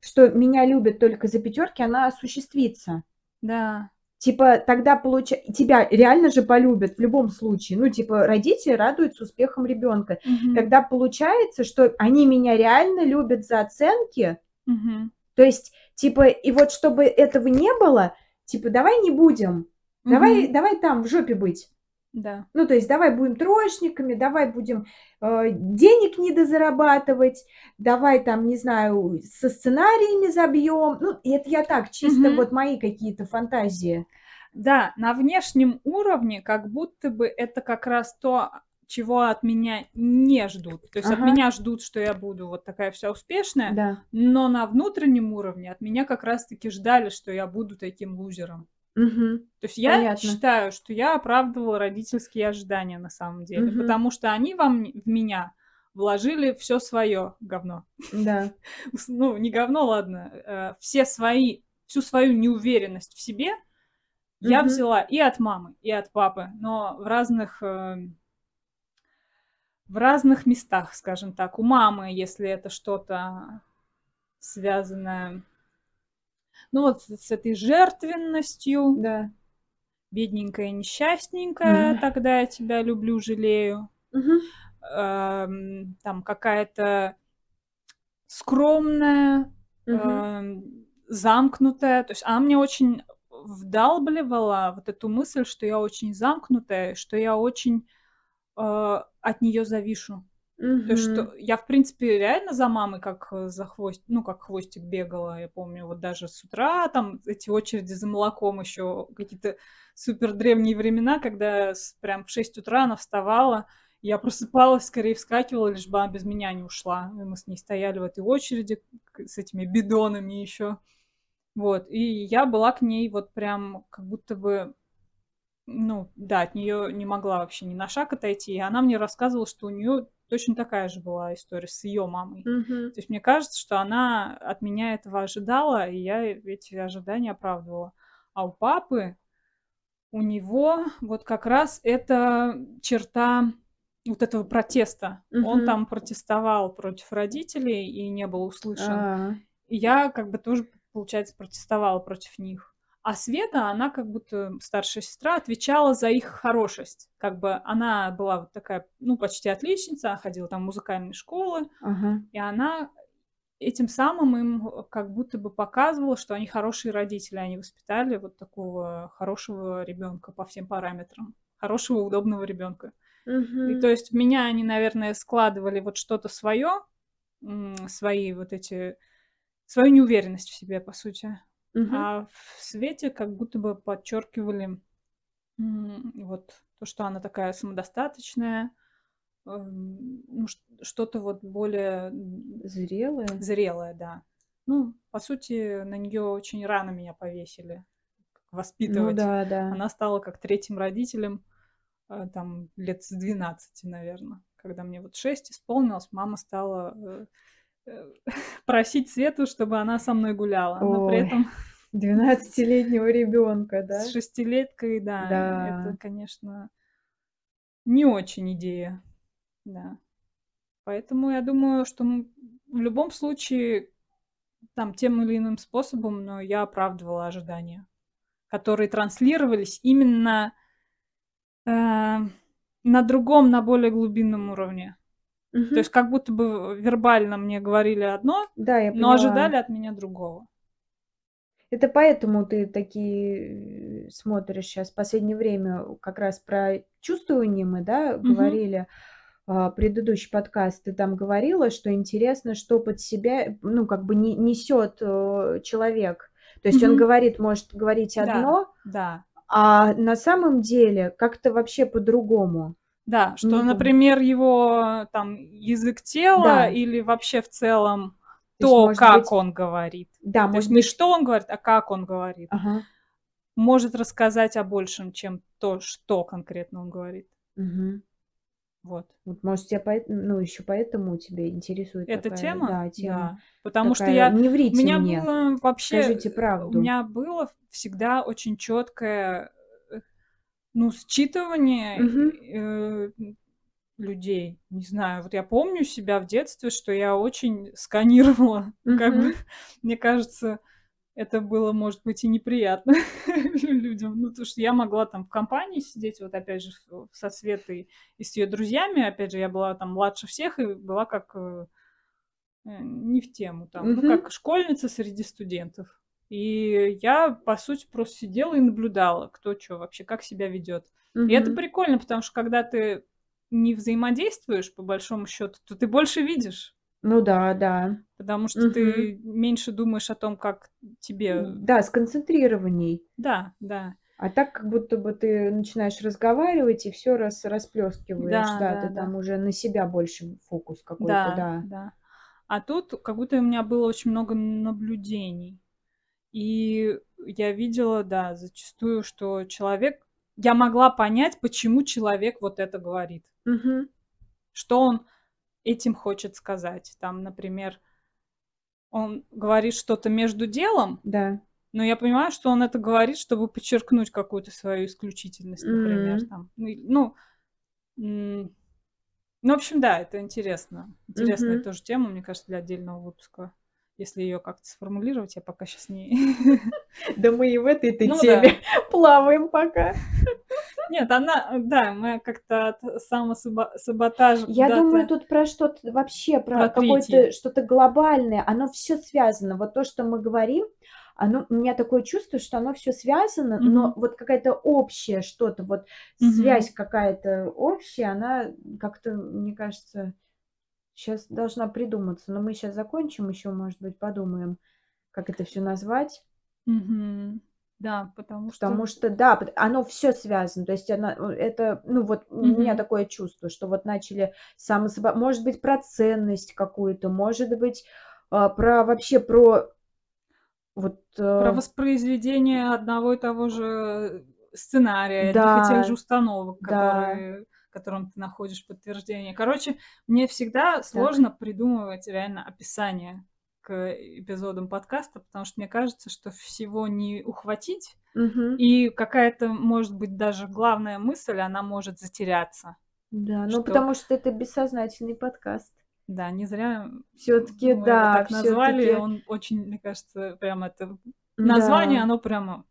Speaker 2: что меня любят только за пятерки, она осуществится.
Speaker 1: Да.
Speaker 2: Типа, тогда получается, тебя реально же полюбят в любом случае. Ну, типа, родители радуются успехам ребенка. Угу. Тогда получается, что они меня реально любят за оценки, Угу. То есть, типа, и вот чтобы этого не было, типа, давай не будем, угу. давай, давай там в жопе быть.
Speaker 1: Да.
Speaker 2: Ну, то есть, давай будем троечниками, давай будем э, денег недозарабатывать, давай там, не знаю, со сценариями забьем. Ну, это я так, чисто угу. вот мои какие-то фантазии.
Speaker 1: Да, на внешнем уровне как будто бы это как раз то, чего от меня не ждут. То есть ага. от меня ждут, что я буду вот такая вся успешная,
Speaker 2: да.
Speaker 1: но на внутреннем уровне от меня как раз-таки ждали, что я буду таким лузером.
Speaker 2: Угу.
Speaker 1: То есть я Понятно. считаю, что я оправдывала родительские ожидания на самом деле, угу. потому что они вам в меня вложили все свое говно.
Speaker 2: Да. [laughs]
Speaker 1: ну, не говно, ладно, э, все свои, всю свою неуверенность в себе я взяла и от мамы, и от папы, но в разных э, в разных местах, скажем так. У мамы, если это что-то связанное, ну вот с этой жертвенностью,
Speaker 2: да.
Speaker 1: бедненькая, несчастненькая, mm тогда я тебя люблю, жалею.
Speaker 2: mm
Speaker 1: Эм, там какая-то скромная, mm эм, замкнутая. То есть она мне очень вдалбливала вот эту мысль, что я очень замкнутая, что я очень от нее завишу. Mm-hmm. То, что я, в принципе, реально за мамой как э, за хвост, ну, как хвостик бегала. Я помню, вот даже с утра там эти очереди за молоком еще какие-то супер древние времена, когда прям в 6 утра она вставала, я просыпалась, скорее вскакивала, лишь бы она без меня не ушла. И мы с ней стояли в этой очереди с этими бидонами еще. Вот, и я была к ней вот прям как будто бы ну, да, от нее не могла вообще ни на шаг отойти. И она мне рассказывала, что у нее точно такая же была история с ее мамой.
Speaker 2: Угу.
Speaker 1: То есть мне кажется, что она от меня этого ожидала, и я эти ожидания оправдывала. А у папы, у него вот как раз это черта вот этого протеста. Он
Speaker 2: Мгм.
Speaker 1: там протестовал против родителей и не был услышан.
Speaker 2: А,
Speaker 1: И я как бы тоже, получается, протестовала против них. А Света, она как будто старшая сестра, отвечала за их хорошесть. Как бы она была вот такая, ну, почти отличница, ходила там в музыкальные школы,
Speaker 2: ага.
Speaker 1: и она этим самым им э, как будто бы показывала, что они хорошие родители, они воспитали вот такого хорошего ребенка по всем параметрам, хорошего, удобного ребенка. И
Speaker 2: Мгм.
Speaker 1: то есть в меня они, наверное, складывали вот что-то свое, свои вот эти, свою неуверенность в себе, по сути.
Speaker 2: Мгм.
Speaker 1: А в Свете как будто бы подчеркивали м, вот то, что она такая самодостаточная, эм, ну, ш- что-то вот более м,
Speaker 2: Зрелая.
Speaker 1: зрелое, да. Ну, по сути, на нее очень рано меня повесили, как
Speaker 2: Ну
Speaker 1: воспитывать.
Speaker 2: да, да.
Speaker 1: Она стала как третьим родителем э, там лет с 12, наверное. Когда мне вот 6 исполнилось, мама стала э, [laughs] просить Свету, чтобы она со мной гуляла. Но при этом [laughs]
Speaker 2: 12-летнего ребенка, [laughs] да?
Speaker 1: с шестилеткой, да,
Speaker 2: Да.
Speaker 1: это, конечно, не очень идея. Да. Поэтому я думаю, что в любом случае там тем или иным способом, но я оправдывала ожидания, которые транслировались именно э, на другом, на более глубинном уровне. То есть как будто бы вербально мне говорили одно,
Speaker 2: Да, я
Speaker 1: но
Speaker 2: поняла.
Speaker 1: ожидали от меня другого.
Speaker 2: Это поэтому ты такие э, смотришь сейчас в последнее время как раз про чувствование мы, да,
Speaker 1: Мгм.
Speaker 2: говорили, а, предыдущий подкаст, ты там говорила, что интересно, что под себя, ну, как бы не несет э, человек. То есть он
Speaker 1: Мгм.
Speaker 2: говорит, может говорить
Speaker 1: Да,
Speaker 2: одно,
Speaker 1: да.
Speaker 2: а на самом деле как-то вообще по-другому.
Speaker 1: Да, что,
Speaker 2: Не помню.
Speaker 1: например, его там язык тела
Speaker 2: Да.
Speaker 1: или вообще в целом
Speaker 2: То есть,
Speaker 1: то, как
Speaker 2: быть,
Speaker 1: он говорит.
Speaker 2: да,
Speaker 1: То есть
Speaker 2: может
Speaker 1: не
Speaker 2: быть,
Speaker 1: что он говорит, а как он говорит.
Speaker 2: ага,
Speaker 1: Может рассказать о большем, чем то, что конкретно он говорит.
Speaker 2: мгм.
Speaker 1: Вот.
Speaker 2: Вот, может, тебя поэт- ну, еще поэтому тебя интересует
Speaker 1: Эта
Speaker 2: такая,
Speaker 1: тема?
Speaker 2: да, тема.
Speaker 1: Да. Потому что
Speaker 2: Такая,
Speaker 1: я...
Speaker 2: не
Speaker 1: У
Speaker 2: врите
Speaker 1: меня
Speaker 2: мне,
Speaker 1: было вообще...
Speaker 2: скажите
Speaker 1: У
Speaker 2: правду.
Speaker 1: меня было всегда очень четкое, ну, считывание
Speaker 2: Мгм.
Speaker 1: э, людей. Не знаю, вот я помню себя в детстве, что я очень сканировала. [laughs] Как бы, мне кажется, это было, может быть, и неприятно [laughs] людям. Ну, потому что я могла там в компании сидеть, вот опять же, со Светой и с ее друзьями. Опять же, я была там младше всех и была как э, э, не в тему там, ну,
Speaker 2: Мгм.
Speaker 1: как школьница среди студентов. И я, по сути, просто сидела и наблюдала, кто что вообще, как себя ведет. И это прикольно, потому что когда ты не взаимодействуешь, по большому счету, то ты больше видишь.
Speaker 2: Ну да, да.
Speaker 1: Потому что
Speaker 2: Мгм.
Speaker 1: ты меньше думаешь о том, как тебе...
Speaker 2: Да, сконцентрированней.
Speaker 1: Да, да,
Speaker 2: А так, как будто бы ты начинаешь разговаривать и все раз расплескиваешь,
Speaker 1: да,
Speaker 2: да,
Speaker 1: да,
Speaker 2: ты
Speaker 1: да,
Speaker 2: там уже на себя больше фокус какой-то,
Speaker 1: да,
Speaker 2: да.
Speaker 1: да. А тут как будто у меня было очень много наблюдений. И я видела, да, зачастую, что человек... Я могла понять, почему человек вот это говорит.
Speaker 2: Мгм.
Speaker 1: Что он этим хочет сказать. Там, например, он говорит что-то между делом,
Speaker 2: Да.
Speaker 1: но я понимаю, что он это говорит, чтобы подчеркнуть какую-то свою исключительность, например.
Speaker 2: М.
Speaker 1: Там. Ну, Ну, ну, в общем, да, это интересно. Интересная
Speaker 2: Мгм.
Speaker 1: тоже тема, мне кажется, для отдельного выпуска. Если ее как-то сформулировать, я пока сейчас не... [laughs]
Speaker 2: Да мы и в этой-то
Speaker 1: Ну
Speaker 2: теме [laughs] плаваем пока.
Speaker 1: Нет, она, да, мы как-то от самосаботажа
Speaker 2: Я думаю, тут про что-то вообще,
Speaker 1: про
Speaker 2: про какое-то что-то глобальное. Оно все связано. Вот то, что мы говорим, оно, у меня такое чувство, что оно все связано, но
Speaker 1: Мгм.
Speaker 2: вот какая-то общая что-то, вот
Speaker 1: Мгм.
Speaker 2: связь какая-то общая, она как-то, мне кажется, сейчас должна придуматься. Но мы сейчас закончим, еще, может быть, подумаем, как это все назвать.
Speaker 1: Мгм. Да, потому что...
Speaker 2: Потому что, да, оно все связано. То есть она, э, это, ну вот у меня такое чувство, что вот начали самособа... Может быть, про ценность какую-то, может быть, а, про вообще про вот...
Speaker 1: Про
Speaker 2: э,
Speaker 1: воспроизведение одного и того же сценария, одних и тех же
Speaker 2: Да,
Speaker 1: установок,
Speaker 2: да,
Speaker 1: которые, которым ты находишь подтверждение. Короче, мне всегда
Speaker 2: так.
Speaker 1: сложно придумывать реально описание. к эпизодам подкаста, потому что мне кажется, что всего не ухватить,
Speaker 2: Мгм.
Speaker 1: и какая-то, может быть, даже главная мысль, она может затеряться.
Speaker 2: Да, ну
Speaker 1: Что,
Speaker 2: потому что это бессознательный подкаст.
Speaker 1: да, не зря
Speaker 2: Все-таки, да,
Speaker 1: так назвали, он очень, мне кажется, прям это название,
Speaker 2: да,
Speaker 1: оно прямо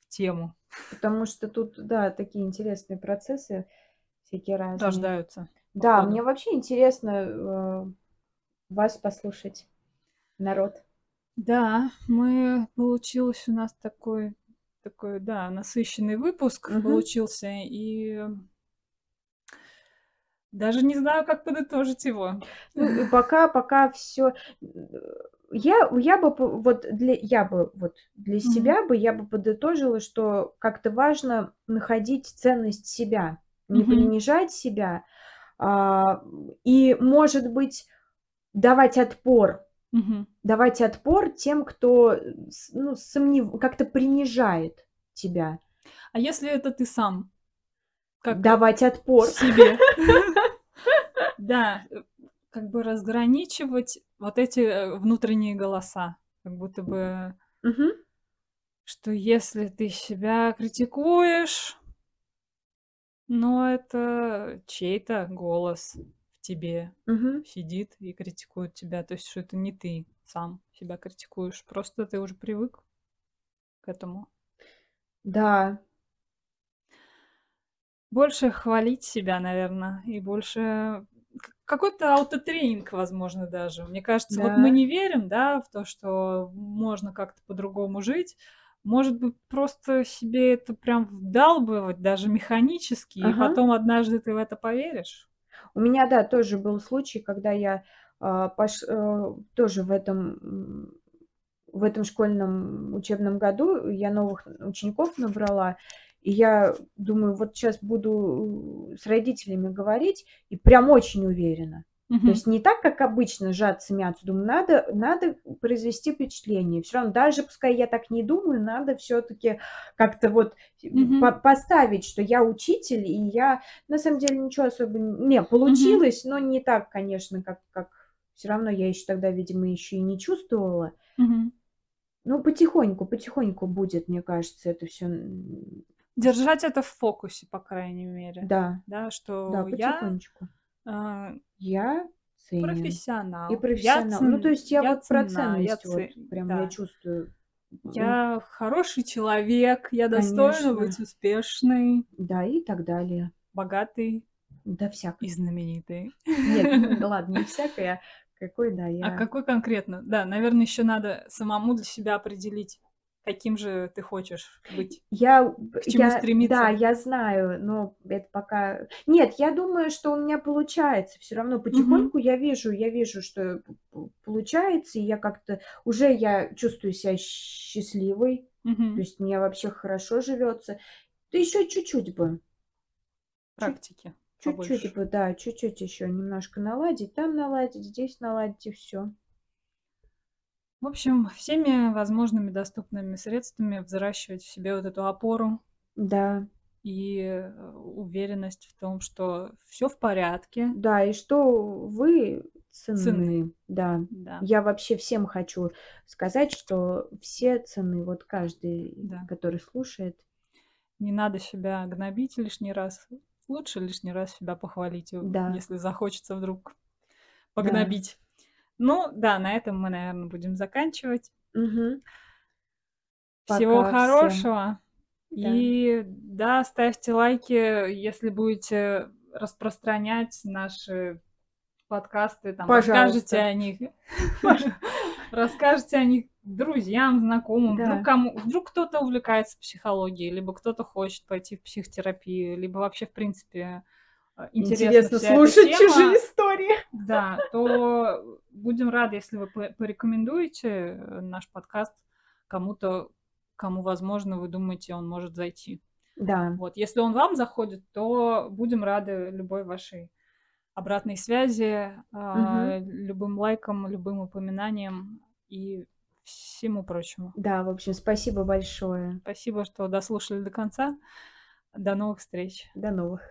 Speaker 1: в тему
Speaker 2: потому что тут, да, такие интересные процессы всякие разные.
Speaker 1: рождаются по
Speaker 2: Да, мне вообще интересно э, вас послушать, народ.
Speaker 1: Да, мы получилось у нас такой, такой, да, насыщенный выпуск
Speaker 2: Мгм.
Speaker 1: получился, и даже не знаю, как подытожить его.
Speaker 2: Ну, пока, пока все. Я, я бы, вот для, я бы, вот для
Speaker 1: Мгм.
Speaker 2: себя бы, я бы подытожила, что как-то важно находить ценность себя, не
Speaker 1: Мгм.
Speaker 2: принижать себя, а, и, может быть, давать отпор,
Speaker 1: Мгм.
Speaker 2: давать отпор тем, кто, э, ну, сомнев... как-то принижает тебя,
Speaker 1: А если это ты сам? Как
Speaker 2: давать отпор.
Speaker 1: себе? [laughs] Да, э, как бы разграничивать вот эти э, внутренние голоса. Как будто бы, что если ты себя критикуешь, но это чей-то голос в тебе
Speaker 2: Мгм.
Speaker 1: сидит и критикует тебя. То есть, что это не ты сам себя критикуешь. Просто ты уже привык к этому.
Speaker 2: Да,
Speaker 1: Больше хвалить себя, наверное, и больше к- какой-то аутотренинг, возможно, даже. Мне кажется, вот мы
Speaker 2: да.
Speaker 1: не верим, да, в то, что можно как-то по-другому жить. Может быть, просто себе это прям вдалбывать, даже механически, и
Speaker 2: Ага.
Speaker 1: потом однажды ты в это поверишь.
Speaker 2: У меня, да, тоже был случай, когда я а, пош- э, тоже в этом, в этом школьном учебном году я новых учеников набрала, и я думаю, вот сейчас буду э, с родителями говорить, и прям очень уверена. То
Speaker 1: Мгм.
Speaker 2: есть не так, как обычно, сжаться, мяться. Думаю, надо, надо произвести впечатление. Все равно, даже пускай я так не думаю, надо все-таки как-то вот
Speaker 1: Мгм.
Speaker 2: по- поставить, что я учитель, и я на самом деле ничего особо не получилось, но не так, конечно, как, как все равно я еще тогда, видимо, еще и не чувствовала.
Speaker 1: Мгм.
Speaker 2: Ну, потихоньку, потихоньку будет, мне кажется, это все.
Speaker 1: Держать это в фокусе, по крайней мере.
Speaker 2: Да,
Speaker 1: Да,
Speaker 2: да,
Speaker 1: что я
Speaker 2: потихонечку.
Speaker 1: а,
Speaker 2: Я ценен.
Speaker 1: профессионал.
Speaker 2: И
Speaker 1: Я
Speaker 2: профессионал. Ну, то есть я
Speaker 1: я
Speaker 2: вот про
Speaker 1: ценна, я
Speaker 2: ценность вот
Speaker 1: ц-
Speaker 2: прям
Speaker 1: да.
Speaker 2: я чувствую.
Speaker 1: Я хороший человек, я достойна
Speaker 2: Конечно.
Speaker 1: быть успешной,
Speaker 2: Да, и так далее.
Speaker 1: богатой
Speaker 2: Да, всякое.
Speaker 1: и знаменитой.
Speaker 2: Нет, ну, [laughs] ладно, не всякое, а какой, да,
Speaker 1: А
Speaker 2: я...
Speaker 1: какой конкретно? Да, наверное, еще надо самому для себя определить, каким же ты хочешь быть.
Speaker 2: Я,
Speaker 1: К чему
Speaker 2: я, да,
Speaker 1: стремиться?
Speaker 2: я знаю, но это пока... Нет, я думаю, что у меня получается. Все равно потихоньку я вижу, я вижу, что получается, и я как-то... Уже я чувствую себя счастливой, то
Speaker 1: Мгм.
Speaker 2: есть мне вообще хорошо живется. Да еще чуть-чуть бы.
Speaker 1: Практики
Speaker 2: Чуть-чуть бы, да, чуть-чуть еще немножко наладить, там наладить, здесь наладить, и все.
Speaker 1: В общем, всеми возможными доступными средствами взращивать в себе вот эту опору
Speaker 2: Да,
Speaker 1: и э, уверенность в том, что все в порядке.
Speaker 2: да, и что вы
Speaker 1: Ценны.
Speaker 2: ценны, да.
Speaker 1: Да,
Speaker 2: Я вообще всем хочу сказать, что все ценны, вот каждый,
Speaker 1: да.
Speaker 2: который слушает.
Speaker 1: Не надо себя гнобить лишний раз. Лучше лишний раз себя похвалить,
Speaker 2: Да,
Speaker 1: если захочется вдруг
Speaker 2: да.
Speaker 1: Ну, да, на этом мы, наверное, будем заканчивать.
Speaker 2: Мгм.
Speaker 1: Всего
Speaker 2: Пока всем.
Speaker 1: хорошего.
Speaker 2: Да.
Speaker 1: И да, ставьте лайки, если будете распространять наши подкасты, там, расскажете
Speaker 2: Пожалуйста.
Speaker 1: о них, [laughs] расскажете о них друзьям, знакомым, вдруг
Speaker 2: Да.
Speaker 1: кому, вдруг кто-то увлекается психологией, либо кто-то хочет пойти в психотерапию, либо вообще, в принципе, э,
Speaker 2: Интересно
Speaker 1: эта
Speaker 2: слушать
Speaker 1: тема,
Speaker 2: чужие истории.
Speaker 1: да, то будем рады, если вы по- порекомендуете э, наш подкаст кому-то, кому, возможно, вы думаете, он может зайти.
Speaker 2: Да,
Speaker 1: Вот, если он вам заходит, то будем рады любой вашей обратной связи,
Speaker 2: Мгм.
Speaker 1: любым лайкам, любым упоминаниям и всему прочему.
Speaker 2: да, в общем, спасибо большое.
Speaker 1: Спасибо, что дослушали до конца. До новых встреч.
Speaker 2: До новых.